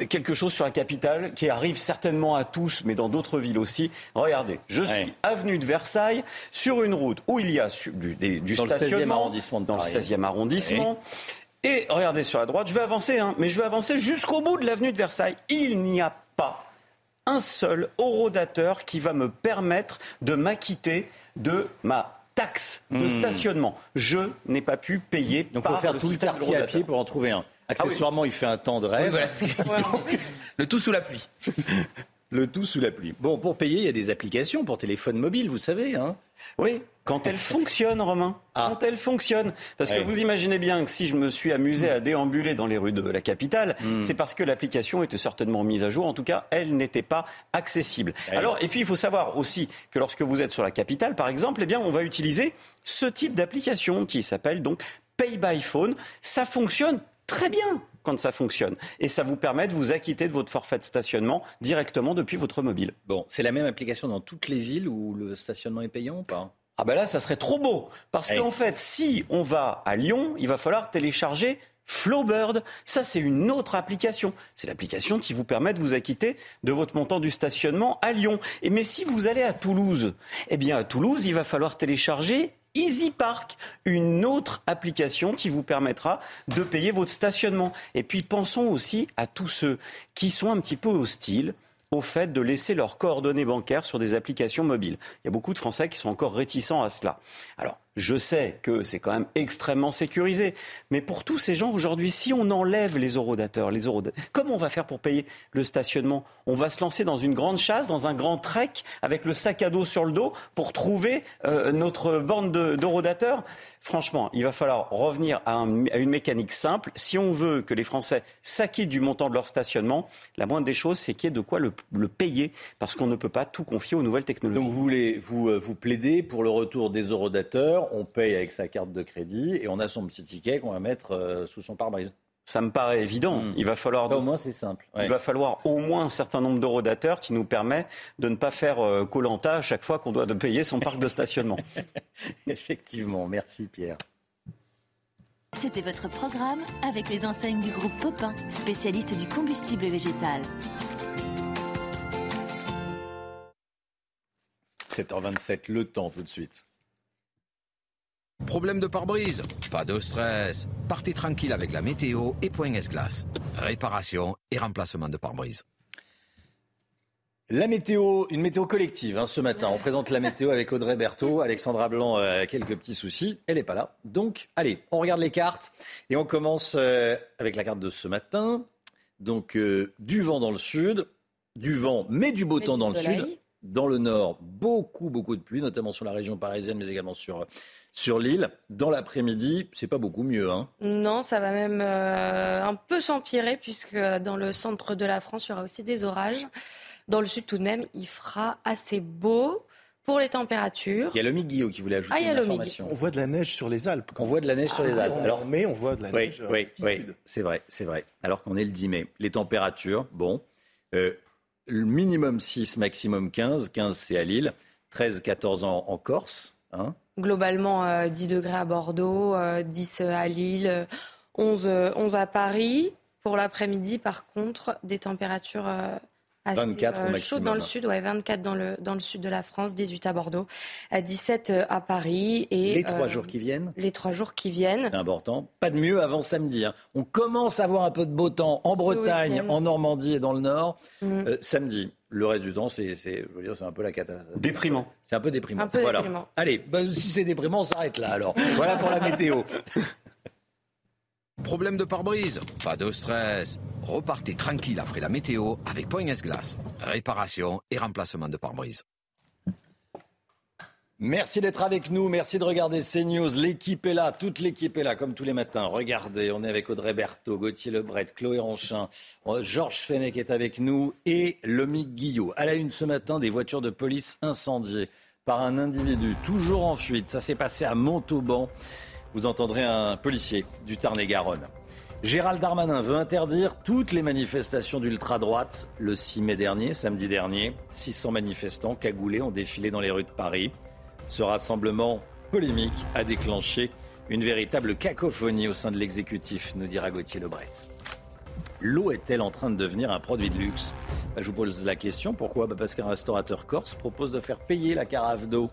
quelque chose sur la capitale qui arrive certainement à tous, mais dans d'autres villes aussi. Regardez, je suis avenue de Versailles sur une route où il y a du, des- du Dans le 16e stationnement arrondissement de dans le 16e arrondissement. Et regardez sur la droite, je vais avancer, hein, mais je vais avancer jusqu'au bout de l'avenue de Versailles. Il n'y a pas un seul eurodateur qui va me permettre de m'acquitter de ma taxe de Hmm. stationnement. Je n'ai pas pu payer Donc, il faut faire le tout le quartier à pied pour en trouver un. Accessoirement, il fait un temps de rêve. Oui, voilà, c'est- [LAUGHS] Le tout sous la pluie. Le tout sous la pluie. Bon, pour payer, il y a des applications pour téléphone mobile, vous savez. Hein Oui, quand elles fonctionnent, Romain. Quand elles fonctionnent. Parce que vous imaginez bien que si je me suis amusé à déambuler dans les rues de la capitale, c'est parce que l'application était certainement mise à jour. En tout cas, elle n'était pas accessible. Ouais. Alors, et puis il faut savoir aussi que lorsque vous êtes sur la capitale, par exemple, eh bien, on va utiliser ce type d'application qui s'appelle donc Pay by Phone. Ça fonctionne très bien quand ça fonctionne. Et ça vous permet de vous acquitter de votre forfait de stationnement directement depuis votre mobile. Bon, c'est la même application dans toutes les villes où le stationnement est payant ou pas? Ah ben là, ça serait trop beau. Parce qu'en fait, si on va à Lyon, il va falloir télécharger Flowbird. Ça, c'est une autre application. C'est l'application qui vous permet de vous acquitter de votre montant du stationnement à Lyon. Et mais si vous allez à Toulouse, eh bien à Toulouse, il va falloir télécharger Easy Park, une autre application qui vous permettra de payer votre stationnement. Et puis pensons aussi à tous ceux qui sont un petit peu hostiles au fait de laisser leurs coordonnées bancaires sur des applications mobiles. Il y a beaucoup de Français qui sont encore réticents à cela. Alors, je sais que c'est quand même extrêmement sécurisé, mais pour tous ces gens aujourd'hui, si on enlève les eurodateurs, les comment on va faire pour payer le stationnement? On va se lancer dans une grande chasse, dans un grand trek, avec le sac à dos sur le dos, pour trouver euh, notre bande de- d'eurodateurs Franchement, il va falloir revenir à, un- à une mécanique simple. Si on veut que les Français s'acquittent du montant de leur stationnement, la moindre des choses, c'est qu'il y ait de quoi le, payer, parce qu'on ne peut pas tout confier aux nouvelles technologies. Donc vous, voulez, vous, euh, vous plaidez pour le retour des on paye avec sa carte de crédit et on a son petit ticket qu'on va mettre euh, sous son pare-brise. Ça me paraît évident. Il va falloir. Ça, au moins, c'est simple. Ouais. Il va falloir au moins un certain nombre d'eurodateurs qui nous permet de ne pas faire Colanta à chaque fois qu'on doit de payer son parc de stationnement. [LAUGHS] Effectivement, merci Pierre. C'était votre programme avec les enseignes du groupe Popin, spécialiste du combustible végétal. 7h27, le temps tout de suite. Problème de pare-brise Pas de stress. Partez tranquille avec la météo et Point S-Glace. Réparation et remplacement de pare-brise. La météo, une météo collective hein, ce matin. On présente la météo avec Audrey Berthaud. Alexandra Blanc euh, a quelques petits soucis. Elle n'est pas là. Donc, allez, on regarde les cartes. Et on commence euh, avec la carte de ce matin. Donc, euh, du vent dans le sud, du vent, mais du beau Mais temps du dans le sud. Dans le nord, beaucoup, beaucoup de pluie, notamment sur la région parisienne, mais également sur, sur l'île. Dans l'après-midi, c'est pas beaucoup mieux. Hein. Non, ça va même euh, un peu s'empirer puisque dans le centre de la France, il y aura aussi des orages. Dans le sud, tout de même, il fera assez beau pour les températures. Il y a Lomi Guillaume qui voulait ajouter Ah, il y a une information. On voit de la neige sur les Alpes. On voit de la neige sur les Alpes. Alors, mais on voit de la oui, neige. à oui, oui, c'est vrai, c'est vrai. Alors qu'on est le 10 mai. Les températures, bon, euh, le minimum 6, maximum 15. 15, c'est à Lille. 13, 14 ans en Corse. Hein. Globalement, euh, 10 degrés à Bordeaux, euh, 10 à Lille, euh, 11, euh, 11 à Paris. Pour l'après-midi, par contre, des températures euh, assez 24 au euh, maximum. chaudes dans le sud, ouais, 24 dans le, dans le sud de la France, 18 à Bordeaux, à 17 à Paris. Et, les trois euh, jours qui viennent, Les trois jours qui viennent. c'est important. Pas de mieux avant samedi. hein. On commence à avoir un peu de beau temps en Bretagne, en Normandie et dans le Nord. Mm. Euh, samedi, Le reste du temps, c'est, c'est, je veux dire, c'est un peu la catastrophe. Déprimant. C'est un peu déprimant. Un peu voilà. déprimant. Allez, bah, si c'est déprimant, on s'arrête là alors. Voilà pour la météo. [LAUGHS] Problème de pare-brise Pas de stress. Repartez tranquille après la météo avec Point S-Glace. Réparation et remplacement de pare-brise. Merci d'être avec nous, merci de regarder CNews. L'équipe est là, toute l'équipe est là, comme tous les matins. Regardez, on est avec Audrey Berthaud, Gauthier Lebret, Chloé Ranchin, Georges Fenech est avec nous et Lomique Guillot. À la une ce matin, des voitures de police incendiées par un individu toujours en fuite. Ça s'est passé à Montauban. Vous entendrez un policier du Tarn-et-Garonne. Gérald Darmanin veut interdire toutes les manifestations d'ultra-droite. Le 6 mai dernier, samedi dernier, 600 manifestants cagoulés ont défilé dans les rues de Paris. Ce rassemblement polémique a déclenché une véritable cacophonie au sein de l'exécutif, nous dira Gauthier Lebret. L'eau est-elle en train de devenir un produit de luxe? Bah, Je vous pose la question. Pourquoi? Bah, Parce qu'un restaurateur corse propose de faire payer la carafe d'eau.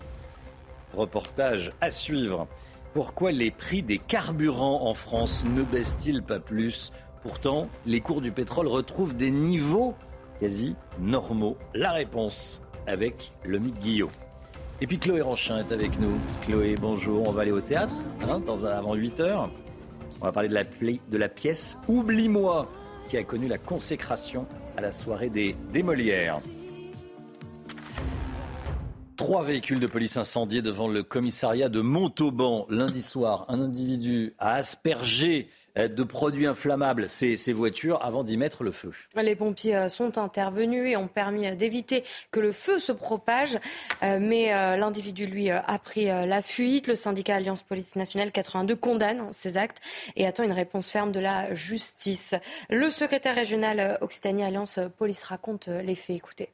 Reportage à suivre. Pourquoi les prix des carburants en France ne baissent-ils pas plus? Pourtant, les cours du pétrole retrouvent des niveaux quasi normaux. La réponse avec le Mick Guillot. Et puis Chloé Ranchin est avec nous. Chloé, bonjour. On va aller au théâtre hein, dans avant 8 heures. On va parler de la, pièce Oublie-moi qui a connu la consécration à la soirée des, des Molières. Trois véhicules de police incendiés devant le commissariat de Montauban lundi soir. Un individu a aspergé de produits inflammables ces, voitures avant d'y mettre le feu. Les pompiers euh, sont intervenus et ont permis euh, d'éviter que le feu se propage. Euh, Mais euh, l'individu, lui, euh, a pris euh, la fuite. Le syndicat Alliance Police Nationale 82 condamne ces actes et attend une réponse ferme de la justice. Le secrétaire régional euh, Occitanie Alliance Police raconte euh, les faits. Écoutez.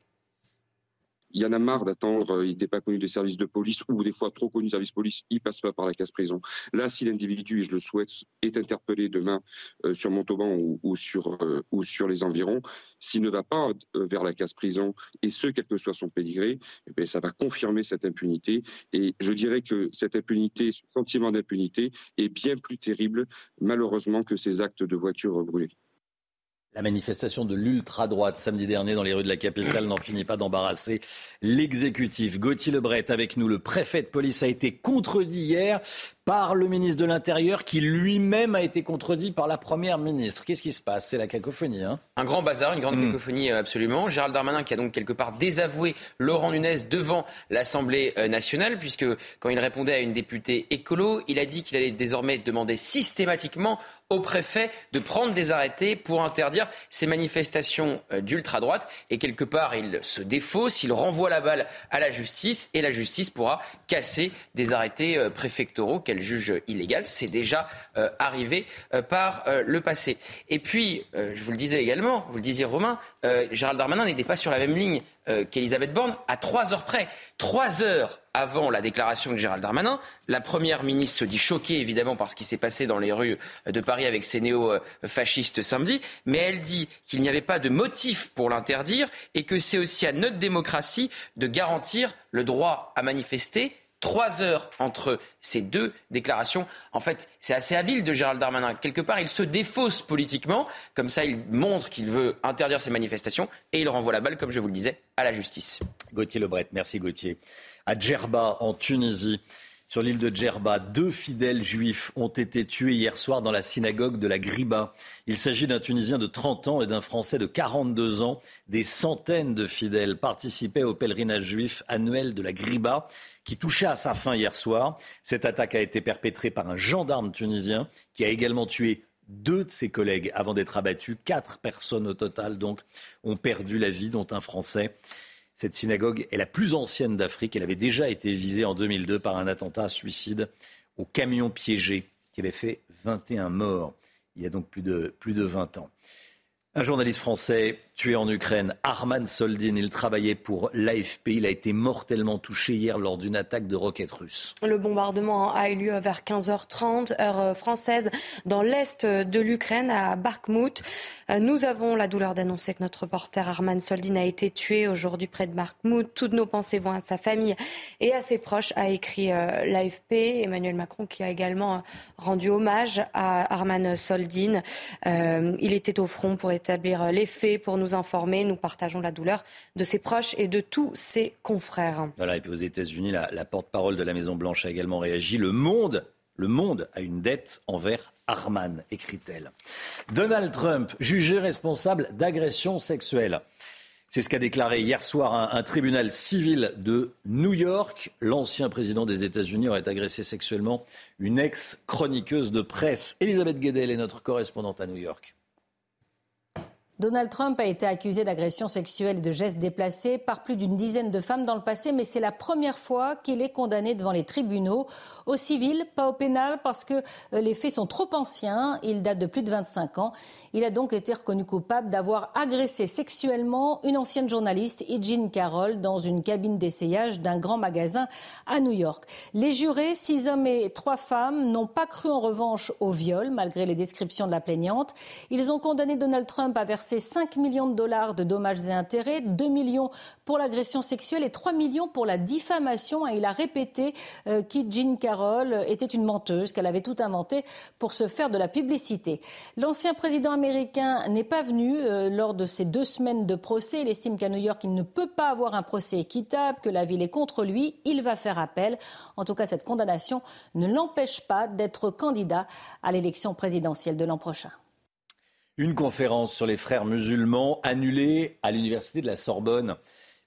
Il y en a marre d'attendre, euh, il n'était pas connu des services de police ou des fois trop connu des services de police, il passe pas par la case prison. Là, si l'individu, et je le souhaite, est interpellé demain euh, sur Montauban ou, ou sur, euh, ou sur les environs, s'il ne va pas vers la case prison, et ce, quel que soit son pédigré, eh bien, ça va confirmer cette impunité. Et je dirais que cette impunité, ce sentiment d'impunité est bien plus terrible, malheureusement, que ces actes de voitures brûlées. La manifestation de l'ultra-droite samedi dernier dans les rues de la capitale n'en finit pas d'embarrasser l'exécutif. Gauthier Lebret avec nous. Le préfet de police a été contredit hier par le ministre de l'Intérieur qui lui-même a été contredit par la première ministre. Qu'est-ce qui se passe? C'est la cacophonie. Hein Un grand bazar, une grande Mm. cacophonie euh, absolument. Gérald Darmanin qui a donc quelque part désavoué Laurent Nunez devant l'Assemblée euh, nationale, puisque quand il répondait à une députée écolo, il a dit qu'il allait désormais demander systématiquement au préfet de prendre des arrêtés pour interdire ces manifestations euh, d'ultra-droite. Et quelque part, il se défausse, il renvoie la balle à la justice et la justice pourra casser des arrêtés préfectoraux qu'elle juge illégaux. C'est déjà euh, arrivé euh, par euh, le passé. Et puis, je vous le disais également, vous le disiez Romain, Gérald Darmanin n'était pas sur la même ligne qu'Elisabeth Borne à trois heures près. Trois heures avant la déclaration de Gérald Darmanin, la première ministre se dit choquée évidemment par ce qui s'est passé dans les rues de Paris avec ces néo-fascistes samedi, mais elle dit qu'il n'y avait pas de motif pour l'interdire et que c'est aussi à notre démocratie de garantir le droit à manifester trois heures entre ces deux déclarations. En fait, c'est assez habile de Gérald Darmanin. Quelque part, il se défausse politiquement. Comme ça, il montre qu'il veut interdire ces manifestations et il renvoie la balle, comme je vous le disais, à la justice. Gauthier Lebret, merci Gauthier. À Djerba, en Tunisie, sur l'île de Djerba, deux fidèles juifs ont été tués hier soir dans la synagogue de la Griba. Il s'agit d'un Tunisien de 30 ans et d'un Français de 42 ans. Des centaines de fidèles participaient au pèlerinage juif annuel de la Griba qui touchait à sa fin hier soir. Cette attaque a été perpétrée par un gendarme tunisien qui a également tué deux de ses collègues avant d'être abattu. Quatre personnes au total donc ont perdu la vie, dont un Français. Cette synagogue est la plus ancienne d'Afrique. Elle avait déjà été visée en 2002 par un attentat suicide au camion piégé qui avait fait 21 morts il y a donc plus de, plus de 20 ans. Un journaliste français tué en Ukraine, Arman Soldin, il travaillait pour l'AFP. Il a été mortellement touché hier lors d'une attaque de roquettes russes. Le bombardement a eu lieu vers 15h30, heure euh, française, dans l'est de l'Ukraine, à Bakhmut. Euh, Nous avons la douleur d'annoncer que notre reporter Arman Soldin a été tué aujourd'hui près de Bakhmut. Toutes nos pensées vont à sa famille et à ses proches, a écrit euh, l'AFP. Emmanuel Macron qui a également rendu hommage à Arman Soldin. Il était au front pour établir les faits, pour nous informer. Nous partageons la douleur de ses proches et de tous ses confrères. Voilà, et puis aux États-Unis, la, la porte-parole de la Maison-Blanche a également réagi. Le monde, le monde a une dette envers Arman, écrit-elle. Donald Trump, jugé responsable d'agression sexuelle. C'est ce qu'a déclaré hier soir un, un, tribunal civil de New York. L'ancien président des États-Unis aurait agressé sexuellement une ex-chroniqueuse de presse. Elisabeth Guedel est notre correspondante à New York. Donald Trump a été accusé d'agression sexuelle et de gestes déplacés par plus d'une dizaine de femmes dans le passé, mais c'est la première fois qu'il est condamné devant les tribunaux, au civil, pas au pénal, parce que euh, les faits sont trop anciens, ils datent de plus de 25 ans. Il a donc été reconnu coupable d'avoir agressé sexuellement une ancienne journaliste, E. Carroll, dans une cabine d'essayage d'un grand magasin à New York. Les jurés, six hommes et trois femmes, n'ont pas cru en revanche au viol, malgré les descriptions de la plaignante. Ils ont condamné Donald Trump à verser 5 millions de dollars de dommages et intérêts, 2 millions pour l'agression sexuelle et 3 millions pour la diffamation. Et il a répété euh, Jean Carroll était une menteuse, qu'elle avait tout inventé pour se faire de la publicité. L'ancien président américain n'est pas venu euh, lors de ces deux semaines de procès. Il estime qu'à New York, il ne peut pas avoir un procès équitable, que la ville est contre lui. Il va faire appel. En tout cas, cette condamnation ne l'empêche pas d'être candidat à l'élection présidentielle de l'an prochain. Une conférence sur les frères musulmans annulée à l'université de la Sorbonne.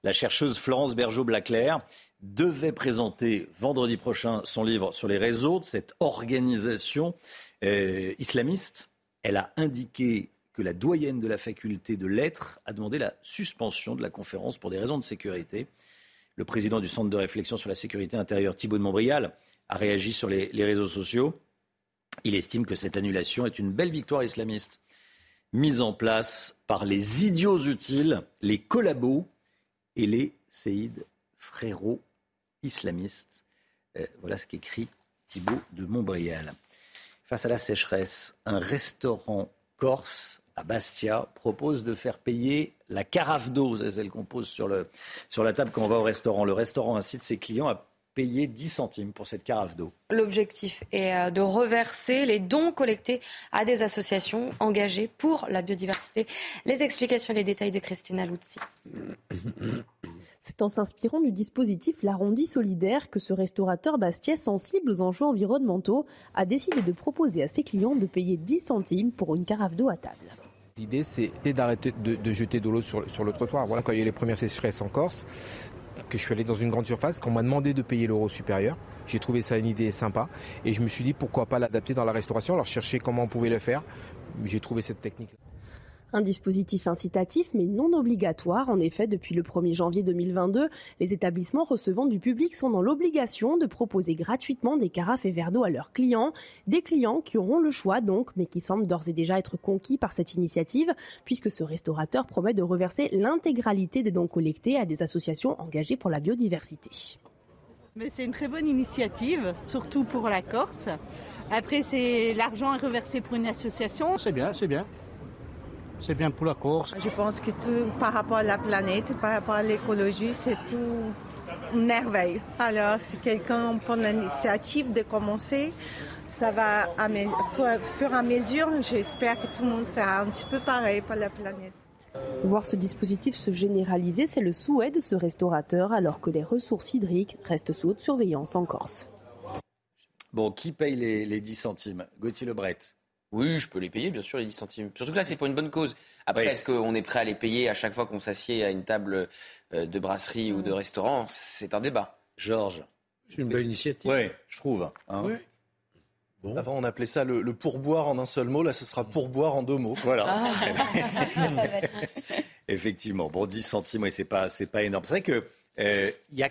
La chercheuse Florence Bergeau-Blaclair devait présenter vendredi prochain son livre sur les réseaux de cette organisation euh, islamiste. Elle a indiqué que la doyenne de la faculté de lettres a demandé la suspension de la conférence pour des raisons de sécurité. Le président du Centre de réflexion sur la sécurité intérieure, Thibault de Montbrial, a réagi sur les, les réseaux sociaux. Il estime que cette annulation est une belle victoire islamiste mise en place par les idiots utiles, les collabos et les séides frérots islamistes. Euh, voilà ce qu'écrit Thibault de Montbrial. Face à la sécheresse, un restaurant corse à Bastia propose de faire payer la carafe d'eau, celle qu'on pose sur, le, sur la table quand on va au restaurant. Le restaurant incite ses clients à payer 10 centimes pour cette carafe d'eau. L'objectif est euh, de reverser les dons collectés à des associations engagées pour la biodiversité. Les explications et les détails de Christina Luzzi. C'est en s'inspirant du dispositif L'arrondi solidaire que ce restaurateur bastien sensible aux enjeux environnementaux a décidé de proposer à ses clients de payer 10 centimes pour une carafe d'eau à table. L'idée, c'est d'arrêter de, de, jeter de l'eau sur, sur, le trottoir. Voilà, quand il y a eu les premières sécheresses en Corse, que je suis allé dans une grande surface, qu'on m'a demandé de payer l'euro supérieur. J'ai trouvé ça une idée sympa et je me suis dit pourquoi pas l'adapter dans la restauration, alors chercher comment on pouvait le faire. J'ai trouvé cette technique. Un dispositif incitatif mais non obligatoire. En effet, depuis le 1er janvier 2022, les établissements recevant du public sont dans l'obligation de proposer gratuitement des carafes et verres d'eau à leurs clients. Des clients qui auront le choix donc, mais qui semblent d'ores et déjà être conquis par cette initiative, puisque ce restaurateur promet de reverser l'intégralité des dons collectés à des associations engagées pour la biodiversité. Mais c'est une très bonne initiative, surtout pour la Corse. Après, c'est l'argent est reversé pour une association. C'est bien, c'est bien c'est bien pour la Corse. Je pense que tout par rapport à la planète, par rapport à l'écologie, c'est tout merveille. Alors, si quelqu'un prend l'initiative de commencer, ça va à mes, fur et à mesure, j'espère que tout le monde fera un petit peu pareil pour la planète. Voir ce dispositif se généraliser, c'est le souhait de ce restaurateur alors que les ressources hydriques restent sous haute surveillance en Corse. Bon, qui paye les, les 10 centimes? Gauthier Lebret oui, je peux les payer, bien sûr, les 10 centimes. Surtout que là, c'est pour une bonne cause. Après, est-ce qu'on est prêt à les payer à chaque fois qu'on s'assied à une table euh, de brasserie ou de restaurant? C'est un débat. Georges. C'est une belle initiative. Oui, je trouve. Hein. Oui. Bon. Avant, on appelait ça le, le, pourboire en un seul mot. Là, ce sera pourboire en deux mots. Voilà. Ah. [LAUGHS] Effectivement. Bon, 10 centimes, oui, c'est pas, c'est pas énorme. C'est vrai que il euh, y a,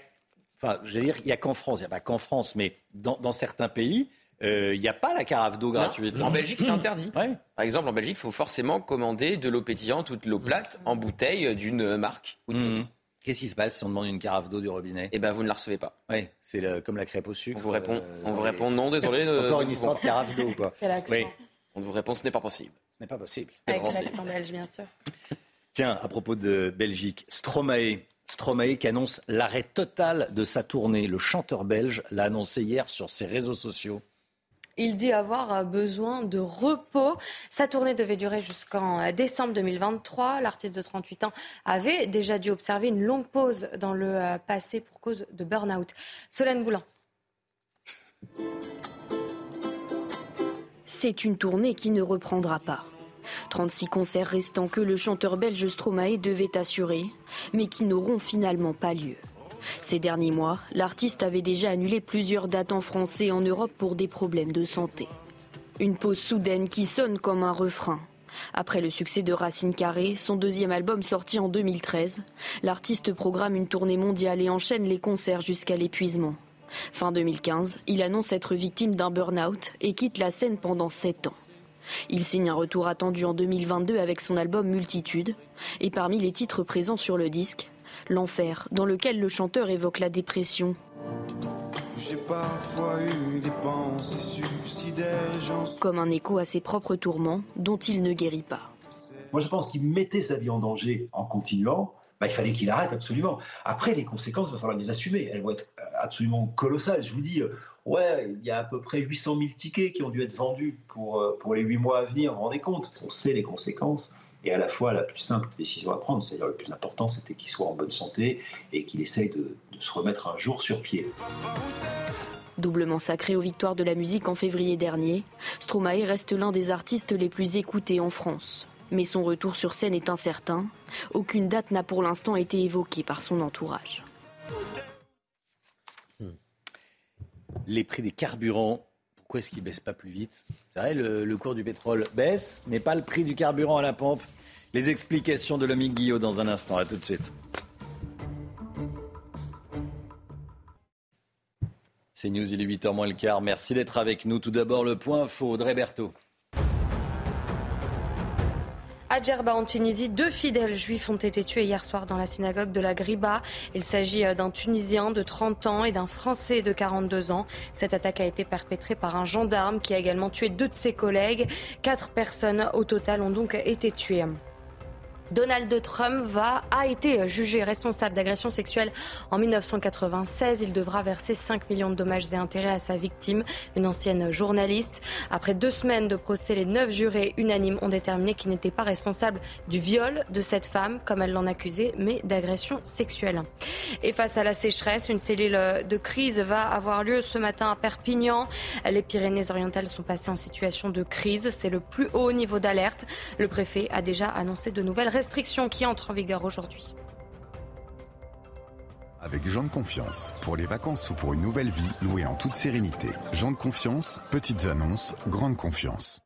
enfin, je veux dire, il y a qu'en France, il n'y a pas qu'en France, mais dans, dans certains pays, il euh, n'y a pas la carafe d'eau gratuite. En Belgique, c'est interdit. [CLEARS THROAT] Ouais. Par exemple, en Belgique, il faut forcément commander de l'eau pétillante ou de l'eau plate en bouteille d'une marque ou de mmh. Qu'est-ce qui se passe si on demande une carafe d'eau du robinet? Eh ben, vous ne la recevez pas. Oui, c'est comme la crêpe au sucre. On vous répond, euh, on vous répond non, désolé. [LAUGHS] Encore une histoire de carafe d'eau, quoi. [LAUGHS] Oui. On vous répond, ce n'est pas possible. Ce n'est pas possible. Avec l'accent belge, bien sûr. Tiens, à propos de Belgique, Stromae. Stromae qui annonce l'arrêt total de sa tournée. Le chanteur belge l'a annoncé hier sur ses réseaux sociaux. Il dit avoir besoin de repos. Sa tournée devait durer jusqu'en décembre 2023. L'artiste de 38 ans avait déjà dû observer une longue pause dans le passé pour cause de burn-out. Solène Boulan. C'est une tournée qui ne reprendra pas. 36 concerts restants que le chanteur belge Stromae devait assurer, mais qui n'auront finalement pas lieu. Ces derniers mois, l'artiste avait déjà annulé plusieurs dates en France et en Europe pour des problèmes de santé. Une pause soudaine qui sonne comme un refrain. Après le succès de Racine Carré, son deuxième album sorti en 2013, l'artiste programme une tournée mondiale et enchaîne les concerts jusqu'à l'épuisement. Fin 2015, il annonce être victime d'un burn-out et quitte la scène pendant 7 ans. Il signe un retour attendu en 2022 avec son album Multitude. Et parmi les titres présents sur le disque, L'enfer, dans lequel le chanteur évoque la dépression. Comme un écho à ses propres tourments dont il ne guérit pas. Moi je pense qu'il mettait sa vie en danger en continuant. Bah, il fallait qu'il arrête absolument. Après, les conséquences, il va falloir les assumer. Elles vont être absolument colossales. Je vous dis, euh, ouais, il y a à peu près 800 000 tickets qui ont dû être vendus pour, euh, pour les 8 mois à venir, vous vous rendez compte On sait les conséquences. Et à la fois, la plus simple décision à prendre, c'est-à-dire le plus important, c'était qu'il soit en bonne santé et qu'il essaye de, de se remettre un jour sur pied. Doublement sacré aux victoires de la musique en février dernier, Stromae reste l'un des artistes les plus écoutés en France. Mais son retour sur scène est incertain. Aucune date n'a pour l'instant été évoquée par son entourage. les prix des carburants, pourquoi est-ce qu'ils ne baissent pas plus vite C'est vrai, le, cours du pétrole baisse, mais pas le prix du carburant à la pompe. Les explications de l'ami Guillaume dans un instant. À tout de suite. C'est News, il est 8h moins le quart. Merci d'être avec nous. Tout d'abord, le point faux. Audrey Berthaud. À Djerba, en Tunisie, deux fidèles juifs ont été tués hier soir dans la synagogue de la Griba. Il s'agit euh, d'un Tunisien de 30 ans et d'un Français de 42 ans. Cette attaque a été perpétrée par un gendarme qui a également tué deux de ses collègues. Quatre personnes au total ont donc été tuées. Donald Trump va, a été jugé responsable d'agression sexuelle en 1996. Il devra verser 5 millions de dommages et intérêts à sa victime, une ancienne journaliste. Après deux semaines de procès, les neuf jurés unanimes ont déterminé qu'il n'était pas responsable du viol de cette femme, comme elle l'en accusait, mais d'agression sexuelle. Et face à la sécheresse, une cellule de crise va avoir lieu ce matin à Perpignan. Les Pyrénées-Orientales sont passées en situation de crise. C'est le plus haut niveau d'alerte. Le préfet a déjà annoncé de nouvelles restrictions qui entrent en vigueur aujourd'hui. Avec Jean de Confiance, pour les vacances ou pour une nouvelle vie, louée en toute sérénité. Jean de Confiance, petites annonces, grande confiance.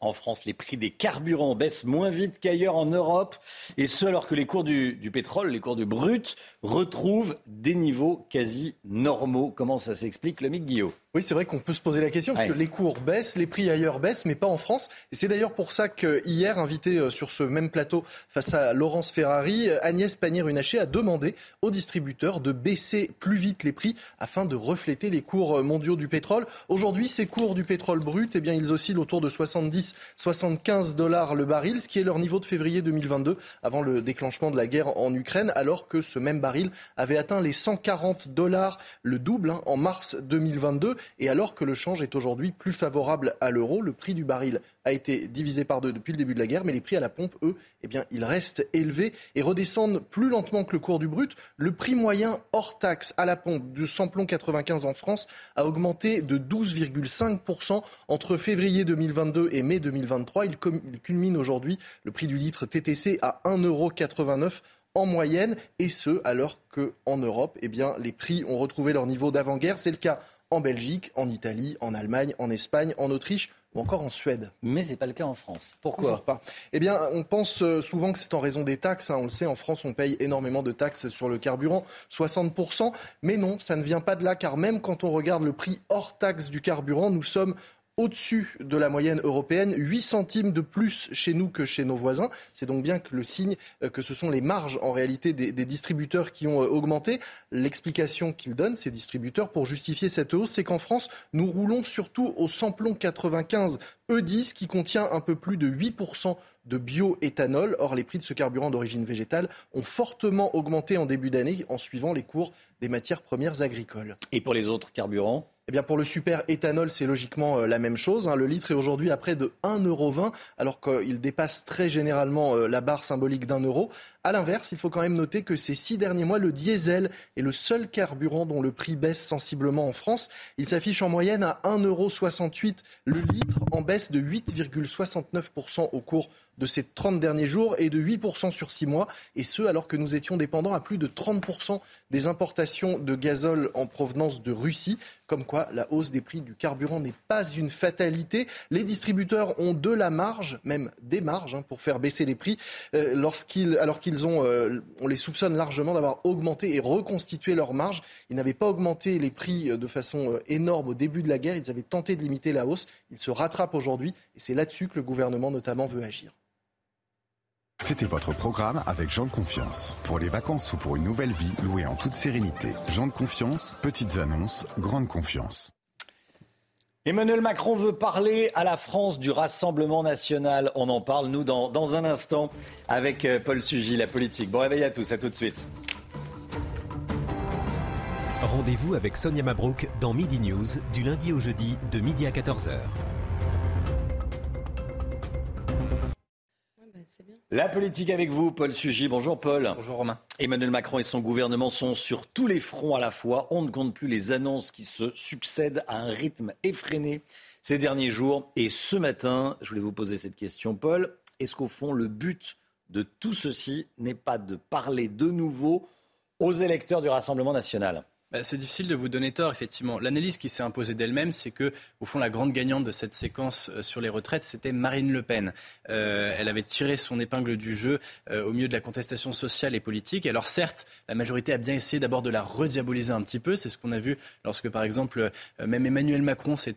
En France, les prix des carburants baissent moins vite qu'ailleurs en Europe, et ce alors que les cours du, pétrole, les cours du brut, retrouvent des niveaux quasi normaux. Comment ça s'explique, le mythe Guillaume? Oui, c'est vrai qu'on peut se poser la question, parce que les cours baissent, les prix ailleurs baissent, mais pas en France. Et c'est d'ailleurs pour ça qu'hier, invité euh, sur ce même plateau face à Laurence Ferrari, euh, Agnès Pannier-Runacher a demandé aux distributeurs de baisser plus vite les prix afin de refléter les cours euh, mondiaux du pétrole. Aujourd'hui, ces cours du pétrole brut, eh bien, ils oscillent autour de 70-75 dollars le baril, ce qui est leur niveau de février 2022, avant le déclenchement de la guerre en Ukraine, alors que ce même baril avait atteint les 140 dollars, le double, hein, en mars 2022. Et alors que le change est aujourd'hui plus favorable à l'euro, le prix du baril a été divisé par deux depuis le début de la guerre, mais les prix à la pompe, eux, eh bien, ils restent élevés et redescendent plus lentement que le cours du brut. Le prix moyen hors taxe à la pompe de samplon 95 en France a augmenté de 12,5% entre février 2022 et mai 2023. Il culmine aujourd'hui le prix du litre TTC à 1,89€ en moyenne, et ce alors qu'en Europe, eh bien, les prix ont retrouvé leur niveau d'avant-guerre. C'est le cas en Belgique, en Italie, en Allemagne, en Espagne, en Autriche ou encore en Suède. Mais ce n'est pas le cas en France. Pourquoi pas Eh bien, on pense euh, souvent que c'est en raison des taxes. Hein. On le sait, en France, on paye énormément de taxes sur le carburant, 60%. Mais non, ça ne vient pas de là, car même quand on regarde le prix hors taxe du carburant, nous sommes au-dessus de la moyenne européenne, 8 centimes de plus chez nous que chez nos voisins. C'est donc bien le signe euh, que ce sont les marges en réalité des, distributeurs qui ont euh, augmenté. L'explication qu'ils donnent, ces distributeurs, pour justifier cette hausse, c'est qu'en France, nous roulons surtout au samplon 95 E10 qui contient un peu plus de 8% de bioéthanol. Or, les prix de ce carburant d'origine végétale ont fortement augmenté en début d'année en suivant les cours des matières premières agricoles. Et pour les autres carburants eh bien pour le super éthanol, c'est logiquement la même chose. Hein. Le litre est aujourd'hui à près de 1,20€, alors qu'il dépasse très généralement la barre symbolique d'un euro. À l'inverse, il faut quand même noter que ces six derniers mois, le diesel est le seul carburant dont le prix baisse sensiblement en France. Il s'affiche en moyenne à 1,68€ le litre, en baisse de 8,69% au cours de ces 30 derniers jours et de 8% sur 6 mois, et ce alors que nous étions dépendants à plus de 30% des importations de gazole en provenance de Russie, comme quoi la hausse des prix du carburant n'est pas une fatalité. Les distributeurs ont de la marge, même des marges, hein, pour faire baisser les prix, euh, lorsqu'ils, alors qu'ils euh, on les soupçonne largement d'avoir augmenté et reconstitué leurs marges. Ils n'avaient pas augmenté les prix euh, de façon énorme au début de la guerre, ils avaient tenté de limiter la hausse, ils se rattrapent aujourd'hui, et c'est là-dessus que le gouvernement notamment veut agir. C'était votre programme avec Jean de Confiance. Pour les vacances ou pour une nouvelle vie, louée en toute sérénité. Jean de Confiance, petites annonces, grande confiance. Emmanuel Macron veut parler à la France du Rassemblement national. On en parle, nous, dans, un instant, avec euh, Paul Sugy, la politique. Bon réveil à tous, à tout de suite. Rendez-vous avec Sonia Mabrouk dans Midi News, du lundi au jeudi, de midi à 14h. La politique avec vous, Paul Sugy. Bonjour Paul. Bonjour Romain. Emmanuel Macron et son gouvernement sont sur tous les fronts à la fois. On ne compte plus les annonces qui se succèdent à un rythme effréné ces derniers jours. Et ce matin, je voulais vous poser cette question, Paul. Est-ce qu'au fond, le but de tout ceci n'est pas de parler de nouveau aux électeurs du Rassemblement national? C'est difficile de vous donner tort, effectivement. L'analyse qui s'est imposée d'elle-même, c'est que, au fond, la grande gagnante de cette séquence euh, sur les retraites, c'était Marine Le Pen. Euh, elle avait tiré son épingle du jeu euh, au milieu de la contestation sociale et politique. alors, certes, la majorité a bien essayé d'abord de la rediaboliser un petit peu. C'est ce qu'on a vu lorsque, par exemple, même Emmanuel Macron s'est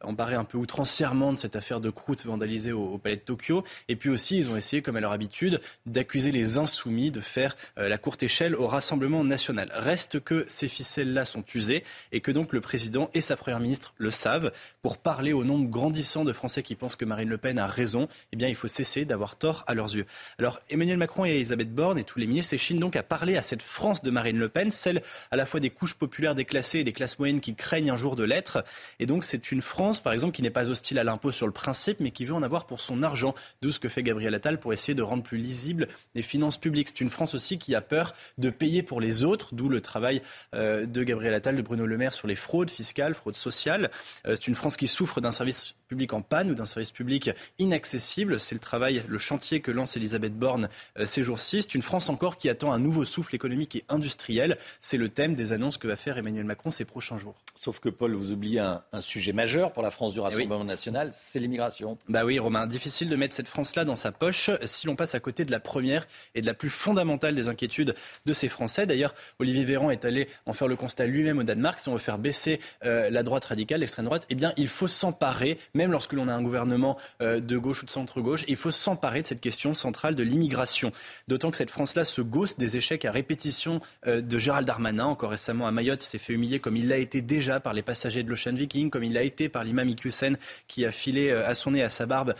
embarré un peu outrancièrement de cette affaire de croûte vandalisée au, palais de Tokyo. Et puis aussi, ils ont essayé, comme à leur habitude, d'accuser les insoumis de faire la courte échelle au Rassemblement national. Reste que ces fils celles-là sont usées et que donc le président et sa première ministre le savent. Pour parler au nombre grandissant de Français qui pensent que Marine Le Pen a raison, eh bien, il faut cesser d'avoir tort à leurs yeux. Alors, Emmanuel Macron et Elisabeth Borne et tous les ministres s'échinent donc à parler à cette France de Marine Le Pen, celle à la fois des couches populaires déclassées et des classes moyennes qui craignent un jour de l'être. Et donc, c'est une France, par exemple, qui n'est pas hostile à l'impôt sur le principe, mais qui veut en avoir pour son argent. D'où ce que fait Gabriel Attal pour essayer de rendre plus lisibles les finances publiques. C'est une France aussi qui a peur de payer pour les autres, d'où le travail euh, de Gabriel Attal, de Bruno Le Maire sur les fraudes fiscales, fraudes sociales. Euh, c'est une France qui souffre d'un service public en panne ou d'un service public inaccessible. C'est le travail, le chantier que lance Elisabeth Borne euh, ces jours-ci. C'est une France encore qui attend un nouveau souffle économique et industriel. C'est le thème des annonces que va faire Emmanuel Macron ces prochains jours. Sauf que Paul, vous oubliez un, sujet majeur pour la France du Rassemblement national, c'est l'immigration. Bah oui, Romain, difficile de mettre cette France-là dans sa poche si l'on passe à côté de la première et de la plus fondamentale des inquiétudes de ces Français. D'ailleurs, Olivier Véran est allé en faire le constat lui-même au Danemark. Si on veut faire baisser euh, la droite radicale, l'extrême droite, eh bien, il faut s'emparer, même lorsque l'on a un gouvernement euh, de gauche ou de centre-gauche, il faut s'emparer de cette question centrale de l'immigration. D'autant que cette France-là se gausse des échecs à répétition euh, de Gérald Darmanin. Encore récemment à Mayotte, s'est fait humilier comme il l'a été déjà par les passagers de l'Ocean Viking, comme il l'a été par l'imam Iqiyoussen qui a filé à son nez à sa barbe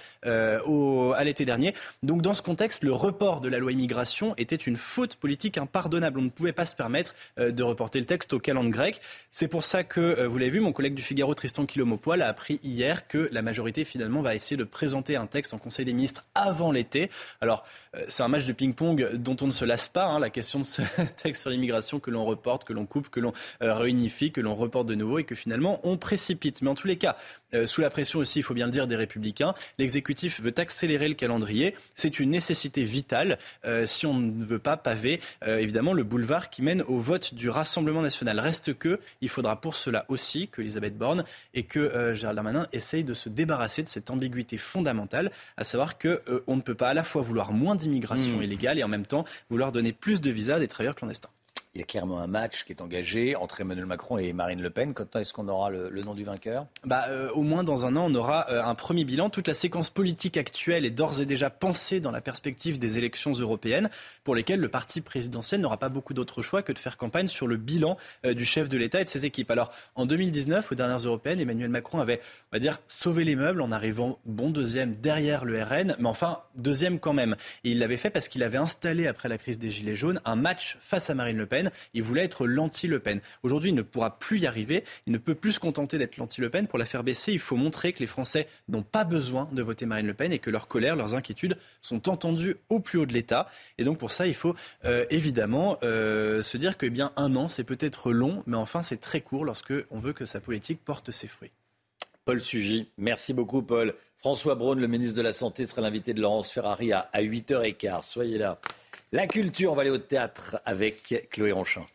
au, à l'été dernier. Donc dans ce contexte, le report de la loi immigration était une faute politique impardonnable. On ne pouvait pas se permettre de reporter le texte au calendrier grec. C'est pour ça que, euh, vous l'avez vu, mon collègue du Figaro, Tristan Quilomopoil, a appris hier que la majorité, finalement, va essayer de présenter un texte en Conseil des ministres avant l'été. Alors, euh, c'est un match de ping-pong dont on ne se lasse pas. Hein, la question de ce [LAUGHS] texte sur l'immigration que l'on reporte, que l'on coupe, que l'on euh, réunifie, que l'on reporte de nouveau et que finalement on précipite. Mais en tous les cas, sous la pression aussi, il faut bien le dire, des républicains, l'exécutif veut accélérer le calendrier. C'est une nécessité vitale si on ne veut pas paver, évidemment, le boulevard qui mène au vote du Rassemblement national. Reste que il faudra pour cela aussi que Elisabeth Borne et que euh, Gérald Darmanin essayent de se débarrasser de cette ambiguïté fondamentale, à savoir qu'on euh, ne peut pas à la fois vouloir moins d'immigration mmh. illégale et en même temps vouloir donner plus de visas à des travailleurs clandestins il y a clairement un match qui est engagé entre Emmanuel Macron et Marine Le Pen. Quand est-ce qu'on aura le, nom du vainqueur? Bah, euh, Au moins dans un an, on aura euh, un premier bilan. Toute la séquence politique actuelle est d'ores et déjà pensée dans la perspective des élections européennes, pour lesquelles le parti présidentiel n'aura pas beaucoup d'autre choix que de faire campagne sur le bilan euh, du chef de l'État et de ses équipes. Alors, en 2019, aux dernières européennes, Emmanuel Macron avait, on va dire, sauvé les meubles en arrivant bon deuxième derrière le RN, mais enfin deuxième quand même. Il l'avait fait parce qu'il avait installé, après la crise des Gilets jaunes, un match face à Marine Le Pen Il voulait être l'anti-Le Pen. Aujourd'hui, il ne pourra plus y arriver. Il ne peut plus se contenter d'être l'anti-Le Pen. Pour la faire baisser, il faut montrer que les Français n'ont pas besoin de voter Marine Le Pen et que leur colère, leurs inquiétudes sont entendues au plus haut de l'État. Et donc pour ça, il faut euh, évidemment euh, se dire que eh bien un an, c'est peut-être long, mais enfin c'est très court lorsque on veut que sa politique porte ses fruits. Paul Sugy, merci beaucoup Paul. François Braun, le ministre de la Santé, sera l'invité de Laurence Ferrari à, 8h15. Soyez là. La culture, on va aller au théâtre avec Chloé Ronchin.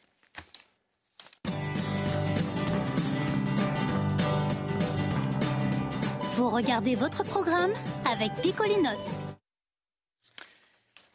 Vous regardez votre programme avec Picolinos.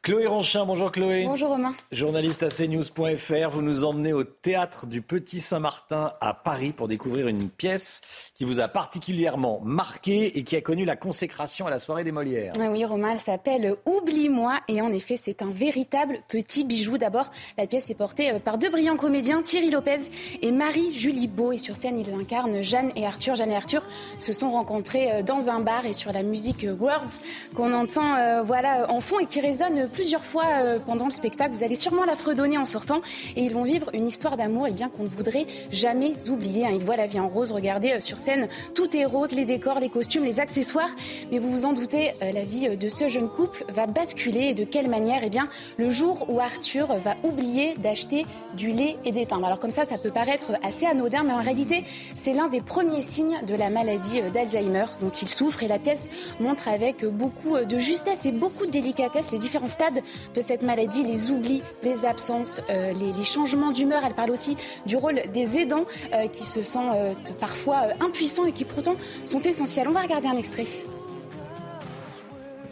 Chloé Ronchin, bonjour Chloé. Bonjour Romain. Journaliste à cnews.fr, vous nous emmenez au théâtre du Petit Saint-Martin à Paris pour découvrir une pièce qui vous a particulièrement marqué et qui a connu la consécration à la soirée des Molières. Ah oui Romain, elle s'appelle Oublie-moi et en effet c'est un véritable petit bijou. D'abord, la pièce est portée euh, par deux brillants comédiens, Thierry Lopez et Marie-Julie Beau et sur scène ils incarnent Jeanne et Arthur. Jeanne et Arthur se sont rencontrés euh, dans un bar et sur la musique euh, Words qu'on entend voilà, en fond et qui résonne plusieurs fois euh, pendant le spectacle. Vous allez sûrement la fredonner en sortant et ils vont vivre une histoire d'amour bien qu'on ne voudrait jamais oublier. Hein. Ils voient la vie en rose. Regardez euh, sur scène, tout est rose, les décors, les costumes, les accessoires. Mais vous vous en doutez, euh, la vie de ce jeune couple va basculer et de quelle manière Eh bien, le jour où Arthur va oublier d'acheter du lait et des timbres. Alors comme ça, ça peut paraître assez anodin, mais en réalité, c'est l'un des premiers signes de la maladie d'Alzheimer dont il souffre et la pièce montre avec beaucoup de justesse et beaucoup de délicatesse les différents stades de cette maladie, les oublis, les absences, euh, les, changements d'humeur. Elle parle aussi du rôle des aidants euh, qui se sentent euh, parfois impuissants et qui pourtant sont essentiels. On va regarder un extrait.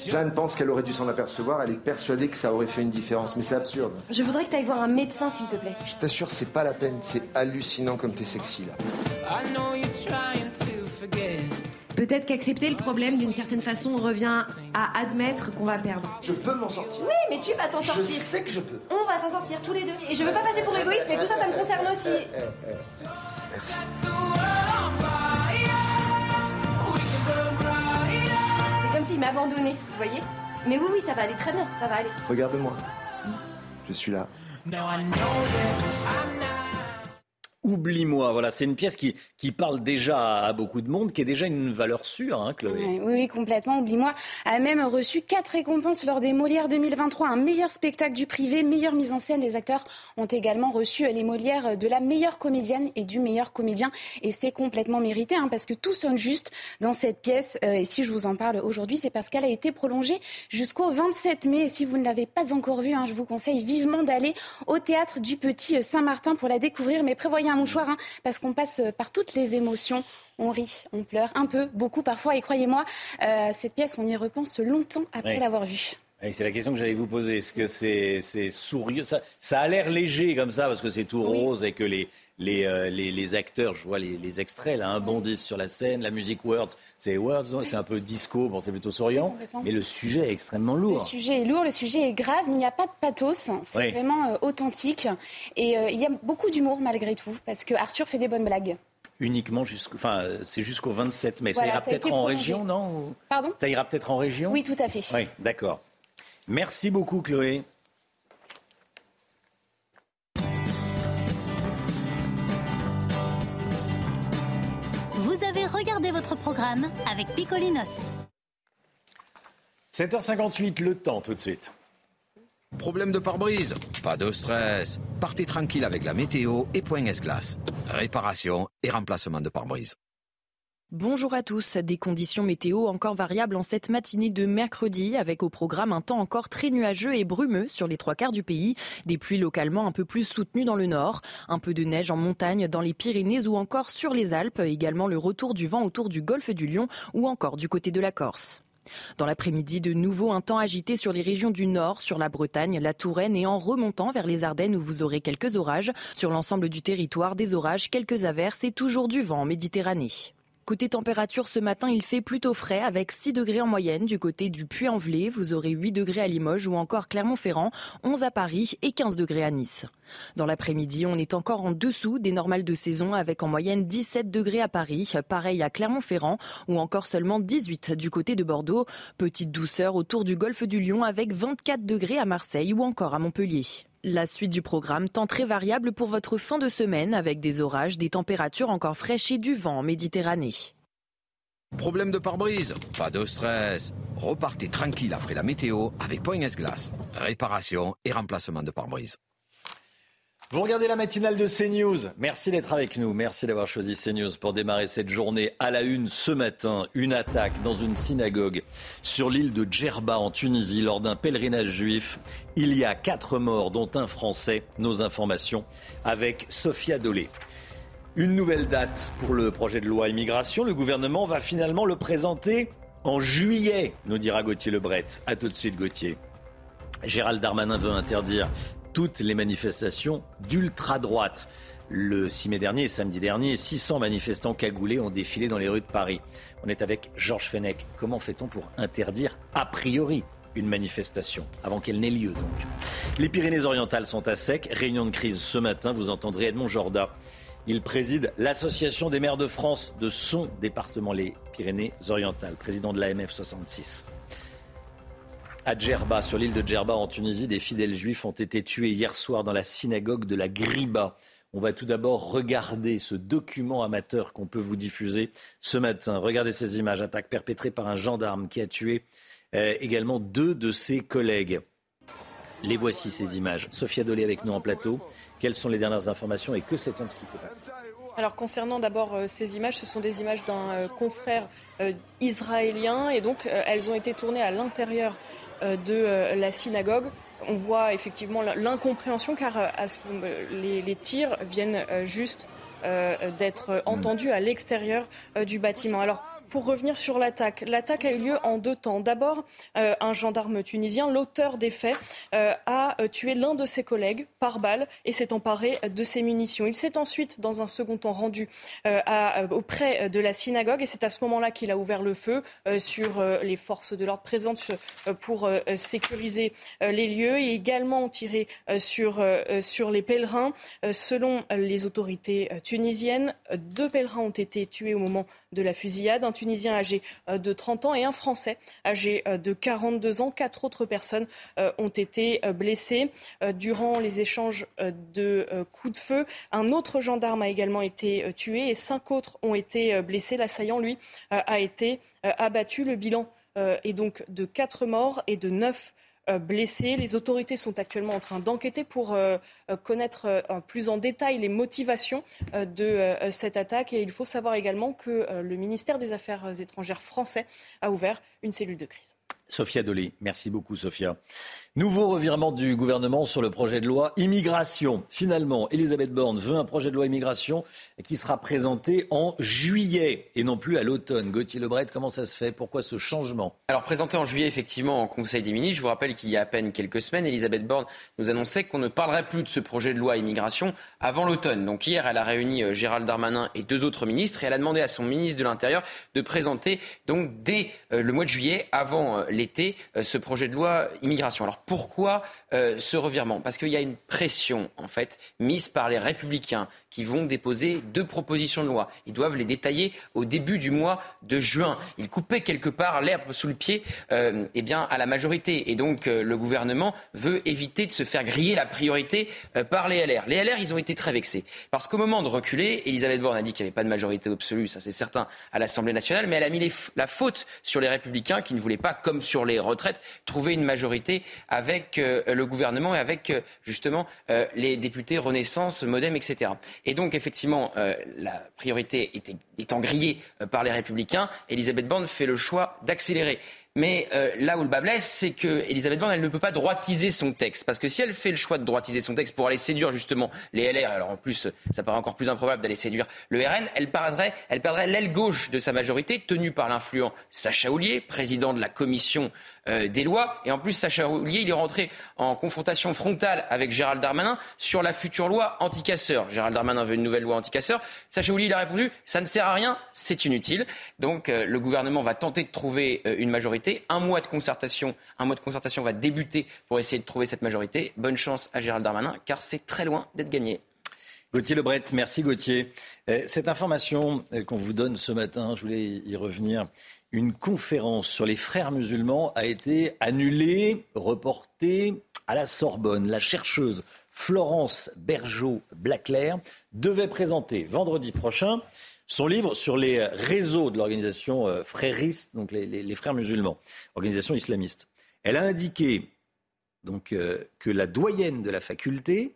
Jeanne pense qu'elle aurait dû s'en apercevoir, elle est persuadée que ça aurait fait une différence, mais c'est absurde. Je voudrais que tu ailles voir un médecin, s'il te plaît. Je t'assure, c'est pas la peine, c'est hallucinant comme t'es sexy là. Peut-être qu'accepter le problème d'une certaine façon revient à admettre qu'on va perdre. Je peux m'en sortir. Oui, mais tu vas t'en sortir. Je sais que je peux. On va s'en sortir tous les deux. Et je veux pas passer pour égoïste, mais tout ça, ça me concerne aussi. Eh, eh, eh. Merci. C'est comme s'il m'abandonnait, vous voyez Mais oui, oui, ça va aller très bien, ça va aller. Regarde-moi. Je suis là. Oublie-moi, voilà, c'est une pièce qui, qui parle déjà à beaucoup de monde, qui est déjà une valeur sûre, hein, Chloé. oui, oui, complètement. Oublie-moi a même reçu quatre récompenses lors des Molières 2023. Un meilleur spectacle du privé, meilleure mise en scène. Les acteurs ont également reçu les Molières de la meilleure comédienne et du meilleur comédien. Et c'est complètement mérité, hein, parce que tout sonne juste dans cette pièce. Euh, et si je vous en parle aujourd'hui, c'est parce qu'elle a été prolongée jusqu'au 27 mai. Et si vous ne l'avez pas encore vue, hein, je vous conseille vivement d'aller au théâtre du Petit Saint-Martin pour la découvrir. Mais prévoyez un mouchoir, hein, parce qu'on passe par toutes les émotions. On rit, on pleure, un peu, beaucoup parfois. Et croyez-moi, euh, cette pièce, on y repense longtemps après l'avoir vue. c'est la question que j'allais vous poser. Est-ce que c'est sourieux ça, ça, a l'air léger comme ça, parce que c'est tout rose et que les, les, euh, les, les, acteurs, je vois les, les extraits, là, un bondissent sur la scène. La musique Words, c'est Words, c'est un peu disco, bon, c'est plutôt souriant. Mais le sujet est extrêmement lourd. Le sujet est lourd, le sujet est grave, mais il n'y a pas de pathos. C'est vraiment euh, authentique. Et euh, il y a beaucoup d'humour malgré tout, parce que Arthur fait des bonnes blagues uniquement jusqu'au, enfin, c'est jusqu'au 27 mai. ça ira peut-être en région, non Pardon? Ça ira peut-être en région? Oui, tout à fait. Oui, d'accord. Merci beaucoup, Chloé. Regardé votre programme avec Picolinos. 7h58, le temps tout de suite. Problème de pare-brise? Pas de stress. Partez tranquille avec la météo et Point S-Glace. Réparation et remplacement de pare-brise. Bonjour à tous. Des conditions météo encore variables en cette matinée de mercredi, avec au programme un temps encore très nuageux et brumeux sur les trois quarts du pays, des pluies localement un peu plus soutenues dans le nord, un peu de neige en montagne dans les Pyrénées ou encore sur les Alpes, également le retour du vent autour du golfe du Lion ou encore du côté de la Corse. Dans l'après-midi, de nouveau un temps agité sur les régions du nord, sur la Bretagne, la Touraine et en remontant vers les Ardennes où vous aurez quelques orages. Sur l'ensemble du territoire, des orages, quelques averses et toujours du vent en Méditerranée. Côté température, ce matin, il fait plutôt frais avec 6 degrés en moyenne du côté du Puy-en-Velay. Vous aurez 8 degrés à Limoges ou encore Clermont-Ferrand, 11 à Paris et 15 degrés à Nice. Dans l'après-midi, on est encore en dessous des normales de saison avec en moyenne 17 degrés à Paris, pareil à Clermont-Ferrand ou encore seulement 18 du côté de Bordeaux. Petite douceur autour du golfe du Lion avec 24 degrés à Marseille ou encore à Montpellier. La suite du programme, temps très variable pour votre fin de semaine avec des orages, des températures encore fraîches et du vent en Méditerranée. Problème de pare-brise? Pas de stress. Repartez tranquille après la météo avec Point Glace. Réparation et remplacement de pare-brise. Vous regardez la matinale de CNews. Merci d'être avec nous. Merci d'avoir choisi CNews pour démarrer cette journée à la une ce matin. Une attaque dans une synagogue sur l'île de Djerba en Tunisie lors d'un pèlerinage juif. Il y a quatre morts, dont un Français. Nos informations avec Sophia Dolé. Une nouvelle date pour le projet de loi immigration. Le gouvernement va finalement le présenter en juillet, nous dira Gauthier Lebret. A tout de suite, Gauthier. Gérald Darmanin veut interdire toutes les manifestations d'ultra-droite. Le 6 mai dernier samedi dernier, 600 manifestants cagoulés ont défilé dans les rues de Paris. On est avec Georges Fenech. Comment fait-on pour interdire a priori une manifestation avant qu'elle n'ait lieu donc? Les Pyrénées-Orientales sont à sec. Réunion de crise ce matin. Vous entendrez Edmond Jorda. Il préside l'Association des maires de France de son département, les Pyrénées-Orientales, président de l'AMF 66. À Djerba, sur l'île de Djerba en Tunisie, des fidèles juifs ont été tués hier soir dans la synagogue de la Griba. On va tout d'abord regarder ce document amateur qu'on peut vous diffuser ce matin. Regardez ces images. Attaque perpétrée par un gendarme qui a tué euh, également deux de ses collègues. Les voici ces images. Sophia Dolé avec nous en plateau. Quelles sont les dernières informations et que sait-on de ce qui s'est passé? Alors concernant d'abord euh, ces images, ce sont des images d'un euh, confrère israélien et donc elles ont été tournées à l'intérieur de euh, la synagogue. On voit effectivement l'incompréhension car euh, les, tirs viennent juste d'être entendus à l'extérieur du bâtiment. Alors, pour revenir sur l'attaque, l'attaque a eu lieu en deux temps. D'abord, euh, un gendarme tunisien, l'auteur des faits, euh, a euh, tué l'un de ses collègues par balle et s'est emparé de ses munitions. Il s'est ensuite, dans un second temps, rendu auprès de la synagogue et c'est à ce moment-là qu'il a ouvert le feu sur les forces de l'ordre présentes pour sécuriser les lieux et également tiré sur, sur les pèlerins. Selon les autorités tunisiennes, deux pèlerins ont été tués au moment de la fusillade, Tunisien âgé euh, de 30 ans et un Français âgé euh, de 42 ans. Quatre autres personnes euh, ont été blessées durant les échanges de coups de feu. Un autre gendarme a également été tué et cinq autres ont été blessés. L'assaillant, lui, a été abattu. Le bilan est donc de quatre morts et de neuf blessés. Les autorités sont actuellement en train d'enquêter pour euh, euh, connaître plus en détail les motivations de cette attaque. Et il faut savoir également que le ministère des Affaires étrangères français a ouvert une cellule de crise. Sophia Dolly, merci beaucoup Sophia. Nouveau revirement du gouvernement sur le projet de loi immigration. Finalement, Elisabeth Borne veut un projet de loi immigration qui sera présenté en juillet et non plus à l'automne. Gauthier Lebret, comment ça se fait? Pourquoi ce changement? Alors présenté en juillet effectivement en Conseil des ministres, je vous rappelle qu'il y a à peine quelques semaines, Elisabeth Borne nous annonçait qu'on ne parlerait plus de ce projet de loi immigration avant l'automne. Donc hier, elle a réuni euh, Gérald Darmanin et deux autres ministres et elle a demandé à son ministre de l'Intérieur de présenter donc dès euh, le mois de juillet, avant euh, l'été, ce projet de loi immigration. Pourquoi euh, ce revirement? Parce qu'il y a une pression, en fait, mise par les républicains qui vont déposer deux propositions de loi. Ils doivent les détailler au début du mois de juin. Ils coupaient quelque part l'herbe sous le pied euh, eh bien, à la majorité. Et donc, euh, le gouvernement veut éviter de se faire griller la priorité euh, par les LR. Les LR, ils ont été très vexés. Parce qu'au moment de reculer, Elisabeth Borne a dit qu'il n'y avait pas de majorité absolue, ça c'est certain, à l'Assemblée nationale, mais elle a mis la faute sur les républicains qui ne voulaient pas, comme sur les retraites, trouver une majorité avec le gouvernement et avec justement les députés Renaissance, Modem, etc. Et donc, effectivement, euh, la priorité était, étant grillée euh, par les Républicains, Elisabeth Borne fait le choix d'accélérer. Mais euh, là où le bas blesse, c'est que Elisabeth Borne, elle ne peut pas droitiser son texte. Parce que si elle fait le choix de droitiser son texte pour aller séduire justement les LR, alors en plus, ça paraît encore plus improbable d'aller séduire le RN, elle perdrait, elle perdrait l'aile gauche de sa majorité, tenue par l'influent Sacha Houlier, président de la commission euh, des lois. Et en plus, Sacha Houlier, il est rentré en confrontation frontale avec Gérald Darmanin sur la future loi anti-casseurs. Gérald Darmanin veut une nouvelle loi anti-casseurs. Sacha Houlier, il a répondu, ça ne sert à rien, c'est inutile. Donc euh, le gouvernement va tenter de trouver une majorité un mois de concertation, un mois de concertation va débuter pour essayer de trouver cette majorité. Bonne chance à Gérald Darmanin, car c'est très loin d'être gagné. Gauthier Lebret, merci Gauthier. Euh, cette information euh, qu'on vous donne ce matin, je voulais y revenir. Une conférence sur les frères musulmans a été annulée, reportée à la Sorbonne, la chercheuse Florence Bergeau-Blaclair devait présenter vendredi prochain son livre sur les réseaux de l'organisation euh, frériste, donc les, frères musulmans, organisation islamiste. Elle a indiqué donc, euh, que la doyenne de la faculté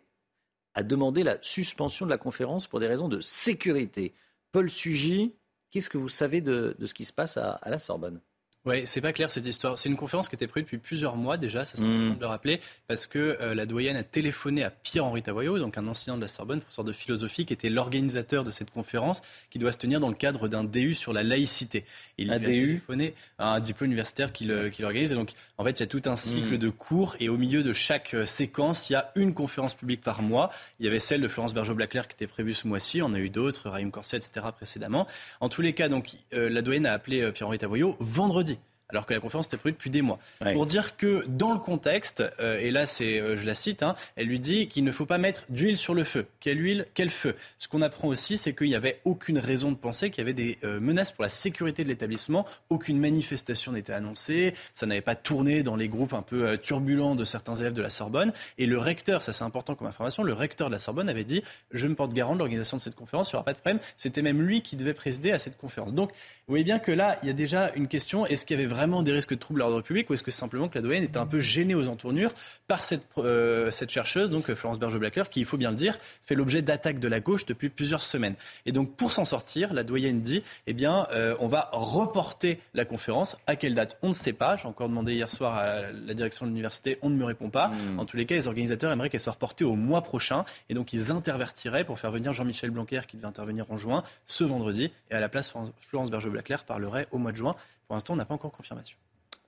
a demandé la suspension de la conférence pour des raisons de sécurité. Paul Sugy, qu'est-ce que vous savez de, ce qui se passe à la Sorbonne? Oui, c'est pas clair cette histoire. C'est une conférence qui était prévue depuis plusieurs mois déjà, ça c'est important de le rappeler, parce que euh, la doyenne a téléphoné à Pierre-Henri Tavoyot, donc un enseignant de la Sorbonne, professeur de philosophie, qui était l'organisateur de cette conférence, qui doit se tenir dans le cadre d'un DU sur la laïcité. Il un DU téléphoné à un diplôme universitaire qui l'organise. Et donc, en fait, il y a tout un cycle hmm. de cours, et au milieu de chaque euh, séquence, il y a une conférence publique par mois. Il y avait celle de Florence Bergeau-Blaclair qui était prévue ce mois-ci. On a eu d'autres, Raïm Corset, etc. précédemment. En tous les cas, donc, euh, la doyenne a appelé Pierre-Henri Tavoyot vendredi alors que la conférence était prévue depuis des mois. Pour dire que dans le contexte, euh, et là c'est, euh, je la cite, hein, elle lui dit qu'il ne faut pas mettre d'huile sur le feu. Quelle huile Quel feu? Ce qu'on apprend aussi, c'est qu'il n'y avait aucune raison de penser qu'il y avait des euh, menaces pour la sécurité de l'établissement. Aucune manifestation n'était annoncée. Ça n'avait pas tourné dans les groupes un peu turbulents de certains élèves de la Sorbonne. Et le recteur, ça c'est important comme information, le recteur de la Sorbonne avait dit je me porte garant de l'organisation de cette conférence, il n'y aura pas de problème. C'était même lui qui devait présider à cette conférence. Donc vous voyez bien que là, il y a déjà une question est-ce qu'il y avait vraiment des risques de troubles à l'ordre public ou est-ce que simplement que la doyenne était un peu gênée aux entournures par cette, euh, cette chercheuse, donc Florence Berger-Blacker, qui, il faut bien le dire, fait l'objet d'attaques de la gauche depuis plusieurs semaines. Et donc, pour s'en sortir, la doyenne dit eh bien, euh, on va reporter la conférence. À quelle date On ne sait pas. J'ai encore demandé hier soir à la direction de l'université, on ne me répond pas. Hmm. En tous les cas, les organisateurs aimeraient qu'elle soit reportée au mois prochain. Et donc, ils intervertiraient pour faire venir Jean-Michel Blanquer, qui devait intervenir en juin, ce vendredi. Et à la place, Florence Berger Claire parlerait au mois de juin. Pour l'instant, on n'a pas encore confirmation.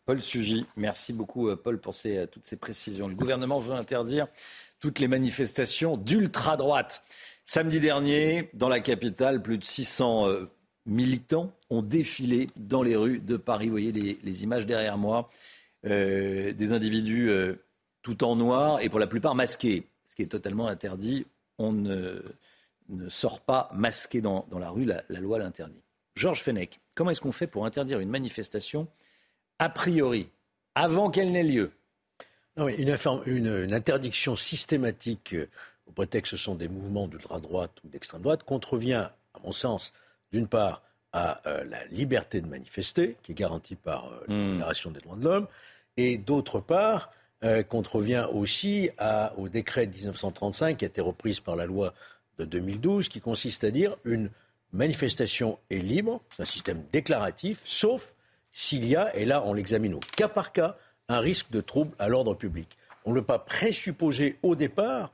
Paul Sugy, merci beaucoup euh, Paul pour euh, toutes ces précisions. Le gouvernement veut interdire toutes les manifestations d'ultra-droite. Samedi dernier, dans la capitale, plus de 600 euh, militants ont défilé dans les rues de Paris. Vous voyez les, images derrière moi. des individus tout en noir et pour la plupart masqués, ce qui est totalement interdit. On ne, sort pas masqué dans, la rue, la loi l'interdit. Georges Fenech, comment est-ce qu'on fait pour interdire une manifestation a priori, avant qu'elle n'ait lieu? Une, interdiction systématique, euh, au prétexte que ce sont des mouvements d'ultra-droite ou d'extrême droite, contrevient, à mon sens, d'une part, à euh, la liberté de manifester, qui est garantie par euh, la hmm. Déclaration des droits de l'homme, et d'autre part, contrevient aussi au décret de 1935 qui a été reprise par la loi de 2012, qui consiste à dire une manifestation est libre, c'est un système déclaratif, sauf s'il y a, et là on l'examine au cas par cas, un risque de trouble à l'ordre public. On ne peut pas présupposer au départ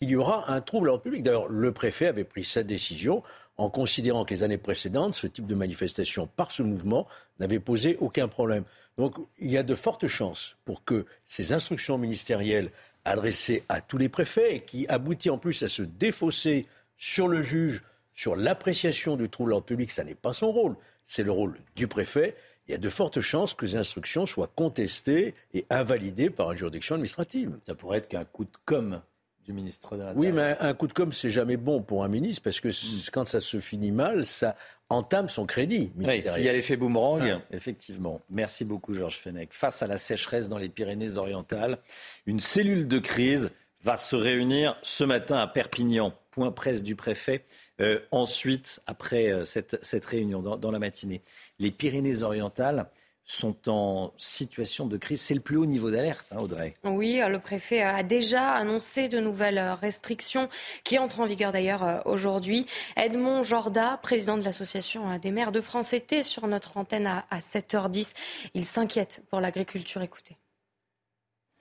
qu'il y aura un trouble à l'ordre public. D'ailleurs, le préfet avait pris sa décision en considérant que les années précédentes, ce type de manifestation par ce mouvement n'avait posé aucun problème. Donc il y a de fortes chances pour que ces instructions ministérielles adressées à tous les préfets et qui aboutissent en plus à se défausser sur le juge sur l'appréciation du trouble l'ordre public, ça n'est pas son rôle, c'est le rôle du préfet. Il y a de fortes chances que les instructions soient contestées et invalidées par une juridiction administrative. Ça pourrait être qu'un coup de com' du ministre de l'Intérieur. Oui, mais un coup de com', c'est jamais bon pour un ministre parce que hmm. quand ça se finit mal, ça entame son crédit. Oui, s'il y a l'effet boomerang, effectivement. Merci beaucoup, Georges Fenech. Face à la sécheresse dans les Pyrénées-Orientales, une cellule de crise va se réunir ce matin à Perpignan. Point presse du préfet. Euh, ensuite, après euh, cette, réunion dans, la matinée, les Pyrénées-Orientales sont en situation de crise. C'est le plus haut niveau d'alerte, hein, Audrey. Oui, euh, le préfet a déjà annoncé de nouvelles restrictions qui entrent en vigueur d'ailleurs aujourd'hui. Edmond Jorda, président de l'association des maires de France, était sur notre antenne à, 7h10. Il s'inquiète pour l'agriculture. Écoutez.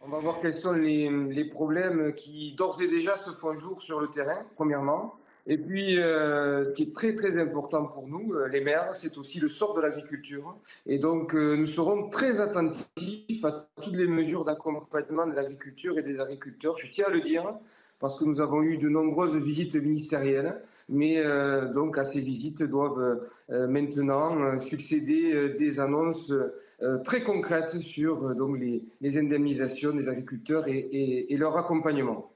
On va voir quels sont les, problèmes qui d'ores et déjà se font jour sur le terrain, premièrement. Et puis, euh, qui est très très important pour nous, euh, les maires, c'est aussi le sort de l'agriculture. Et donc, euh, nous serons très attentifs à toutes les mesures d'accompagnement de l'agriculture et des agriculteurs. Je tiens à le dire, parce que nous avons eu de nombreuses visites ministérielles, mais euh, donc à ces visites doivent euh, maintenant euh, succéder des annonces très concrètes sur les, indemnisations des agriculteurs et, leur accompagnement.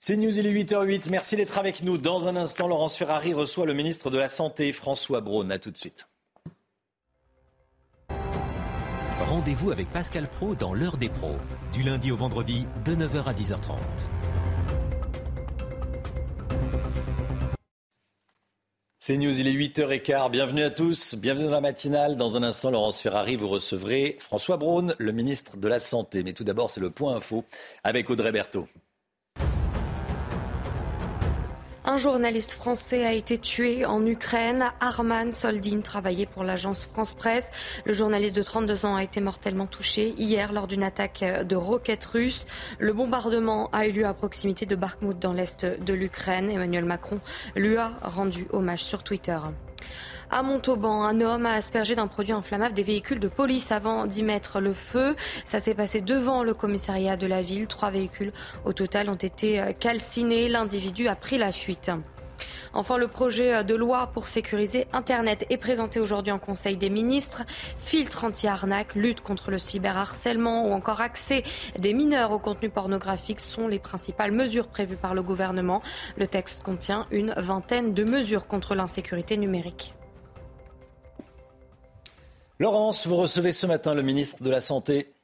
C'est News, il est 8h08. Merci d'être avec nous. Dans un instant, Laurence Ferrari reçoit le ministre de la Santé, François Braun. A tout de suite. Rendez-vous avec Pascal Pro dans l'heure des pros, du lundi au vendredi de 9h à 10h30. C'est News, il est 8h15. Bienvenue à tous. Bienvenue dans la matinale. Dans un instant, Laurence Ferrari, vous recevrez François Braun, le ministre de la Santé. Mais tout d'abord, c'est le point info avec Audrey Berthaud. Un journaliste français a été tué en Ukraine. Arman Soldin travaillait pour l'agence France Presse. Le journaliste de 32 ans a été mortellement touché hier lors d'une attaque de roquettes russes. Le bombardement a eu lieu à proximité de Bakhmut dans l'est de l'Ukraine. Emmanuel Macron lui a rendu hommage sur Twitter. À Montauban, un homme a aspergé d'un produit inflammable des véhicules de police avant d'y mettre le feu. Ça s'est passé devant le commissariat de la ville. Trois véhicules au total ont été calcinés. L'individu a pris la fuite. Enfin, le projet de loi pour sécuriser Internet est présenté aujourd'hui en Conseil des ministres. Filtre anti-arnaque, lutte contre le cyberharcèlement ou encore accès des mineurs au contenu pornographique sont les principales mesures prévues par le gouvernement. Le texte contient une vingtaine de mesures contre l'insécurité numérique. Laurence, vous recevez ce matin le ministre de la Santé.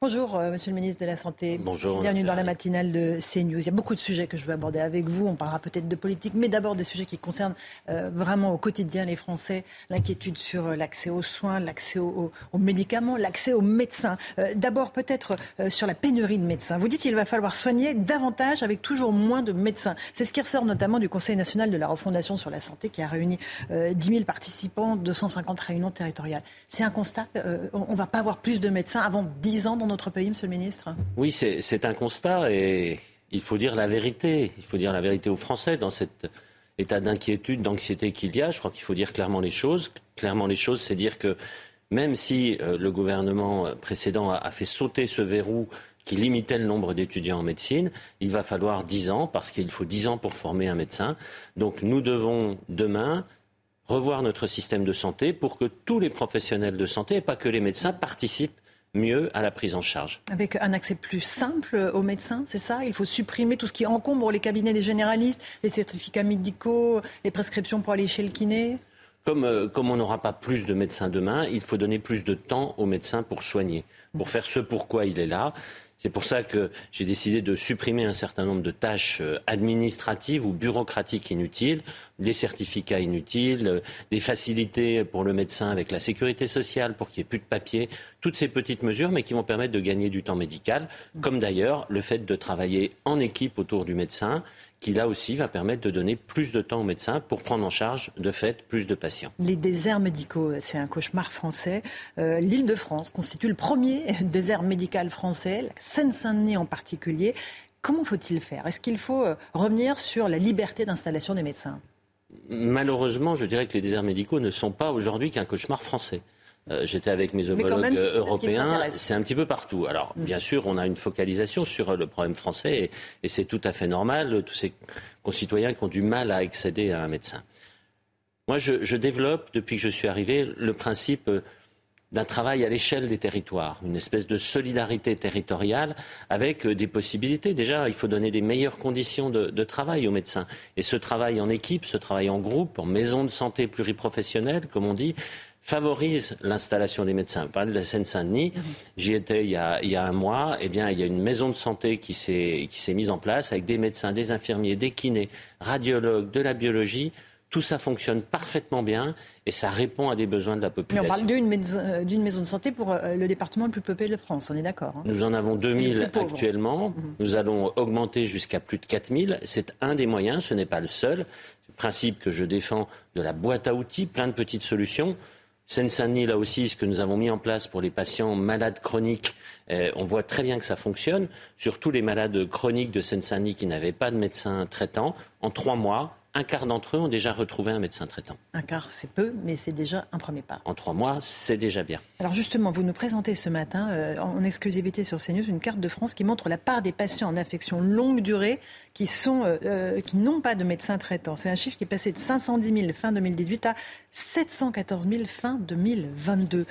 Bonjour, euh, monsieur le ministre de la Santé. Bonjour. Bienvenue dans la matinale de CNews. Il y a beaucoup de sujets que je veux aborder avec vous. On parlera peut-être de politique, mais d'abord des sujets qui concernent euh, vraiment au quotidien les Français. L'inquiétude sur euh, l'accès aux soins, l'accès aux, médicaments, l'accès aux médecins. d'abord, peut-être sur la pénurie de médecins. Vous dites qu'il va falloir soigner davantage avec toujours moins de médecins. C'est ce qui ressort notamment du Conseil national de la refondation sur la santé qui a réuni 10 000 participants, 250 réunions territoriales. C'est un constat. on ne va pas avoir plus de médecins avant 10 ans dans notre pays, Monsieur le Ministre Oui, c'est un constat et il faut dire la vérité. Il faut dire la vérité aux Français dans cet état d'inquiétude, d'anxiété qu'il y a. Je crois qu'il faut dire clairement les choses. Clairement les choses, c'est dire que même si euh, le gouvernement précédent a, fait sauter ce verrou qui limitait le nombre d'étudiants en médecine, il va falloir dix ans parce qu'il faut dix ans pour former un médecin. Donc nous devons demain revoir notre système de santé pour que tous les professionnels de santé, et pas que les médecins, participent mieux à la prise en charge. Avec un accès plus simple aux médecins, c'est ça? Il faut supprimer tout ce qui encombre les cabinets des généralistes, les certificats médicaux, les prescriptions pour aller chez le kiné? Comme, euh, comme on n'aura pas plus de médecins demain, il faut donner plus de temps aux médecins pour soigner, pour faire ce pourquoi il est là. C'est pour ça que j'ai décidé de supprimer un certain nombre de tâches euh, administratives ou bureaucratiques inutiles, des certificats inutiles, euh, des facilités pour le médecin avec la sécurité sociale pour qu'il n'y ait plus de papier, toutes ces petites mesures, mais qui vont permettre de gagner du temps médical, comme d'ailleurs le fait de travailler en équipe autour du médecin qui là aussi va permettre de donner plus de temps aux médecins pour prendre en charge de fait plus de patients. Les déserts médicaux, c'est un cauchemar français. Euh, L'île de France constitue le premier [LAUGHS] désert médical français, la Seine-Saint-Denis en particulier. Comment faut-il faire? Est-ce qu'il faut euh, revenir sur la liberté d'installation des médecins? Malheureusement, je dirais que les déserts médicaux ne sont pas aujourd'hui qu'un cauchemar français. Euh, j'étais avec mes homologues européens. C'est un petit peu partout. Alors, mm. bien sûr, on a une focalisation sur le problème français et, c'est tout à fait normal. Tous ces concitoyens qui ont du mal à accéder à un médecin. Moi, je, développe, depuis que je suis arrivé, le principe d'un travail à l'échelle des territoires, une espèce de solidarité territoriale avec des possibilités. Déjà, il faut donner des meilleures conditions de, de, travail aux médecins. Et ce travail en équipe, ce travail en groupe, en maison de santé pluriprofessionnelle, comme on dit, favorise l'installation des médecins. Vous parlez de la Seine-Saint-Denis. J'y étais il y, a, il y, a, un mois. Eh bien, il y a une maison de santé qui s'est mise en place avec des médecins, des infirmiers, des kinés, radiologues, de la biologie. Tout ça fonctionne parfaitement bien et ça répond à des besoins de la population. Mais on parle d'une maison, euh, maison, de santé pour euh, le département le plus peuplé de France, on est d'accord hein Nous en avons 2000 actuellement. Mhm. Nous allons augmenter jusqu'à plus de 4000. C'est un des moyens, ce n'est pas le seul. C'est le principe que je défends de la boîte à outils, plein de petites solutions. Seine-Saint-Denis, là aussi, ce que nous avons mis en place pour les patients malades chroniques, euh, on voit très bien que ça fonctionne. Surtout les malades chroniques de Seine-Saint-Denis qui n'avaient pas de médecin traitant, en trois mois, un quart d'entre eux ont déjà retrouvé un médecin traitant. Un quart, c'est peu, mais c'est déjà un premier pas. En trois mois, c'est déjà bien. Alors justement, vous nous présentez ce matin, euh, en exclusivité sur CNews, une carte de France qui montre la part des patients en affection longue durée qui euh, euh, qui n'ont pas de médecin traitant. C'est un chiffre qui est passé de 510 000 fin 2018 à 714 000 fin 2022.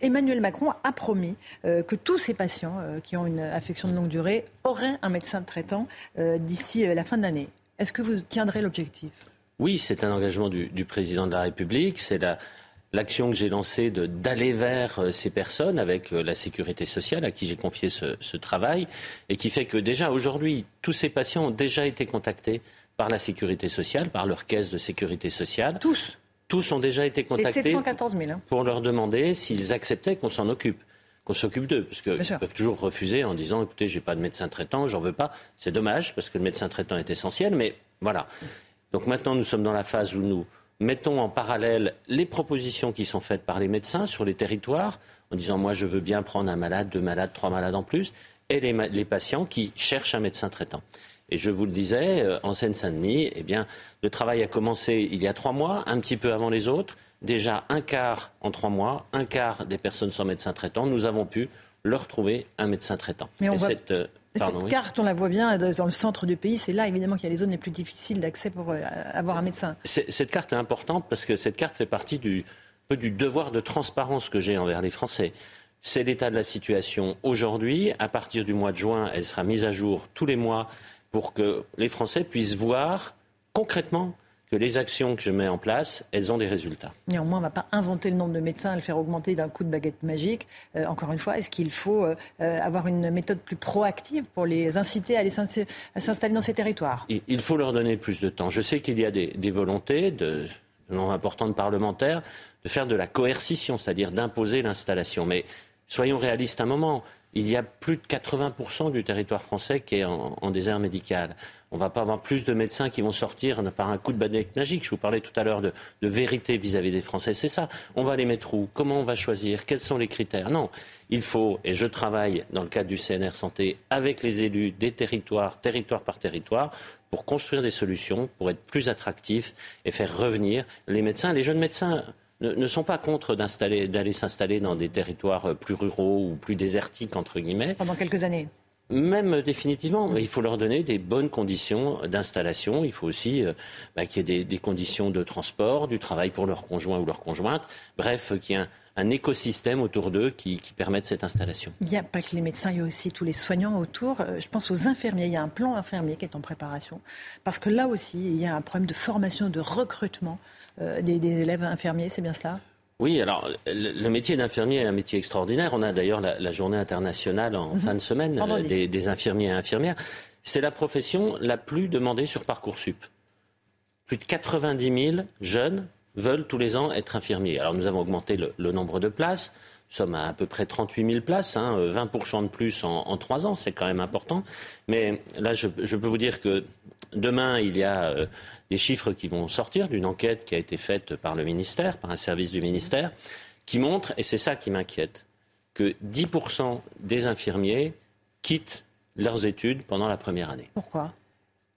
Emmanuel Macron a promis que tous ces patients qui ont une affection de longue durée auraient un médecin traitant d'ici la fin de l'année. Est-ce que vous tiendrez l'objectif? Oui, c'est un engagement du, président de la République. C'est la, l'action que j'ai lancée d'aller vers euh, ces personnes avec euh, la sécurité sociale à qui j'ai confié ce, ce, travail et qui fait que déjà aujourd'hui, tous ces patients ont déjà été contactés par la sécurité sociale, par leur caisse de sécurité sociale. Tous? Tous ont déjà été contactés 714 000, hein. pour leur demander s'ils acceptaient qu'on s'en occupe qu'on s'occupe d'eux, parce qu'ils peuvent toujours refuser en disant écoutez, j'ai pas de médecin traitant, j'en veux pas. C'est dommage parce que le médecin traitant est essentiel, mais voilà. Donc maintenant, nous sommes dans la phase où nous mettons en parallèle les propositions qui sont faites par les médecins sur les territoires, en disant moi je veux bien prendre un malade, deux malades, trois malades en plus, et les, patients qui cherchent un médecin traitant. Et je vous le disais, euh, en Seine-Saint-Denis, eh bien, le travail a commencé il y a trois mois, un petit peu avant les autres. Déjà un quart en trois mois, un quart des personnes sans médecin traitant, nous avons pu leur trouver un médecin traitant. Mais on cette, euh, cette carte, on la voit bien dans le centre du pays. C'est là, évidemment, qu'il y a les zones les plus difficiles d'accès pour euh, avoir un médecin. Cette carte est importante parce que cette carte fait partie du, du devoir de transparence que j'ai envers les Français. C'est l'état de la situation aujourd'hui. À partir du mois de juin, elle sera mise à jour tous les mois pour que les Français puissent voir concrètement que les actions que je mets en place, elles ont des résultats. Néanmoins, on ne va pas inventer le nombre de médecins et le faire augmenter d'un coup de baguette magique. Euh, encore une fois, est-ce qu'il faut euh, avoir une méthode plus proactive pour les inciter à, aller s'installer dans ces territoires? Il faut leur donner plus de temps. Je sais qu'il y a des, volontés de, de nombre important de parlementaires de faire de la coercition, c'est-à-dire d'imposer l'installation. Mais soyons réalistes un moment il y a plus de 80% du territoire français qui est en, désert médical. On ne va pas avoir plus de médecins qui vont sortir par un coup de baguette magique. Je vous parlais tout à l'heure de, vérité vis-à-vis des Français. C'est ça. On va les mettre où? Comment on va choisir? Quels sont les critères? Non. Il faut, et je travaille dans le cadre du CNR Santé avec les élus des territoires, territoire par territoire, pour construire des solutions, pour être plus attractifs et faire revenir les médecins, les jeunes médecins ne, sont pas contre d'aller s'installer dans des territoires plus ruraux ou plus désertiques, entre guillemets. Pendant quelques années même définitivement, il faut leur donner des bonnes conditions d'installation. Il faut aussi euh, bah, qu'il y ait des, conditions de transport, du travail pour leur conjoint ou leur conjointe. Bref, qu'il y ait un, écosystème autour d'eux qui, permette cette installation. Il n'y a pas que les médecins, il y a aussi tous les soignants autour. Euh, je pense aux infirmiers. Il y a un plan infirmier qui est en préparation. Parce que là aussi, il y a un problème de formation, de recrutement euh, des, élèves infirmiers, c'est bien cela? Oui, alors le, métier d'infirmier est un métier extraordinaire. On a d'ailleurs la, journée internationale en mhm. fin de semaine euh, des, infirmiers et infirmières. C'est la profession la plus demandée sur Parcoursup. Plus de 90 000 jeunes veulent tous les ans être infirmiers. Alors nous avons augmenté le, nombre de places. Sommes à à peu près 38 000 places, hein, 20% de plus en, trois ans, c'est quand même important. Mais là, je, peux vous dire que demain, il y a euh, des chiffres qui vont sortir d'une enquête qui a été faite par le ministère, par un service du ministère, qui montre, et c'est ça qui m'inquiète, que 10% des infirmiers quittent leurs études pendant la première année. Pourquoi?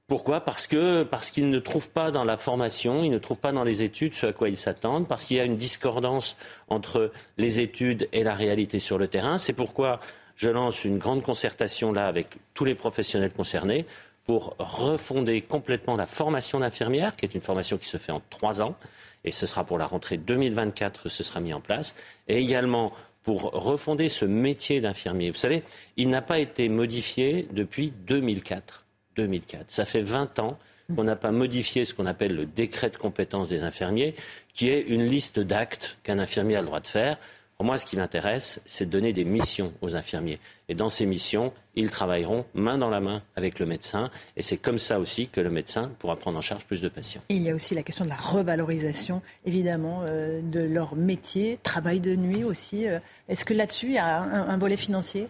Pourquoi? Parce que qu'ils ne trouvent pas dans la formation, ils ne trouvent pas dans les études ce à quoi ils s'attendent, parce qu'il y a une discordance entre les études et la réalité sur le terrain. C'est pourquoi je lance une grande concertation là avec tous les professionnels concernés pour refonder complètement la formation d'infirmière, qui est une formation qui se fait en trois ans, et ce sera pour la rentrée 2024 que ce sera mis en place, et également pour refonder ce métier d'infirmier. Vous savez, il n'a pas été modifié depuis 2004. 2004. Ça fait 20 ans qu'on n'a pas modifié ce qu'on appelle le décret de compétence des infirmiers, qui est une liste d'actes qu'un infirmier a le droit de faire pour moi, ce qui m'intéresse, c'est de donner des missions aux infirmiers. Et dans ces missions, ils travailleront main dans la main avec le médecin. Et c'est comme ça aussi que le médecin pourra prendre en charge plus de patients. il y a aussi la question de la revalorisation, évidemment, euh, de leur métier, travail de nuit aussi. Euh, est-ce que là-dessus, il y a un volet financier?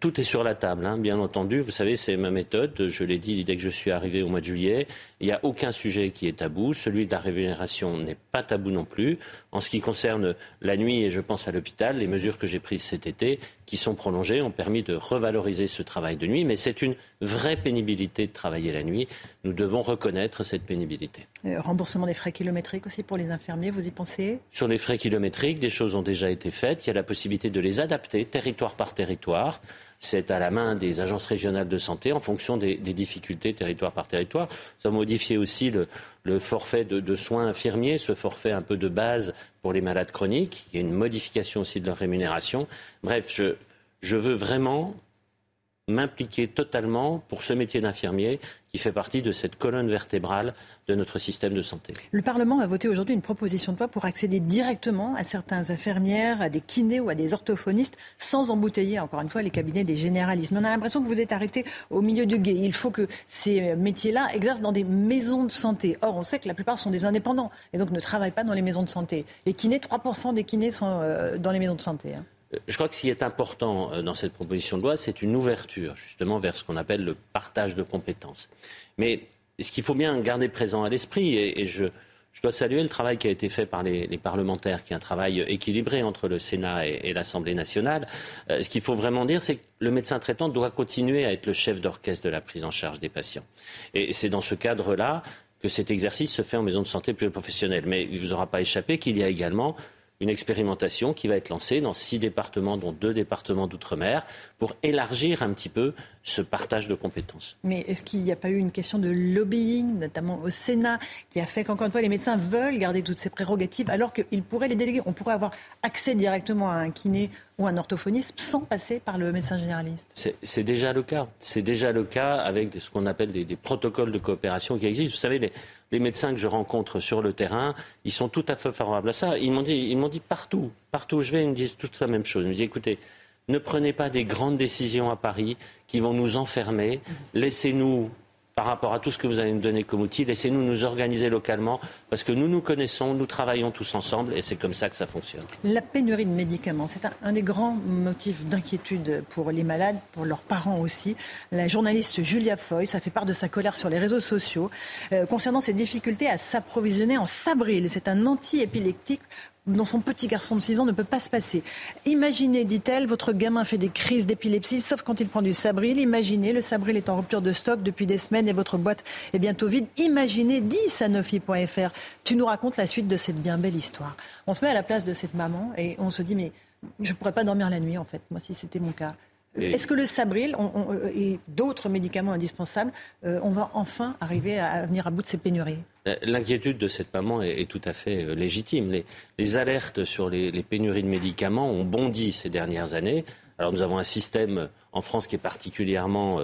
Tout est sur la table, hein, bien entendu. Vous savez, c'est ma méthode. Je l'ai dit dès que je suis arrivé au mois de juillet. Il n'y a aucun sujet qui est tabou. Celui de la rémunération n'est pas tabou non plus. En ce qui concerne la nuit, et je pense à l'hôpital, les mesures que j'ai prises cet été, qui sont prolongées, ont permis de revaloriser ce travail de nuit. Mais c'est une vraie pénibilité de travailler la nuit. Nous devons reconnaître cette pénibilité. Euh, remboursement des frais kilométriques aussi pour les infirmiers, vous y pensez? Sur les frais kilométriques, des choses ont déjà été faites. Il y a la possibilité de les adapter territoire par territoire c'est à la main des agences régionales de santé en fonction des, difficultés territoire par territoire. Ça a modifié aussi le, forfait de, soins infirmiers, ce forfait un peu de base pour les malades chroniques. Il y a une modification aussi de leur rémunération. Bref, je, je veux vraiment m'impliquer totalement pour ce métier d'infirmier qui fait partie de cette colonne vertébrale de notre système de santé. Le Parlement a voté aujourd'hui une proposition de loi pour accéder directement à certains infirmières, à des kinés ou à des orthophonistes sans embouteiller, encore une fois, les cabinets des généralistes. Mais on a l'impression que vous êtes arrêté au milieu du guet. Il faut que ces métiers-là exercent dans des maisons de santé. Or, on sait que la plupart sont des indépendants et donc ne travaillent pas dans les maisons de santé. Les kinés, 3% des kinés sont euh, dans les maisons de santé. Hein. Je crois que ce qui est important euh, dans cette proposition de loi, c'est une ouverture justement vers ce qu'on appelle le partage de compétences. Mais ce qu'il faut bien garder présent à l'esprit, et, je, dois saluer le travail qui a été fait par les, parlementaires, qui est un travail équilibré entre le Sénat et, l'Assemblée nationale. Euh, ce qu'il faut vraiment dire, c'est que le médecin traitant doit continuer à être le chef d'orchestre de la prise en charge des patients. Et c'est dans ce cadre-là que cet exercice se fait en maison de santé pluriprofessionnelle. Mais il ne vous aura pas échappé qu'il y a également une expérimentation qui va être lancée dans six départements, dont deux départements d'outre-mer, pour élargir un petit peu ce partage de compétences. Mais est-ce qu'il n'y a pas eu une question de lobbying, notamment au Sénat, qui a fait qu'encore une fois, les médecins veulent garder toutes ces prérogatives alors qu'ils pourraient les déléguer? On pourrait avoir accès directement à un kiné ou un orthophoniste sans passer par le médecin généraliste C'est déjà le cas. C'est déjà le cas avec ce qu'on appelle des, des, protocoles de coopération qui existent. Vous savez, les, les médecins que je rencontre sur le terrain, ils sont tout à fait favorables à ça. Ils m'ont dit, partout, partout où je vais, ils me disent toute la même chose. Ils me disent, écoutez, ne prenez pas des grandes décisions à Paris qui vont nous enfermer. Laissez-nous par rapport à tout ce que vous allez nous donner comme outil. Laissez-nous nous organiser localement parce que nous nous connaissons, nous travaillons tous ensemble et c'est comme ça que ça fonctionne. La pénurie de médicaments, c'est un, des grands motifs d'inquiétude pour les malades, pour leurs parents aussi. La journaliste Julia Foy, ça fait part de sa colère sur les réseaux sociaux euh, concernant ses difficultés à s'approvisionner en Sabril. C'est un anti-épileptique dont son petit garçon de 6 ans ne peut pas se passer. Imaginez, dit-elle, votre gamin fait des crises d'épilepsie, sauf quand il prend du Sabril. Imaginez, le Sabril est en rupture de stock depuis des semaines et votre boîte est bientôt vide. Imaginez, dit Sanofi.fr. Tu nous racontes la suite de cette bien belle histoire. On se met à la place de cette maman et on se dit, mais je ne pourrais pas dormir la nuit, en fait, moi, si c'était mon cas. Est-ce que le Sabril euh, et d'autres médicaments indispensables, euh, on va enfin arriver à venir à bout de ces pénuries? Euh, L'inquiétude de cette maman est, tout à fait légitime. Les, alertes sur les, pénuries de médicaments ont bondi ces dernières années. Alors nous avons un système en France qui est particulièrement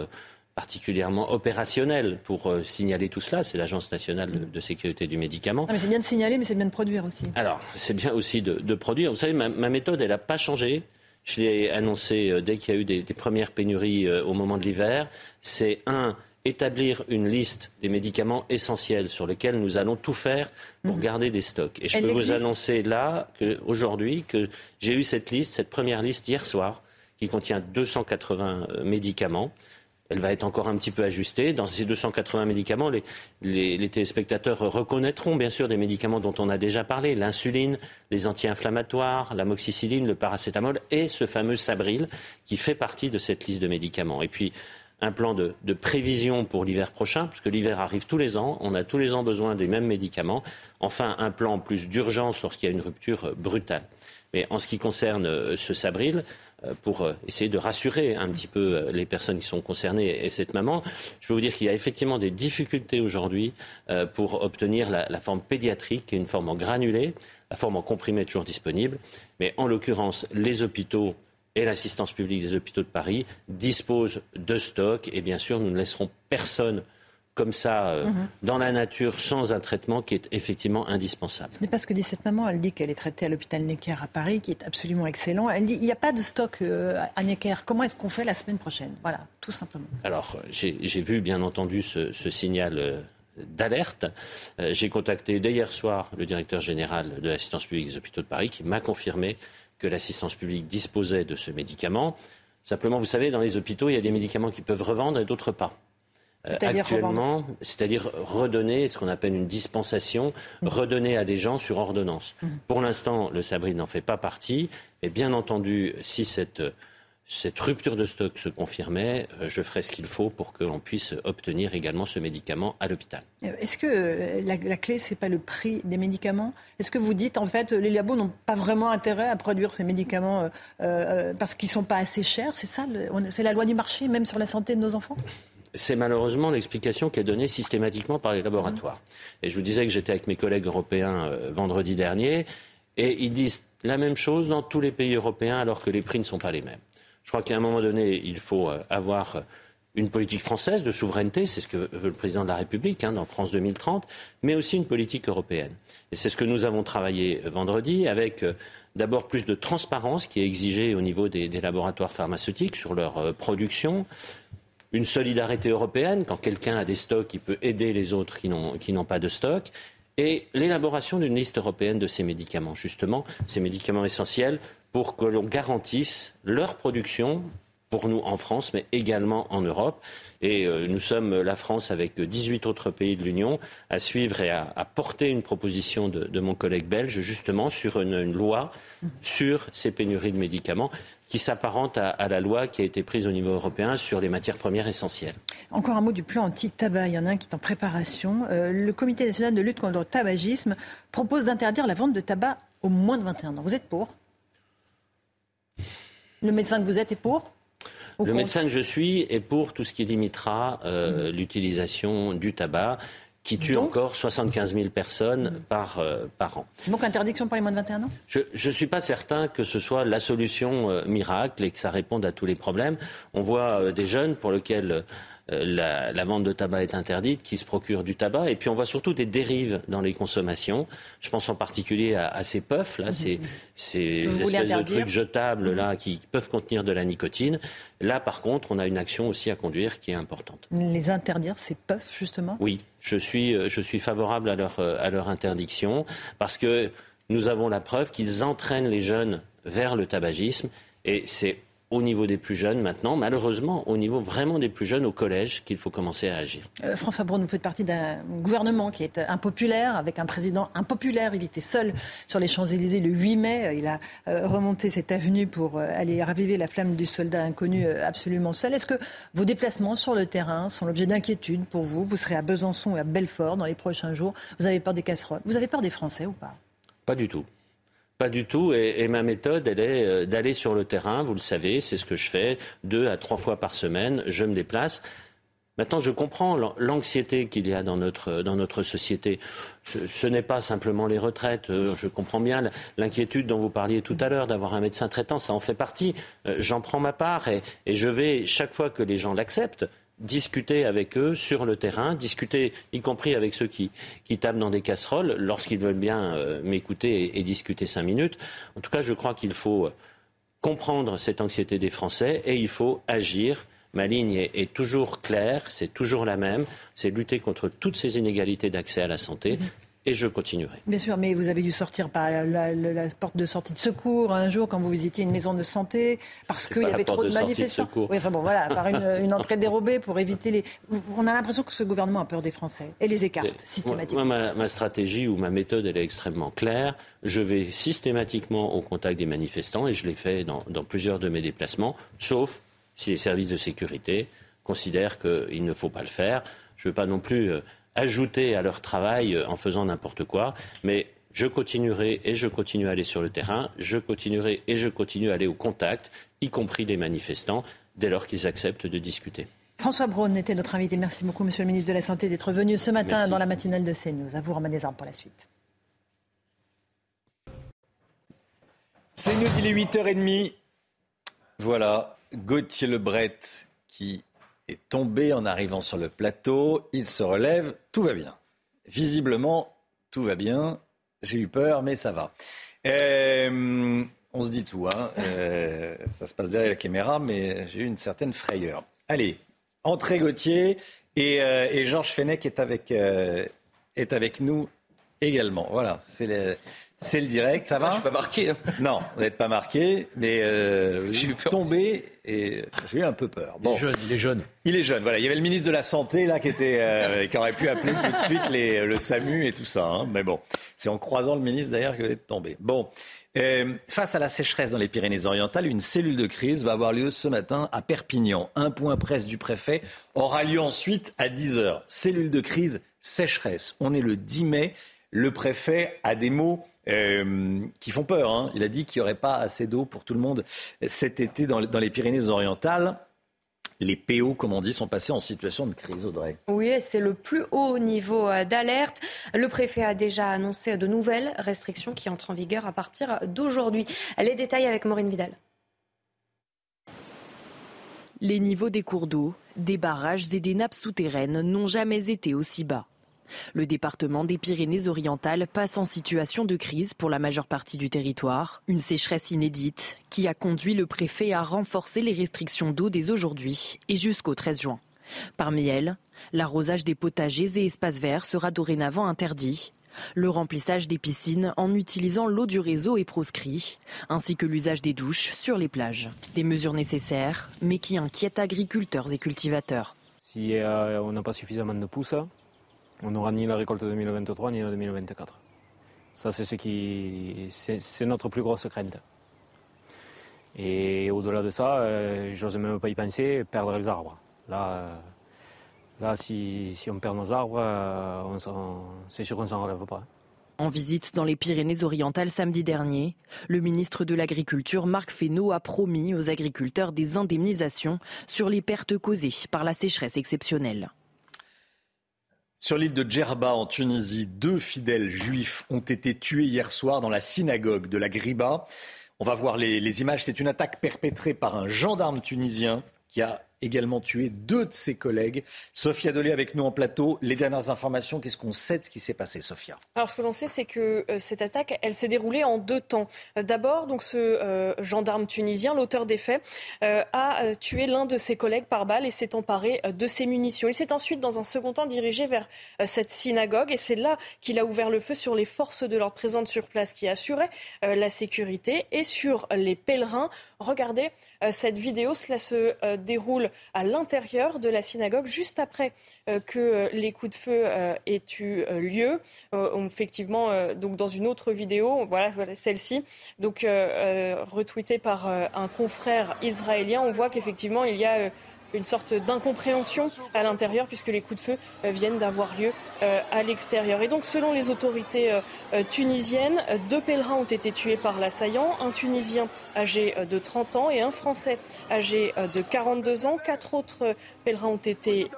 particulièrement opérationnel pour signaler tout cela. C'est l'Agence nationale de, sécurité du médicament. Ah, c'est bien de signaler, mais c'est bien de produire aussi. Alors, c'est bien aussi de, produire. Vous savez, ma, ma méthode, elle n'a pas changé. Je l'ai annoncé euh, dès qu'il y a eu des, premières pénuries euh, au moment de l'hiver. C'est un établir une liste des médicaments essentiels sur lesquels nous allons tout faire pour mhm. garder des stocks. Et je peux vous annoncer là, aujourd'hui, que j'ai eu cette liste, cette première liste hier soir, qui contient 280 euh, médicaments. Elle va être encore un petit peu ajustée. Dans ces 280 médicaments, les, téléspectateurs reconnaîtront bien sûr des médicaments dont on a déjà parlé, l'insuline, les anti-inflammatoires, l'amoxicilline, le paracétamol et ce fameux Sabril qui fait partie de cette liste de médicaments. Et puis, un plan de, de prévision pour l'hiver prochain, puisque l'hiver arrive tous les ans, on a tous les ans besoin des mêmes médicaments. Enfin, un plan plus d'urgence lorsqu'il y a une rupture brutale. Mais en ce qui concerne euh, ce Sabril, pour euh, essayer de rassurer un petit peu euh, les personnes qui sont concernées et cette maman. Je peux vous dire qu'il y a effectivement des difficultés aujourd'hui pour obtenir la, forme pédiatrique, qui est une forme en granulé. La forme en comprimé est toujours disponible. Mais en l'occurrence, les hôpitaux et l'assistance publique des hôpitaux de Paris disposent de stocks. Et bien sûr, nous ne laisserons personne comme ça euh, mhm. dans la nature sans un traitement qui est effectivement indispensable. Ce n'est pas ce que dit cette maman. Elle dit qu'elle est traitée à l'hôpital Necker à Paris, qui est absolument excellent. Elle dit il n'y a pas de stock euh, à Necker. Comment est-ce qu'on fait la semaine prochaine? Voilà, tout simplement. Alors, j'ai vu bien entendu ce, signal. Euh, d'alerte. J'ai contacté dès hier soir le directeur général de l'assistance publique des hôpitaux de Paris qui m'a confirmé que l'assistance publique disposait de ce médicament. Simplement, vous savez, dans les hôpitaux, il y a des médicaments qui peuvent revendre et d'autres pas. Euh, c'est-à-dire actuellement, c'est-à-dire redonner ce qu'on appelle une dispensation, mmh. redonner à des gens sur ordonnance. Mmh. Pour l'instant, le Sabri n'en fait pas partie, et bien entendu, si cette, cette rupture de stock se confirmait, euh, je ferai ce qu'il faut pour que l'on puisse obtenir également ce médicament à l'hôpital. Euh, est-ce que la, la clé, c'est pas le prix des médicaments? Est-ce que vous dites, en fait, les labos n'ont pas vraiment intérêt à produire ces médicaments parce qu'ils sont pas assez chers? C'est ça, c'est la loi du marché, même sur la santé de nos enfants? C'est malheureusement l'explication qui est donnée systématiquement par les laboratoires. Et je vous disais que j'étais avec mes collègues européens euh, vendredi dernier, et ils disent la même chose dans tous les pays européens alors que les prix ne sont pas les mêmes. Je crois qu'à un moment donné, il faut avoir une politique française de souveraineté, c'est ce que veut le président de la République hein, dans France 2030, mais aussi une politique européenne. Et c'est ce que nous avons travaillé vendredi avec d'abord plus de transparence qui est exigée au niveau des, laboratoires pharmaceutiques sur leur euh, production, une solidarité européenne, quand quelqu'un a des stocks, il peut aider les autres qui n'ont pas de stock, et l'élaboration d'une liste européenne de ces médicaments, justement, ces médicaments essentiels, pour que l'on garantisse leur production pour nous en France, mais également en Europe. Et euh, nous sommes la France avec 18 autres pays de l'Union à suivre et à, porter une proposition de, mon collègue belge justement sur une, loi sur ces pénuries de médicaments qui s'apparente à, la loi qui a été prise au niveau européen sur les matières premières essentielles. Encore un mot du plan anti-tabac. Il y en a un qui est en préparation. Euh, le Comité national de lutte contre le tabagisme propose d'interdire la vente de tabac aux moins de 21 ans. Vous êtes pour? Le médecin que vous êtes est pour? Le médecin que je suis est pour tout ce qui limitera euh, l'utilisation du tabac qui tue encore 75 000 personnes par, euh, par an. Donc interdiction pour les moins de 21 ans? Je ne suis pas certain que ce soit la solution euh, miracle et que ça réponde à tous les problèmes. On voit des jeunes pour lesquels euh, la, vente de tabac est interdite, qui se procurent du tabac. Et puis on voit surtout des dérives dans les consommations. Je pense en particulier à, ces puffs, là, ces, ces espèces de trucs jetables là, qui peuvent contenir de la nicotine. Là, par contre, on a une action aussi à conduire qui est importante. Les interdire, ces puffs, justement? Oui, je suis, euh, je suis favorable à leur, euh, à leur interdiction parce que nous avons la preuve qu'ils entraînent les jeunes vers le tabagisme et c'est au niveau des plus jeunes maintenant, malheureusement au niveau vraiment des plus jeunes au collège qu'il faut commencer à agir. Euh, François Braun, vous faites partie d'un gouvernement qui est impopulaire, avec un président impopulaire. Il était seul sur les Champs-Élysées le 8 mai. Il a euh, remonté cette avenue pour euh, aller raviver la flamme du soldat inconnu absolument seul. Est-ce que vos déplacements sur le terrain sont l'objet d'inquiétude pour vous? Vous serez à Besançon et à Belfort dans les prochains jours. Vous avez peur des casseroles Vous avez peur des Français ou pas? Pas du tout. Pas du tout. Et, ma méthode, elle est euh, d'aller sur le terrain. Vous le savez, c'est ce que je fais deux à trois fois par semaine. Je me déplace. Maintenant, je comprends l'anxiété qu'il y a dans notre, dans notre société. Ce, n'est pas simplement les retraites. Euh, je comprends bien l'inquiétude dont vous parliez tout à l'heure d'avoir un médecin traitant. Ça en fait partie. Euh, j'en prends ma part et je vais, chaque fois que les gens l'acceptent, discuter avec eux sur le terrain, discuter y compris avec ceux qui, qui tapent dans des casseroles, lorsqu'ils veulent bien euh, m'écouter et, discuter cinq minutes. En tout cas, je crois qu'il faut comprendre cette anxiété des Français et il faut agir. Ma ligne est, toujours claire, c'est toujours la même, c'est lutter contre toutes ces inégalités d'accès à la santé et je continuerai. Bien sûr, mais vous avez dû sortir par la, porte de sortie de secours un jour quand vous visitiez une maison de santé parce qu'il y avait trop de manifestants. oui, enfin bon, voilà, par [LAUGHS] une, entrée dérobée pour éviter les. On a l'impression que ce gouvernement a peur des Français et les écarte systématiquement. Moi, ma, stratégie ou ma méthode, elle est extrêmement claire. Je vais systématiquement au contact des manifestants et je l'ai fait dans, dans plusieurs de mes déplacements, sauf si les services de sécurité considèrent qu'il ne faut pas le faire. Je ne veux pas non plus euh, ajouter à leur travail euh, en faisant n'importe quoi. Mais je continuerai et je continue à aller sur le terrain, je continuerai et je continue à aller au contact, y compris des manifestants, dès lors qu'ils acceptent de discuter. François Braun était notre invité. Merci beaucoup, Monsieur le ministre de la Santé, d'être venu ce matin dans la matinale de CNews. À vous, Romain Desarmes, pour la suite. CNews, il est 8h30. Voilà, Gauthier Lebret qui tombé en arrivant sur le plateau. Il se relève, tout va bien. Visiblement, tout va bien. J'ai eu peur, mais ça va. Euh, on se dit tout. Hein. Euh, ça se passe derrière la caméra, mais j'ai eu une certaine frayeur. Allez, entrez Gauthier. Et, euh, et Georges Fenech est avec, est avec nous également. Voilà, c'est c'est le direct, ça va Je suis pas marqué. Hein. [LAUGHS] Non, vous n'êtes pas marqué, mais euh, [LAUGHS] j'ai tombé et j'ai eu un peu peur. Bon. Il est jeune, il est jeune. Il est jeune, voilà. Il y avait le ministre de la Santé là qui, était, euh, qui aurait pu appeler tout de suite les, le SAMU et tout ça. Hein. Mais bon, c'est en croisant le ministre d'ailleurs que vous êtes tombé. Bon, euh, face à la sécheresse dans les Pyrénées-Orientales, une cellule de crise va avoir lieu ce matin à Perpignan. Un point presse du préfet aura lieu ensuite à 10h. Cellule de crise sécheresse. On est le 10 mai. Le préfet a des mots euh, qui font peur. Hein. Il a dit qu'il n'y aurait pas assez d'eau pour tout le monde cet été dans, les Pyrénées-Orientales. Les PO, comme on dit, sont passés en situation de crise, Audrey. Oui, c'est le plus haut niveau euh, d'alerte. Le préfet a déjà annoncé de nouvelles restrictions qui entrent en vigueur à partir d'aujourd'hui. Les détails avec Maureen Vidal. Les niveaux des cours d'eau, des barrages et des nappes souterraines n'ont jamais été aussi bas. Le département des Pyrénées-Orientales passe en situation de crise pour la majeure partie du territoire. Une sécheresse inédite qui a conduit le préfet à renforcer les restrictions d'eau dès aujourd'hui et jusqu'au 13 juin. Parmi elles, l'arrosage des potagers et espaces verts sera dorénavant interdit. Le remplissage des piscines en utilisant l'eau du réseau est proscrit, ainsi que l'usage des douches sur les plages. Des mesures nécessaires, mais qui inquiètent agriculteurs et cultivateurs. Si euh, on n'a pas suffisamment de pousses, on n'aura ni la récolte 2023 ni la 2024. Ça, c'est ce qui, c'est notre plus grosse crainte. Et au-delà de ça, euh, j'ose même pas y penser, perdre les arbres. Là, euh, là si, si, on perd nos arbres, euh, c'est sûr qu'on s'en relève pas. En visite dans les Pyrénées-Orientales samedi dernier, le ministre de l'Agriculture, Marc Fesneau, a promis aux agriculteurs des indemnisations sur les pertes causées par la sécheresse exceptionnelle. Sur l'île de Djerba, en Tunisie, deux fidèles juifs ont été tués hier soir dans la synagogue de la Griba. On va voir les, les images. C'est une attaque perpétrée par un gendarme tunisien qui a également tué deux de ses collègues. Sophia Dolé avec nous en plateau. Les dernières informations, qu'est-ce qu'on sait de ce qui s'est passé, Sophia? Alors, ce que l'on sait, c'est que euh, cette attaque, elle s'est déroulée en deux temps. Euh, d'abord, donc ce euh, gendarme tunisien, l'auteur des faits, a tué l'un de ses collègues par balle et s'est emparé de ses munitions. Il s'est ensuite, dans un second temps, dirigé vers cette synagogue et c'est là qu'il a ouvert le feu sur les forces de l'ordre présentes sur place qui assuraient la sécurité et sur les pèlerins. Regardez cette vidéo, cela se déroule à l'intérieur de la synagogue, juste après euh, que euh, les coups de feu euh, aient eu lieu. effectivement, dans une autre vidéo, voilà, voilà celle-ci, donc retweetée par un confrère israélien, on voit qu'effectivement il y a une sorte d'incompréhension à l'intérieur puisque les coups de feu euh, viennent d'avoir lieu euh, à l'extérieur. Et donc selon les autorités euh, tunisiennes, deux pèlerins ont été tués par l'assaillant, un Tunisien âgé de 30 ans et un Français âgé de 42 ans. Quatre autres pèlerins ont été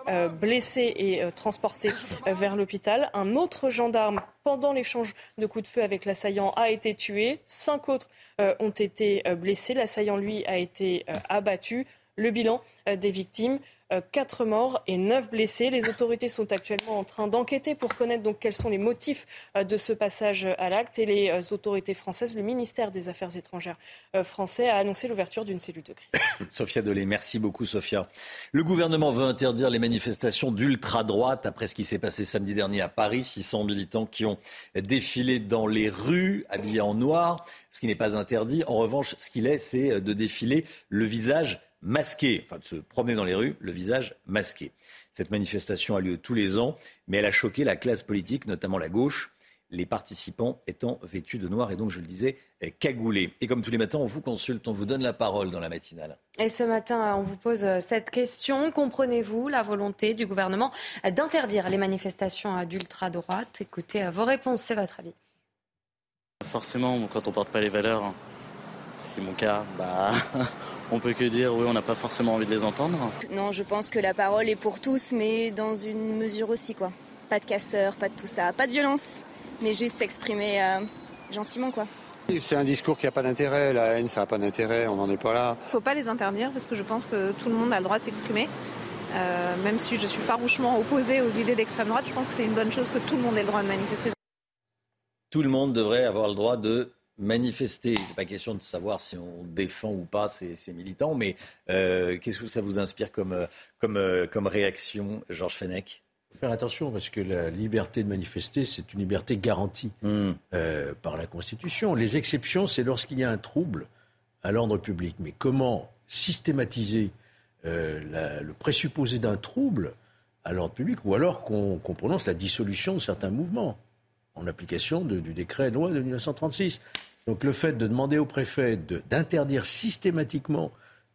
blessés et transportés vers l'hôpital. Un autre gendarme pendant l'échange de coups de feu avec l'assaillant a été tué. Cinq autres ont été blessés. L'assaillant, lui, a été abattu. Le bilan euh, des victimes, 4 euh, morts et 9 blessés. Les autorités sont actuellement en train d'enquêter pour connaître donc quels sont les motifs euh, de ce passage à l'acte. Et les autorités françaises, le ministère des Affaires étrangères français a annoncé l'ouverture d'une cellule de crise. [COUGHS] Sophia Delay, merci beaucoup Sophia. Le gouvernement veut interdire les manifestations d'ultra-droite après ce qui s'est passé samedi dernier à Paris. 600 militants qui ont défilé dans les rues habillés en noir, ce qui n'est pas interdit. En revanche, ce qu'il est, c'est de défiler le visage masqué, enfin de se promener dans les rues, le visage masqué. Cette manifestation a lieu tous les ans, mais elle a choqué la classe politique, notamment la gauche, les participants étant vêtus de noir et donc, je le disais, cagoulés. Et comme tous les matins, on vous consulte, on vous donne la parole dans la matinale. Et ce matin, on vous pose cette question. Comprenez-vous la volonté du gouvernement d'interdire les manifestations d'ultra-droite? Écoutez vos réponses, c'est votre avis. Forcément, quand on ne porte pas les valeurs, hein, c'est mon cas, bah, [LAUGHS] on peut que dire oui, on n'a pas forcément envie de les entendre. Non, je pense que la parole est pour tous, mais dans une mesure aussi, quoi. Pas de casseurs, pas de tout ça, pas de violence, mais juste s'exprimer euh, gentiment, quoi. C'est un discours qui n'a pas d'intérêt, la haine ça n'a pas d'intérêt, on n'en est pas là. Faut pas les interdire parce que je pense que tout le monde a le droit de s'exprimer. Euh, même si je suis farouchement opposée aux idées d'extrême droite, je pense que c'est une bonne chose que tout le monde ait le droit de manifester. Tout le monde devrait avoir le droit de manifester. Il n'est pas question de savoir si on défend ou pas ces, militants, mais euh, qu'est-ce que ça vous inspire comme, euh, comme, euh, comme réaction, Georges Fenech? Faut faire attention parce que la liberté de manifester, c'est une liberté garantie hmm. par la Constitution. Les exceptions, c'est lorsqu'il y a un trouble à l'ordre public. Mais comment systématiser le présupposé d'un trouble à l'ordre public ou alors qu'on prononce la dissolution de certains mouvements? En application du décret loi de 1936. Donc le fait de demander au préfet d'interdire systématiquement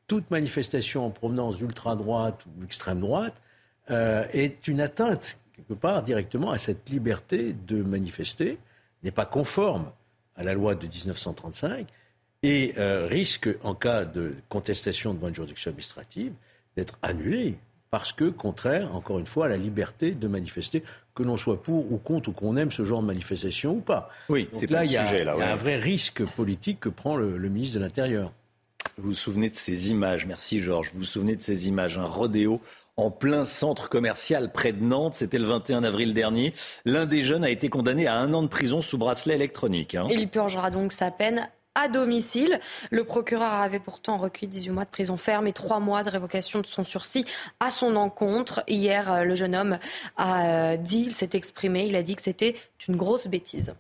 toute manifestation en provenance d'ultra-droite ou d'extrême droite euh, est une atteinte, quelque part, directement à cette liberté de manifester, n'est pas conforme à la loi de 1935 et euh, risque, en cas de contestation devant une juridiction administrative, d'être annulé parce que contraire, encore une fois, à la liberté de manifester, que l'on soit pour ou contre, ou qu'on aime ce genre de manifestation ou pas. Oui, c'est là, il y, a, un vrai risque politique que prend le, ministre de l'Intérieur. Vous vous souvenez de ces images, merci Georges, vous vous souvenez de ces images, un rodéo en plein centre commercial près de Nantes. C'était le 21 avril dernier. L'un des jeunes a été condamné à un an de prison sous bracelet électronique. Hein. Il purgera donc sa peine à domicile. Le procureur avait pourtant recueilli 18 mois de prison ferme et 3 mois de révocation de son sursis à son encontre. Hier, euh, le jeune homme a euh, dit, il s'est exprimé, il a dit que c'était une grosse bêtise.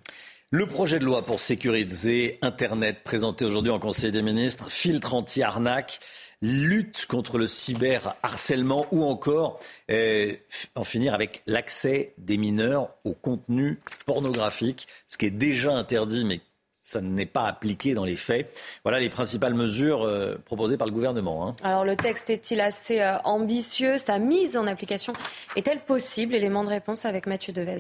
Le projet de loi pour sécuriser Internet présenté aujourd'hui en Conseil des ministres, filtre anti-arnaque, lutte contre le cyberharcèlement ou encore euh, en finir avec l'accès des mineurs au contenu pornographique, ce qui est déjà interdit mais ça n'est pas appliqué dans les faits. Voilà les principales mesures euh, proposées par le gouvernement. Hein. Alors le texte est-il assez euh, ambitieux? Sa mise en application est-elle possible? Élément de réponse avec Mathieu Devez.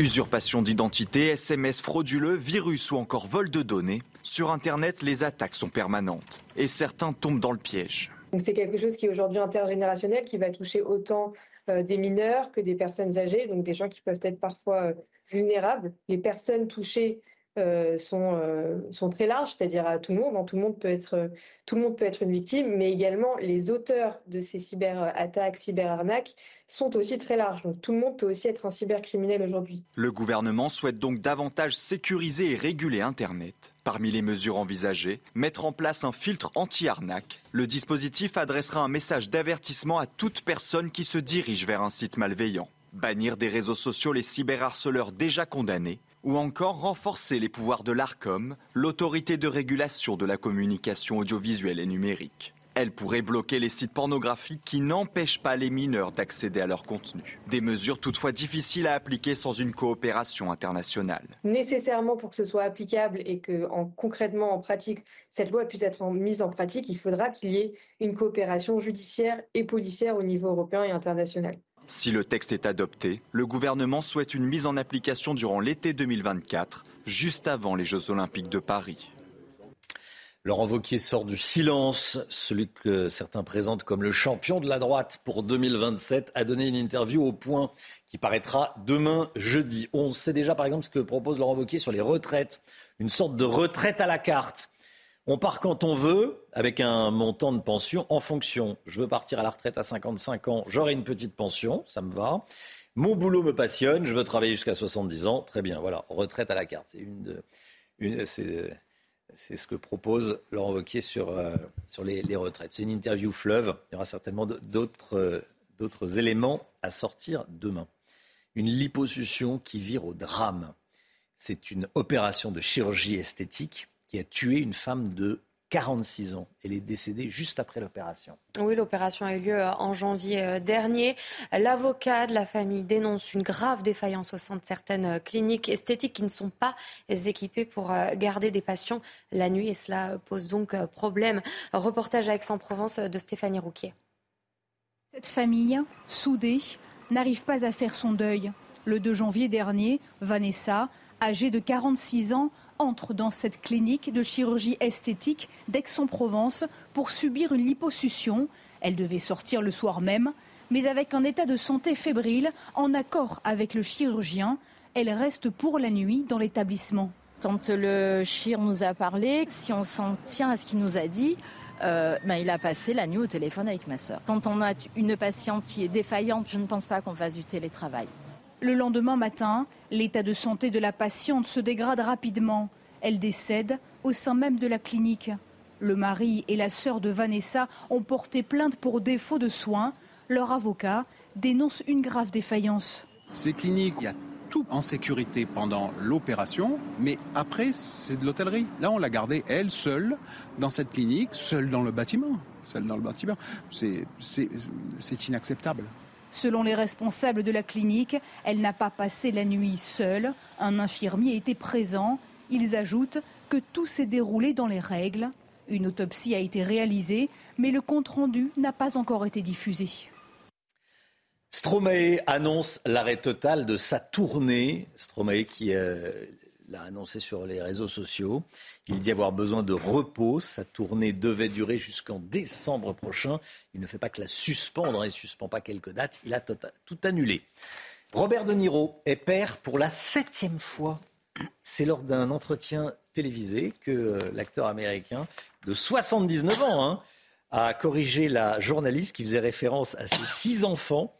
Usurpation d'identité, SMS frauduleux, virus ou encore vol de données. Sur Internet, les attaques sont permanentes et certains tombent dans le piège. C'est quelque chose qui est aujourd'hui intergénérationnel, qui va toucher autant euh, des mineurs que des personnes âgées, donc des gens qui peuvent être parfois euh, vulnérables. Les personnes touchées euh, sont, euh, sont très larges, c'est-à-dire à tout le monde. Hein. Tout, le monde peut être, euh, tout le monde peut être une victime, mais également les auteurs de ces cyberattaques, cyberarnaques sont aussi très larges. Donc tout le monde peut aussi être un cybercriminel aujourd'hui. Le gouvernement souhaite donc davantage sécuriser et réguler Internet. Parmi les mesures envisagées, mettre en place un filtre anti-arnaque. Le dispositif adressera un message d'avertissement à toute personne qui se dirige vers un site malveillant. Bannir des réseaux sociaux les cyberharceleurs déjà condamnés ou encore renforcer les pouvoirs de l'ARCOM, l'autorité de régulation de la communication audiovisuelle et numérique. Elle pourrait bloquer les sites pornographiques qui n'empêchent pas les mineurs d'accéder à leur contenu. Des mesures toutefois difficiles à appliquer sans une coopération internationale. Nécessairement pour que ce soit applicable et que en, concrètement en pratique cette loi puisse être mise en pratique, il faudra qu'il y ait une coopération judiciaire et policière au niveau européen et international. Si le texte est adopté, le gouvernement souhaite une mise en application durant l'été 2024, juste avant les Jeux Olympiques de Paris. Laurent Wauquiez sort du silence. Celui que certains présentent comme le champion de la droite pour 2027 a donné une interview au point qui paraîtra demain jeudi. On sait déjà par exemple ce que propose Laurent Wauquiez sur les retraites. Une sorte de retraite à la carte. On part quand on veut, avec un montant de pension en fonction. Je veux partir à la retraite à 55 ans, j'aurai une petite pension, ça me va. Mon boulot me passionne, je veux travailler jusqu'à 70 ans, très bien, voilà, retraite à la carte. C'est ce que propose Laurent Wauquiez sur, euh, les, retraites. C'est une interview fleuve. Il y aura certainement d'autres éléments à sortir demain. Une liposuction qui vire au drame. C'est une opération de chirurgie esthétique qui a tué une femme de 46 ans. Elle est décédée juste après l'opération. Oui, l'opération a eu lieu euh, en janvier euh, dernier. L'avocat de la famille dénonce une grave défaillance au sein de certaines euh, cliniques esthétiques qui ne sont pas équipées pour garder des patients la nuit et cela pose donc problème. Reportage à Aix-en-Provence de Stéphanie Rouquier. Cette famille, soudée, n'arrive pas à faire son deuil. Le 2 janvier dernier, Vanessa, âgée de 46 ans, entre dans cette clinique de chirurgie esthétique d'Aix-en-Provence pour subir une liposuction. Elle devait sortir le soir même, mais avec un état de santé fébrile, en accord avec le chirurgien, elle reste pour la nuit dans l'établissement. Quand le chir nous a parlé, si on s'en tient à ce qu'il nous a dit, euh, ben, il a passé la nuit au téléphone avec ma soeur. Quand on a une patiente qui est défaillante, je ne pense pas qu'on fasse du télétravail. Le lendemain matin, l'état de santé de la patiente se dégrade rapidement. Elle décède au sein même de la clinique. Le mari et la sœur de Vanessa ont porté plainte pour défaut de soins. Leur avocat dénonce une grave défaillance. Ces cliniques, il y a tout en sécurité pendant l'opération, mais après, c'est de l'hôtellerie. Là, on l'a gardée, elle, seule, dans cette clinique, seule dans le bâtiment. Seule dans le bâtiment. C'est inacceptable. Selon les responsables de la clinique, elle n'a pas passé la nuit seule. Un infirmier était présent. Ils ajoutent que tout s'est déroulé dans les règles. Une autopsie a été réalisée, mais le compte-rendu n'a pas encore été diffusé. Stromae annonce l'arrêt total de sa tournée. Stromae qui euh, l'a annoncé sur les réseaux sociaux. Il dit avoir besoin de repos. Sa tournée devait durer jusqu'en décembre prochain. Il ne fait pas que la suspendre, il ne suspend pas quelques dates, il a tout, annulé. Robert De Niro est père pour la septième fois. C'est lors d'un entretien télévisée que euh, l'acteur américain de 79 ans hein, a corrigé la journaliste qui faisait référence à ses six enfants.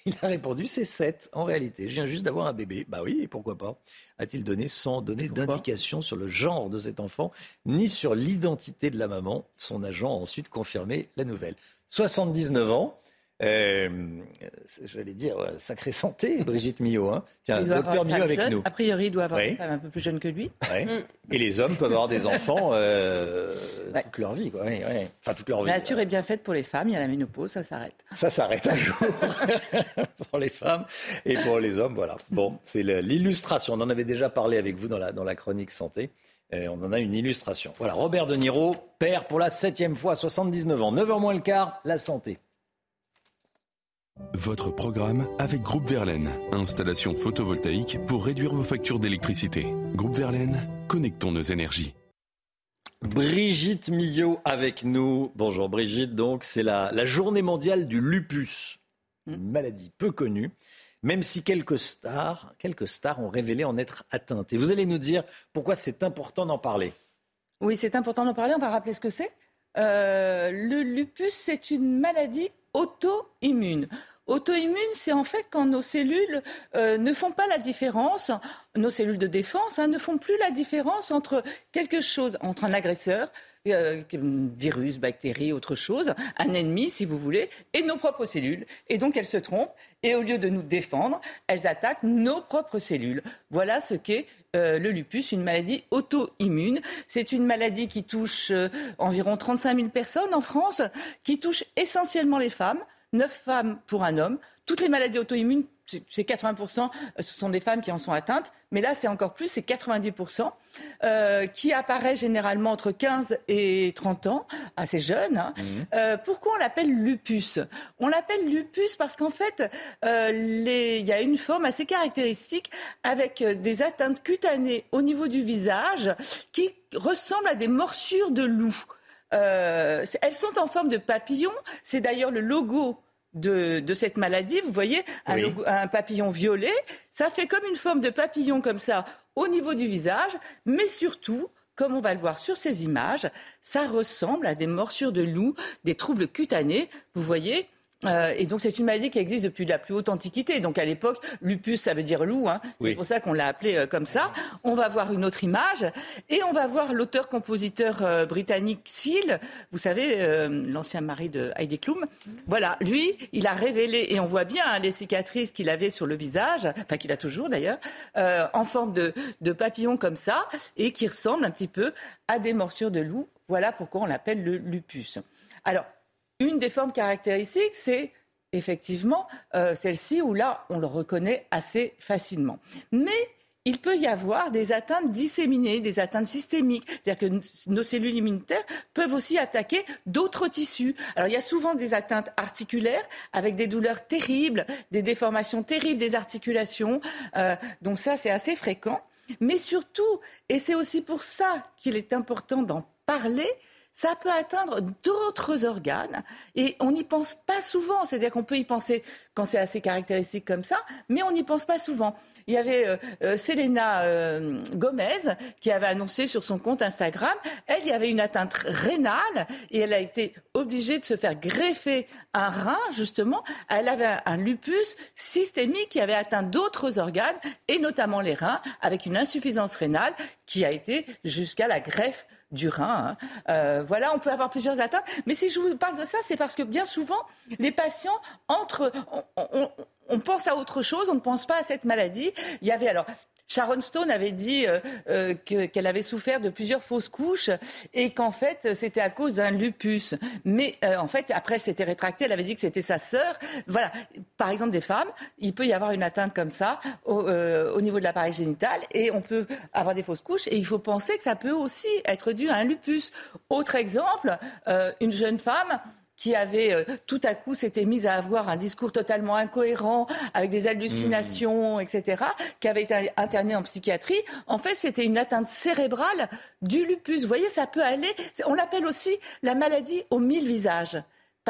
[LAUGHS] Il a répondu c'est sept en réalité. Je viens juste d'avoir un bébé. Bah oui, pourquoi pas A-t-il donné sans donner d'indication sur le genre de cet enfant ni sur l'identité de la maman? Son agent a ensuite confirmé la nouvelle. 79 ans. Euh, J'allais dire, sacrée santé, Brigitte Millot. Hein. Tiens, docteur Millot avec nous. A priori, il doit avoir une femme un peu plus jeune que lui. Et les hommes peuvent avoir des enfants euh, [LAUGHS] toute leur vie. Quoi. Enfin, toute leur vie. La nature est bien faite pour les femmes, il y a la ménopause, ça s'arrête. Ça s'arrête un jour [LAUGHS] pour les femmes et pour les hommes. Voilà. Bon, c'est l'illustration. On en avait déjà parlé avec vous dans la, dans la chronique santé. Et on en a une illustration. Voilà, Robert De Niro, père pour la septième fois, 79 ans. 9h moins le quart, la santé. Votre programme avec Groupe Verlaine. Installation photovoltaïque pour réduire vos factures d'électricité. Groupe Verlaine, connectons nos énergies. Brigitte Millot avec nous. Bonjour Brigitte, donc c'est la, la, journée mondiale du lupus, une maladie peu connue, même si quelques stars, quelques stars ont révélé en être atteintes. Et vous allez nous dire pourquoi c'est important d'en parler. Oui, c'est important d'en parler, on va rappeler ce que c'est. Euh, le lupus, c'est une maladie auto-immune. Auto-immune, c'est en fait quand nos cellules euh, ne font pas la différence, nos cellules de défense hein, ne font plus la différence entre quelque chose, entre un agresseur, euh, virus, bactérie, autre chose, un ennemi si vous voulez, et nos propres cellules. Et donc elles se trompent, et au lieu de nous défendre, elles attaquent nos propres cellules. Voilà ce qu'est euh, le lupus, une maladie auto-immune. C'est une maladie qui touche environ 35 000 personnes en France, qui touche essentiellement les femmes. 9 femmes pour un homme. Toutes les maladies auto-immunes, c'est 80%, ce sont des femmes qui en sont atteintes, mais là c'est encore plus, c'est 90%, euh, qui apparaît généralement entre 15 et 30 ans, assez jeune. Hein. Mmh. Euh, pourquoi on l'appelle lupus? On l'appelle lupus parce qu'en fait, euh, il y a une forme assez caractéristique avec des atteintes cutanées au niveau du visage qui ressemblent à des morsures de loup. Euh, elles sont en forme de papillon. C'est d'ailleurs le logo de, cette maladie. Vous voyez, un, papillon violet, ça fait comme une forme de papillon comme ça au niveau du visage, mais surtout, comme on va le voir sur ces images, ça ressemble à des morsures de loup, des troubles cutanés. Vous voyez, euh, et donc c'est une maladie qui existe depuis la plus haute antiquité. Donc à l'époque, lupus, ça veut dire loup. Hein. C'est pour ça qu'on l'a appelé euh, comme ça. On va voir une autre image et on va voir l'auteur-compositeur euh, britannique Seal. Vous savez, l'ancien mari de Heidi Klum. Voilà, lui, il a révélé et on voit bien hein, les cicatrices qu'il avait sur le visage, enfin qu'il a toujours d'ailleurs, en forme de, de papillon comme ça et qui ressemble un petit peu à des morsures de loup. Voilà pourquoi on l'appelle le lupus. Alors, une des formes caractéristiques, c'est effectivement euh, celle-ci où là, on le reconnaît assez facilement. Mais il peut y avoir des atteintes disséminées, des atteintes systémiques. C'est-à-dire que nos cellules immunitaires peuvent aussi attaquer d'autres tissus. Alors il y a souvent des atteintes articulaires avec des douleurs terribles, des déformations terribles des articulations. Euh, donc ça, c'est assez fréquent. Mais surtout, et c'est aussi pour ça qu'il est important d'en parler, ça peut atteindre d'autres organes et on n'y pense pas souvent. C'est-à-dire qu'on peut y penser quand c'est assez caractéristique comme ça, mais on n'y pense pas souvent. Il y avait euh, euh, Selena euh, Gomez qui avait annoncé sur son compte Instagram, elle, y avait une atteinte rénale et elle a été obligée de se faire greffer un rein, justement. Elle avait un lupus systémique qui avait atteint d'autres organes et notamment les reins avec une insuffisance rénale qui a été jusqu'à la greffe du rein. Euh, voilà, on peut avoir plusieurs atteintes. Mais si je vous parle de ça, c'est parce que bien souvent, les patients entrent. On, pense à autre chose, on ne pense pas à cette maladie. Il y avait alors Sharon Stone avait dit euh, euh, qu'elle avait souffert de plusieurs fausses couches et qu'en fait c'était à cause d'un lupus. Mais euh, en fait après elle s'était rétractée, elle avait dit que c'était sa sœur. Voilà, par exemple des femmes, il peut y avoir une atteinte comme ça au, au niveau de l'appareil génital et on peut avoir des fausses couches et il faut penser que ça peut aussi être dû à un lupus. Autre exemple, une jeune femme qui avait euh, tout à coup s'était mise à avoir un discours totalement incohérent, avec des hallucinations, mmh. etc., qui avait été internée en psychiatrie. En fait, c'était une atteinte cérébrale du lupus. Vous voyez, ça peut aller. On l'appelle aussi la maladie aux mille visages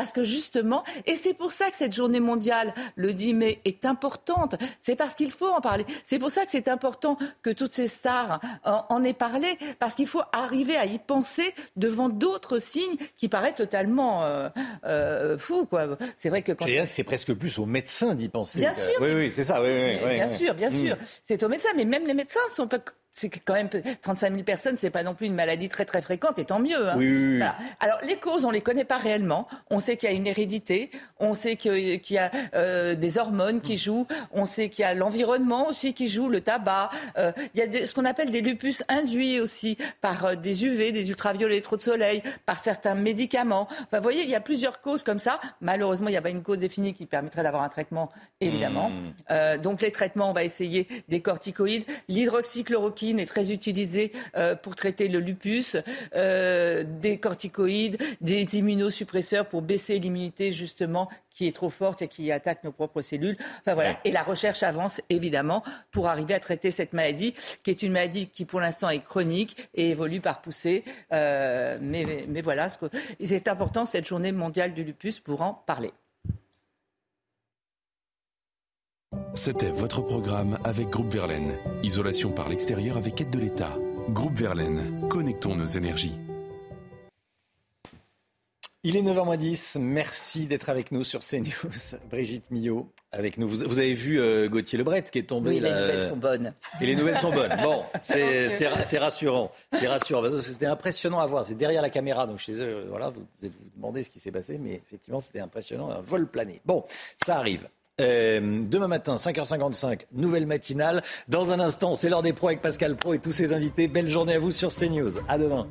parce que justement, et c'est pour ça que cette journée mondiale, le 10 mai, est importante. C'est parce qu'il faut en parler. C'est pour ça que c'est important que toutes ces stars en, aient parlé, parce qu'il faut arriver à y penser devant d'autres signes qui paraissent totalement euh, euh, fous. Quoi. C'est vrai que quand c'est presque plus aux médecins d'y penser. Bien sûr. Oui, oui, c'est ça. Oui, oui, bien sûr, bien sûr. Mm. C'est aux médecins, mais même les médecins sont pas c'est quand même 35 000 personnes, c'est pas non plus une maladie très très fréquente, et tant mieux. Hein. Oui, Alors les causes, on les connaît pas réellement. On sait qu'il y a une hérédité, on sait qu'il y a euh, des hormones qui jouent, on sait qu'il y a l'environnement aussi qui joue, le tabac. Euh, il y a ce qu'on appelle des lupus induits aussi par euh, des UV, des ultraviolets, trop de soleil, par certains médicaments. Enfin, vous voyez, il y a plusieurs causes comme ça. Malheureusement, il n'y a pas une cause définie qui permettrait d'avoir un traitement, évidemment. Mmh. donc les traitements, on va essayer des corticoïdes, l'hydroxychloroquine est très utilisée euh, pour traiter le lupus, euh, des corticoïdes, des immunosuppresseurs pour baisser l'immunité justement qui est trop forte et qui attaque nos propres cellules. Enfin voilà. Et la recherche avance évidemment pour arriver à traiter cette maladie, qui est une maladie qui pour l'instant est chronique et évolue par poussée. Euh, mais, mais, voilà, c'est important cette journée mondiale du lupus pour en parler. C'était votre programme avec Groupe Verlaine. Isolation par l'extérieur avec aide de l'État. Groupe Verlaine, connectons nos énergies. Il est 9h10. Merci d'être avec nous sur CNews. [LAUGHS] Brigitte Millot, avec nous. Vous, avez vu euh, Gauthier Lebret qui est tombé. Oui, les nouvelles sont bonnes. Et les nouvelles sont bonnes. Bon, [LAUGHS] c'est rassurant. C'est rassurant. C'était impressionnant à voir. C'est derrière la caméra. Donc chez eux, voilà, vous vous, vous demandez ce qui s'est passé. Mais effectivement, c'était impressionnant. Un vol plané. Bon, ça arrive. Euh, demain matin, 5h55, nouvelle matinale. Dans un instant, c'est l'heure des pros avec Pascal Pro et tous ses invités. Belle journée à vous sur CNews. À demain.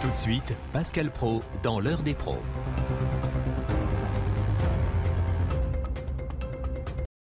Tout de suite, Pascal Pro dans l'heure des pros.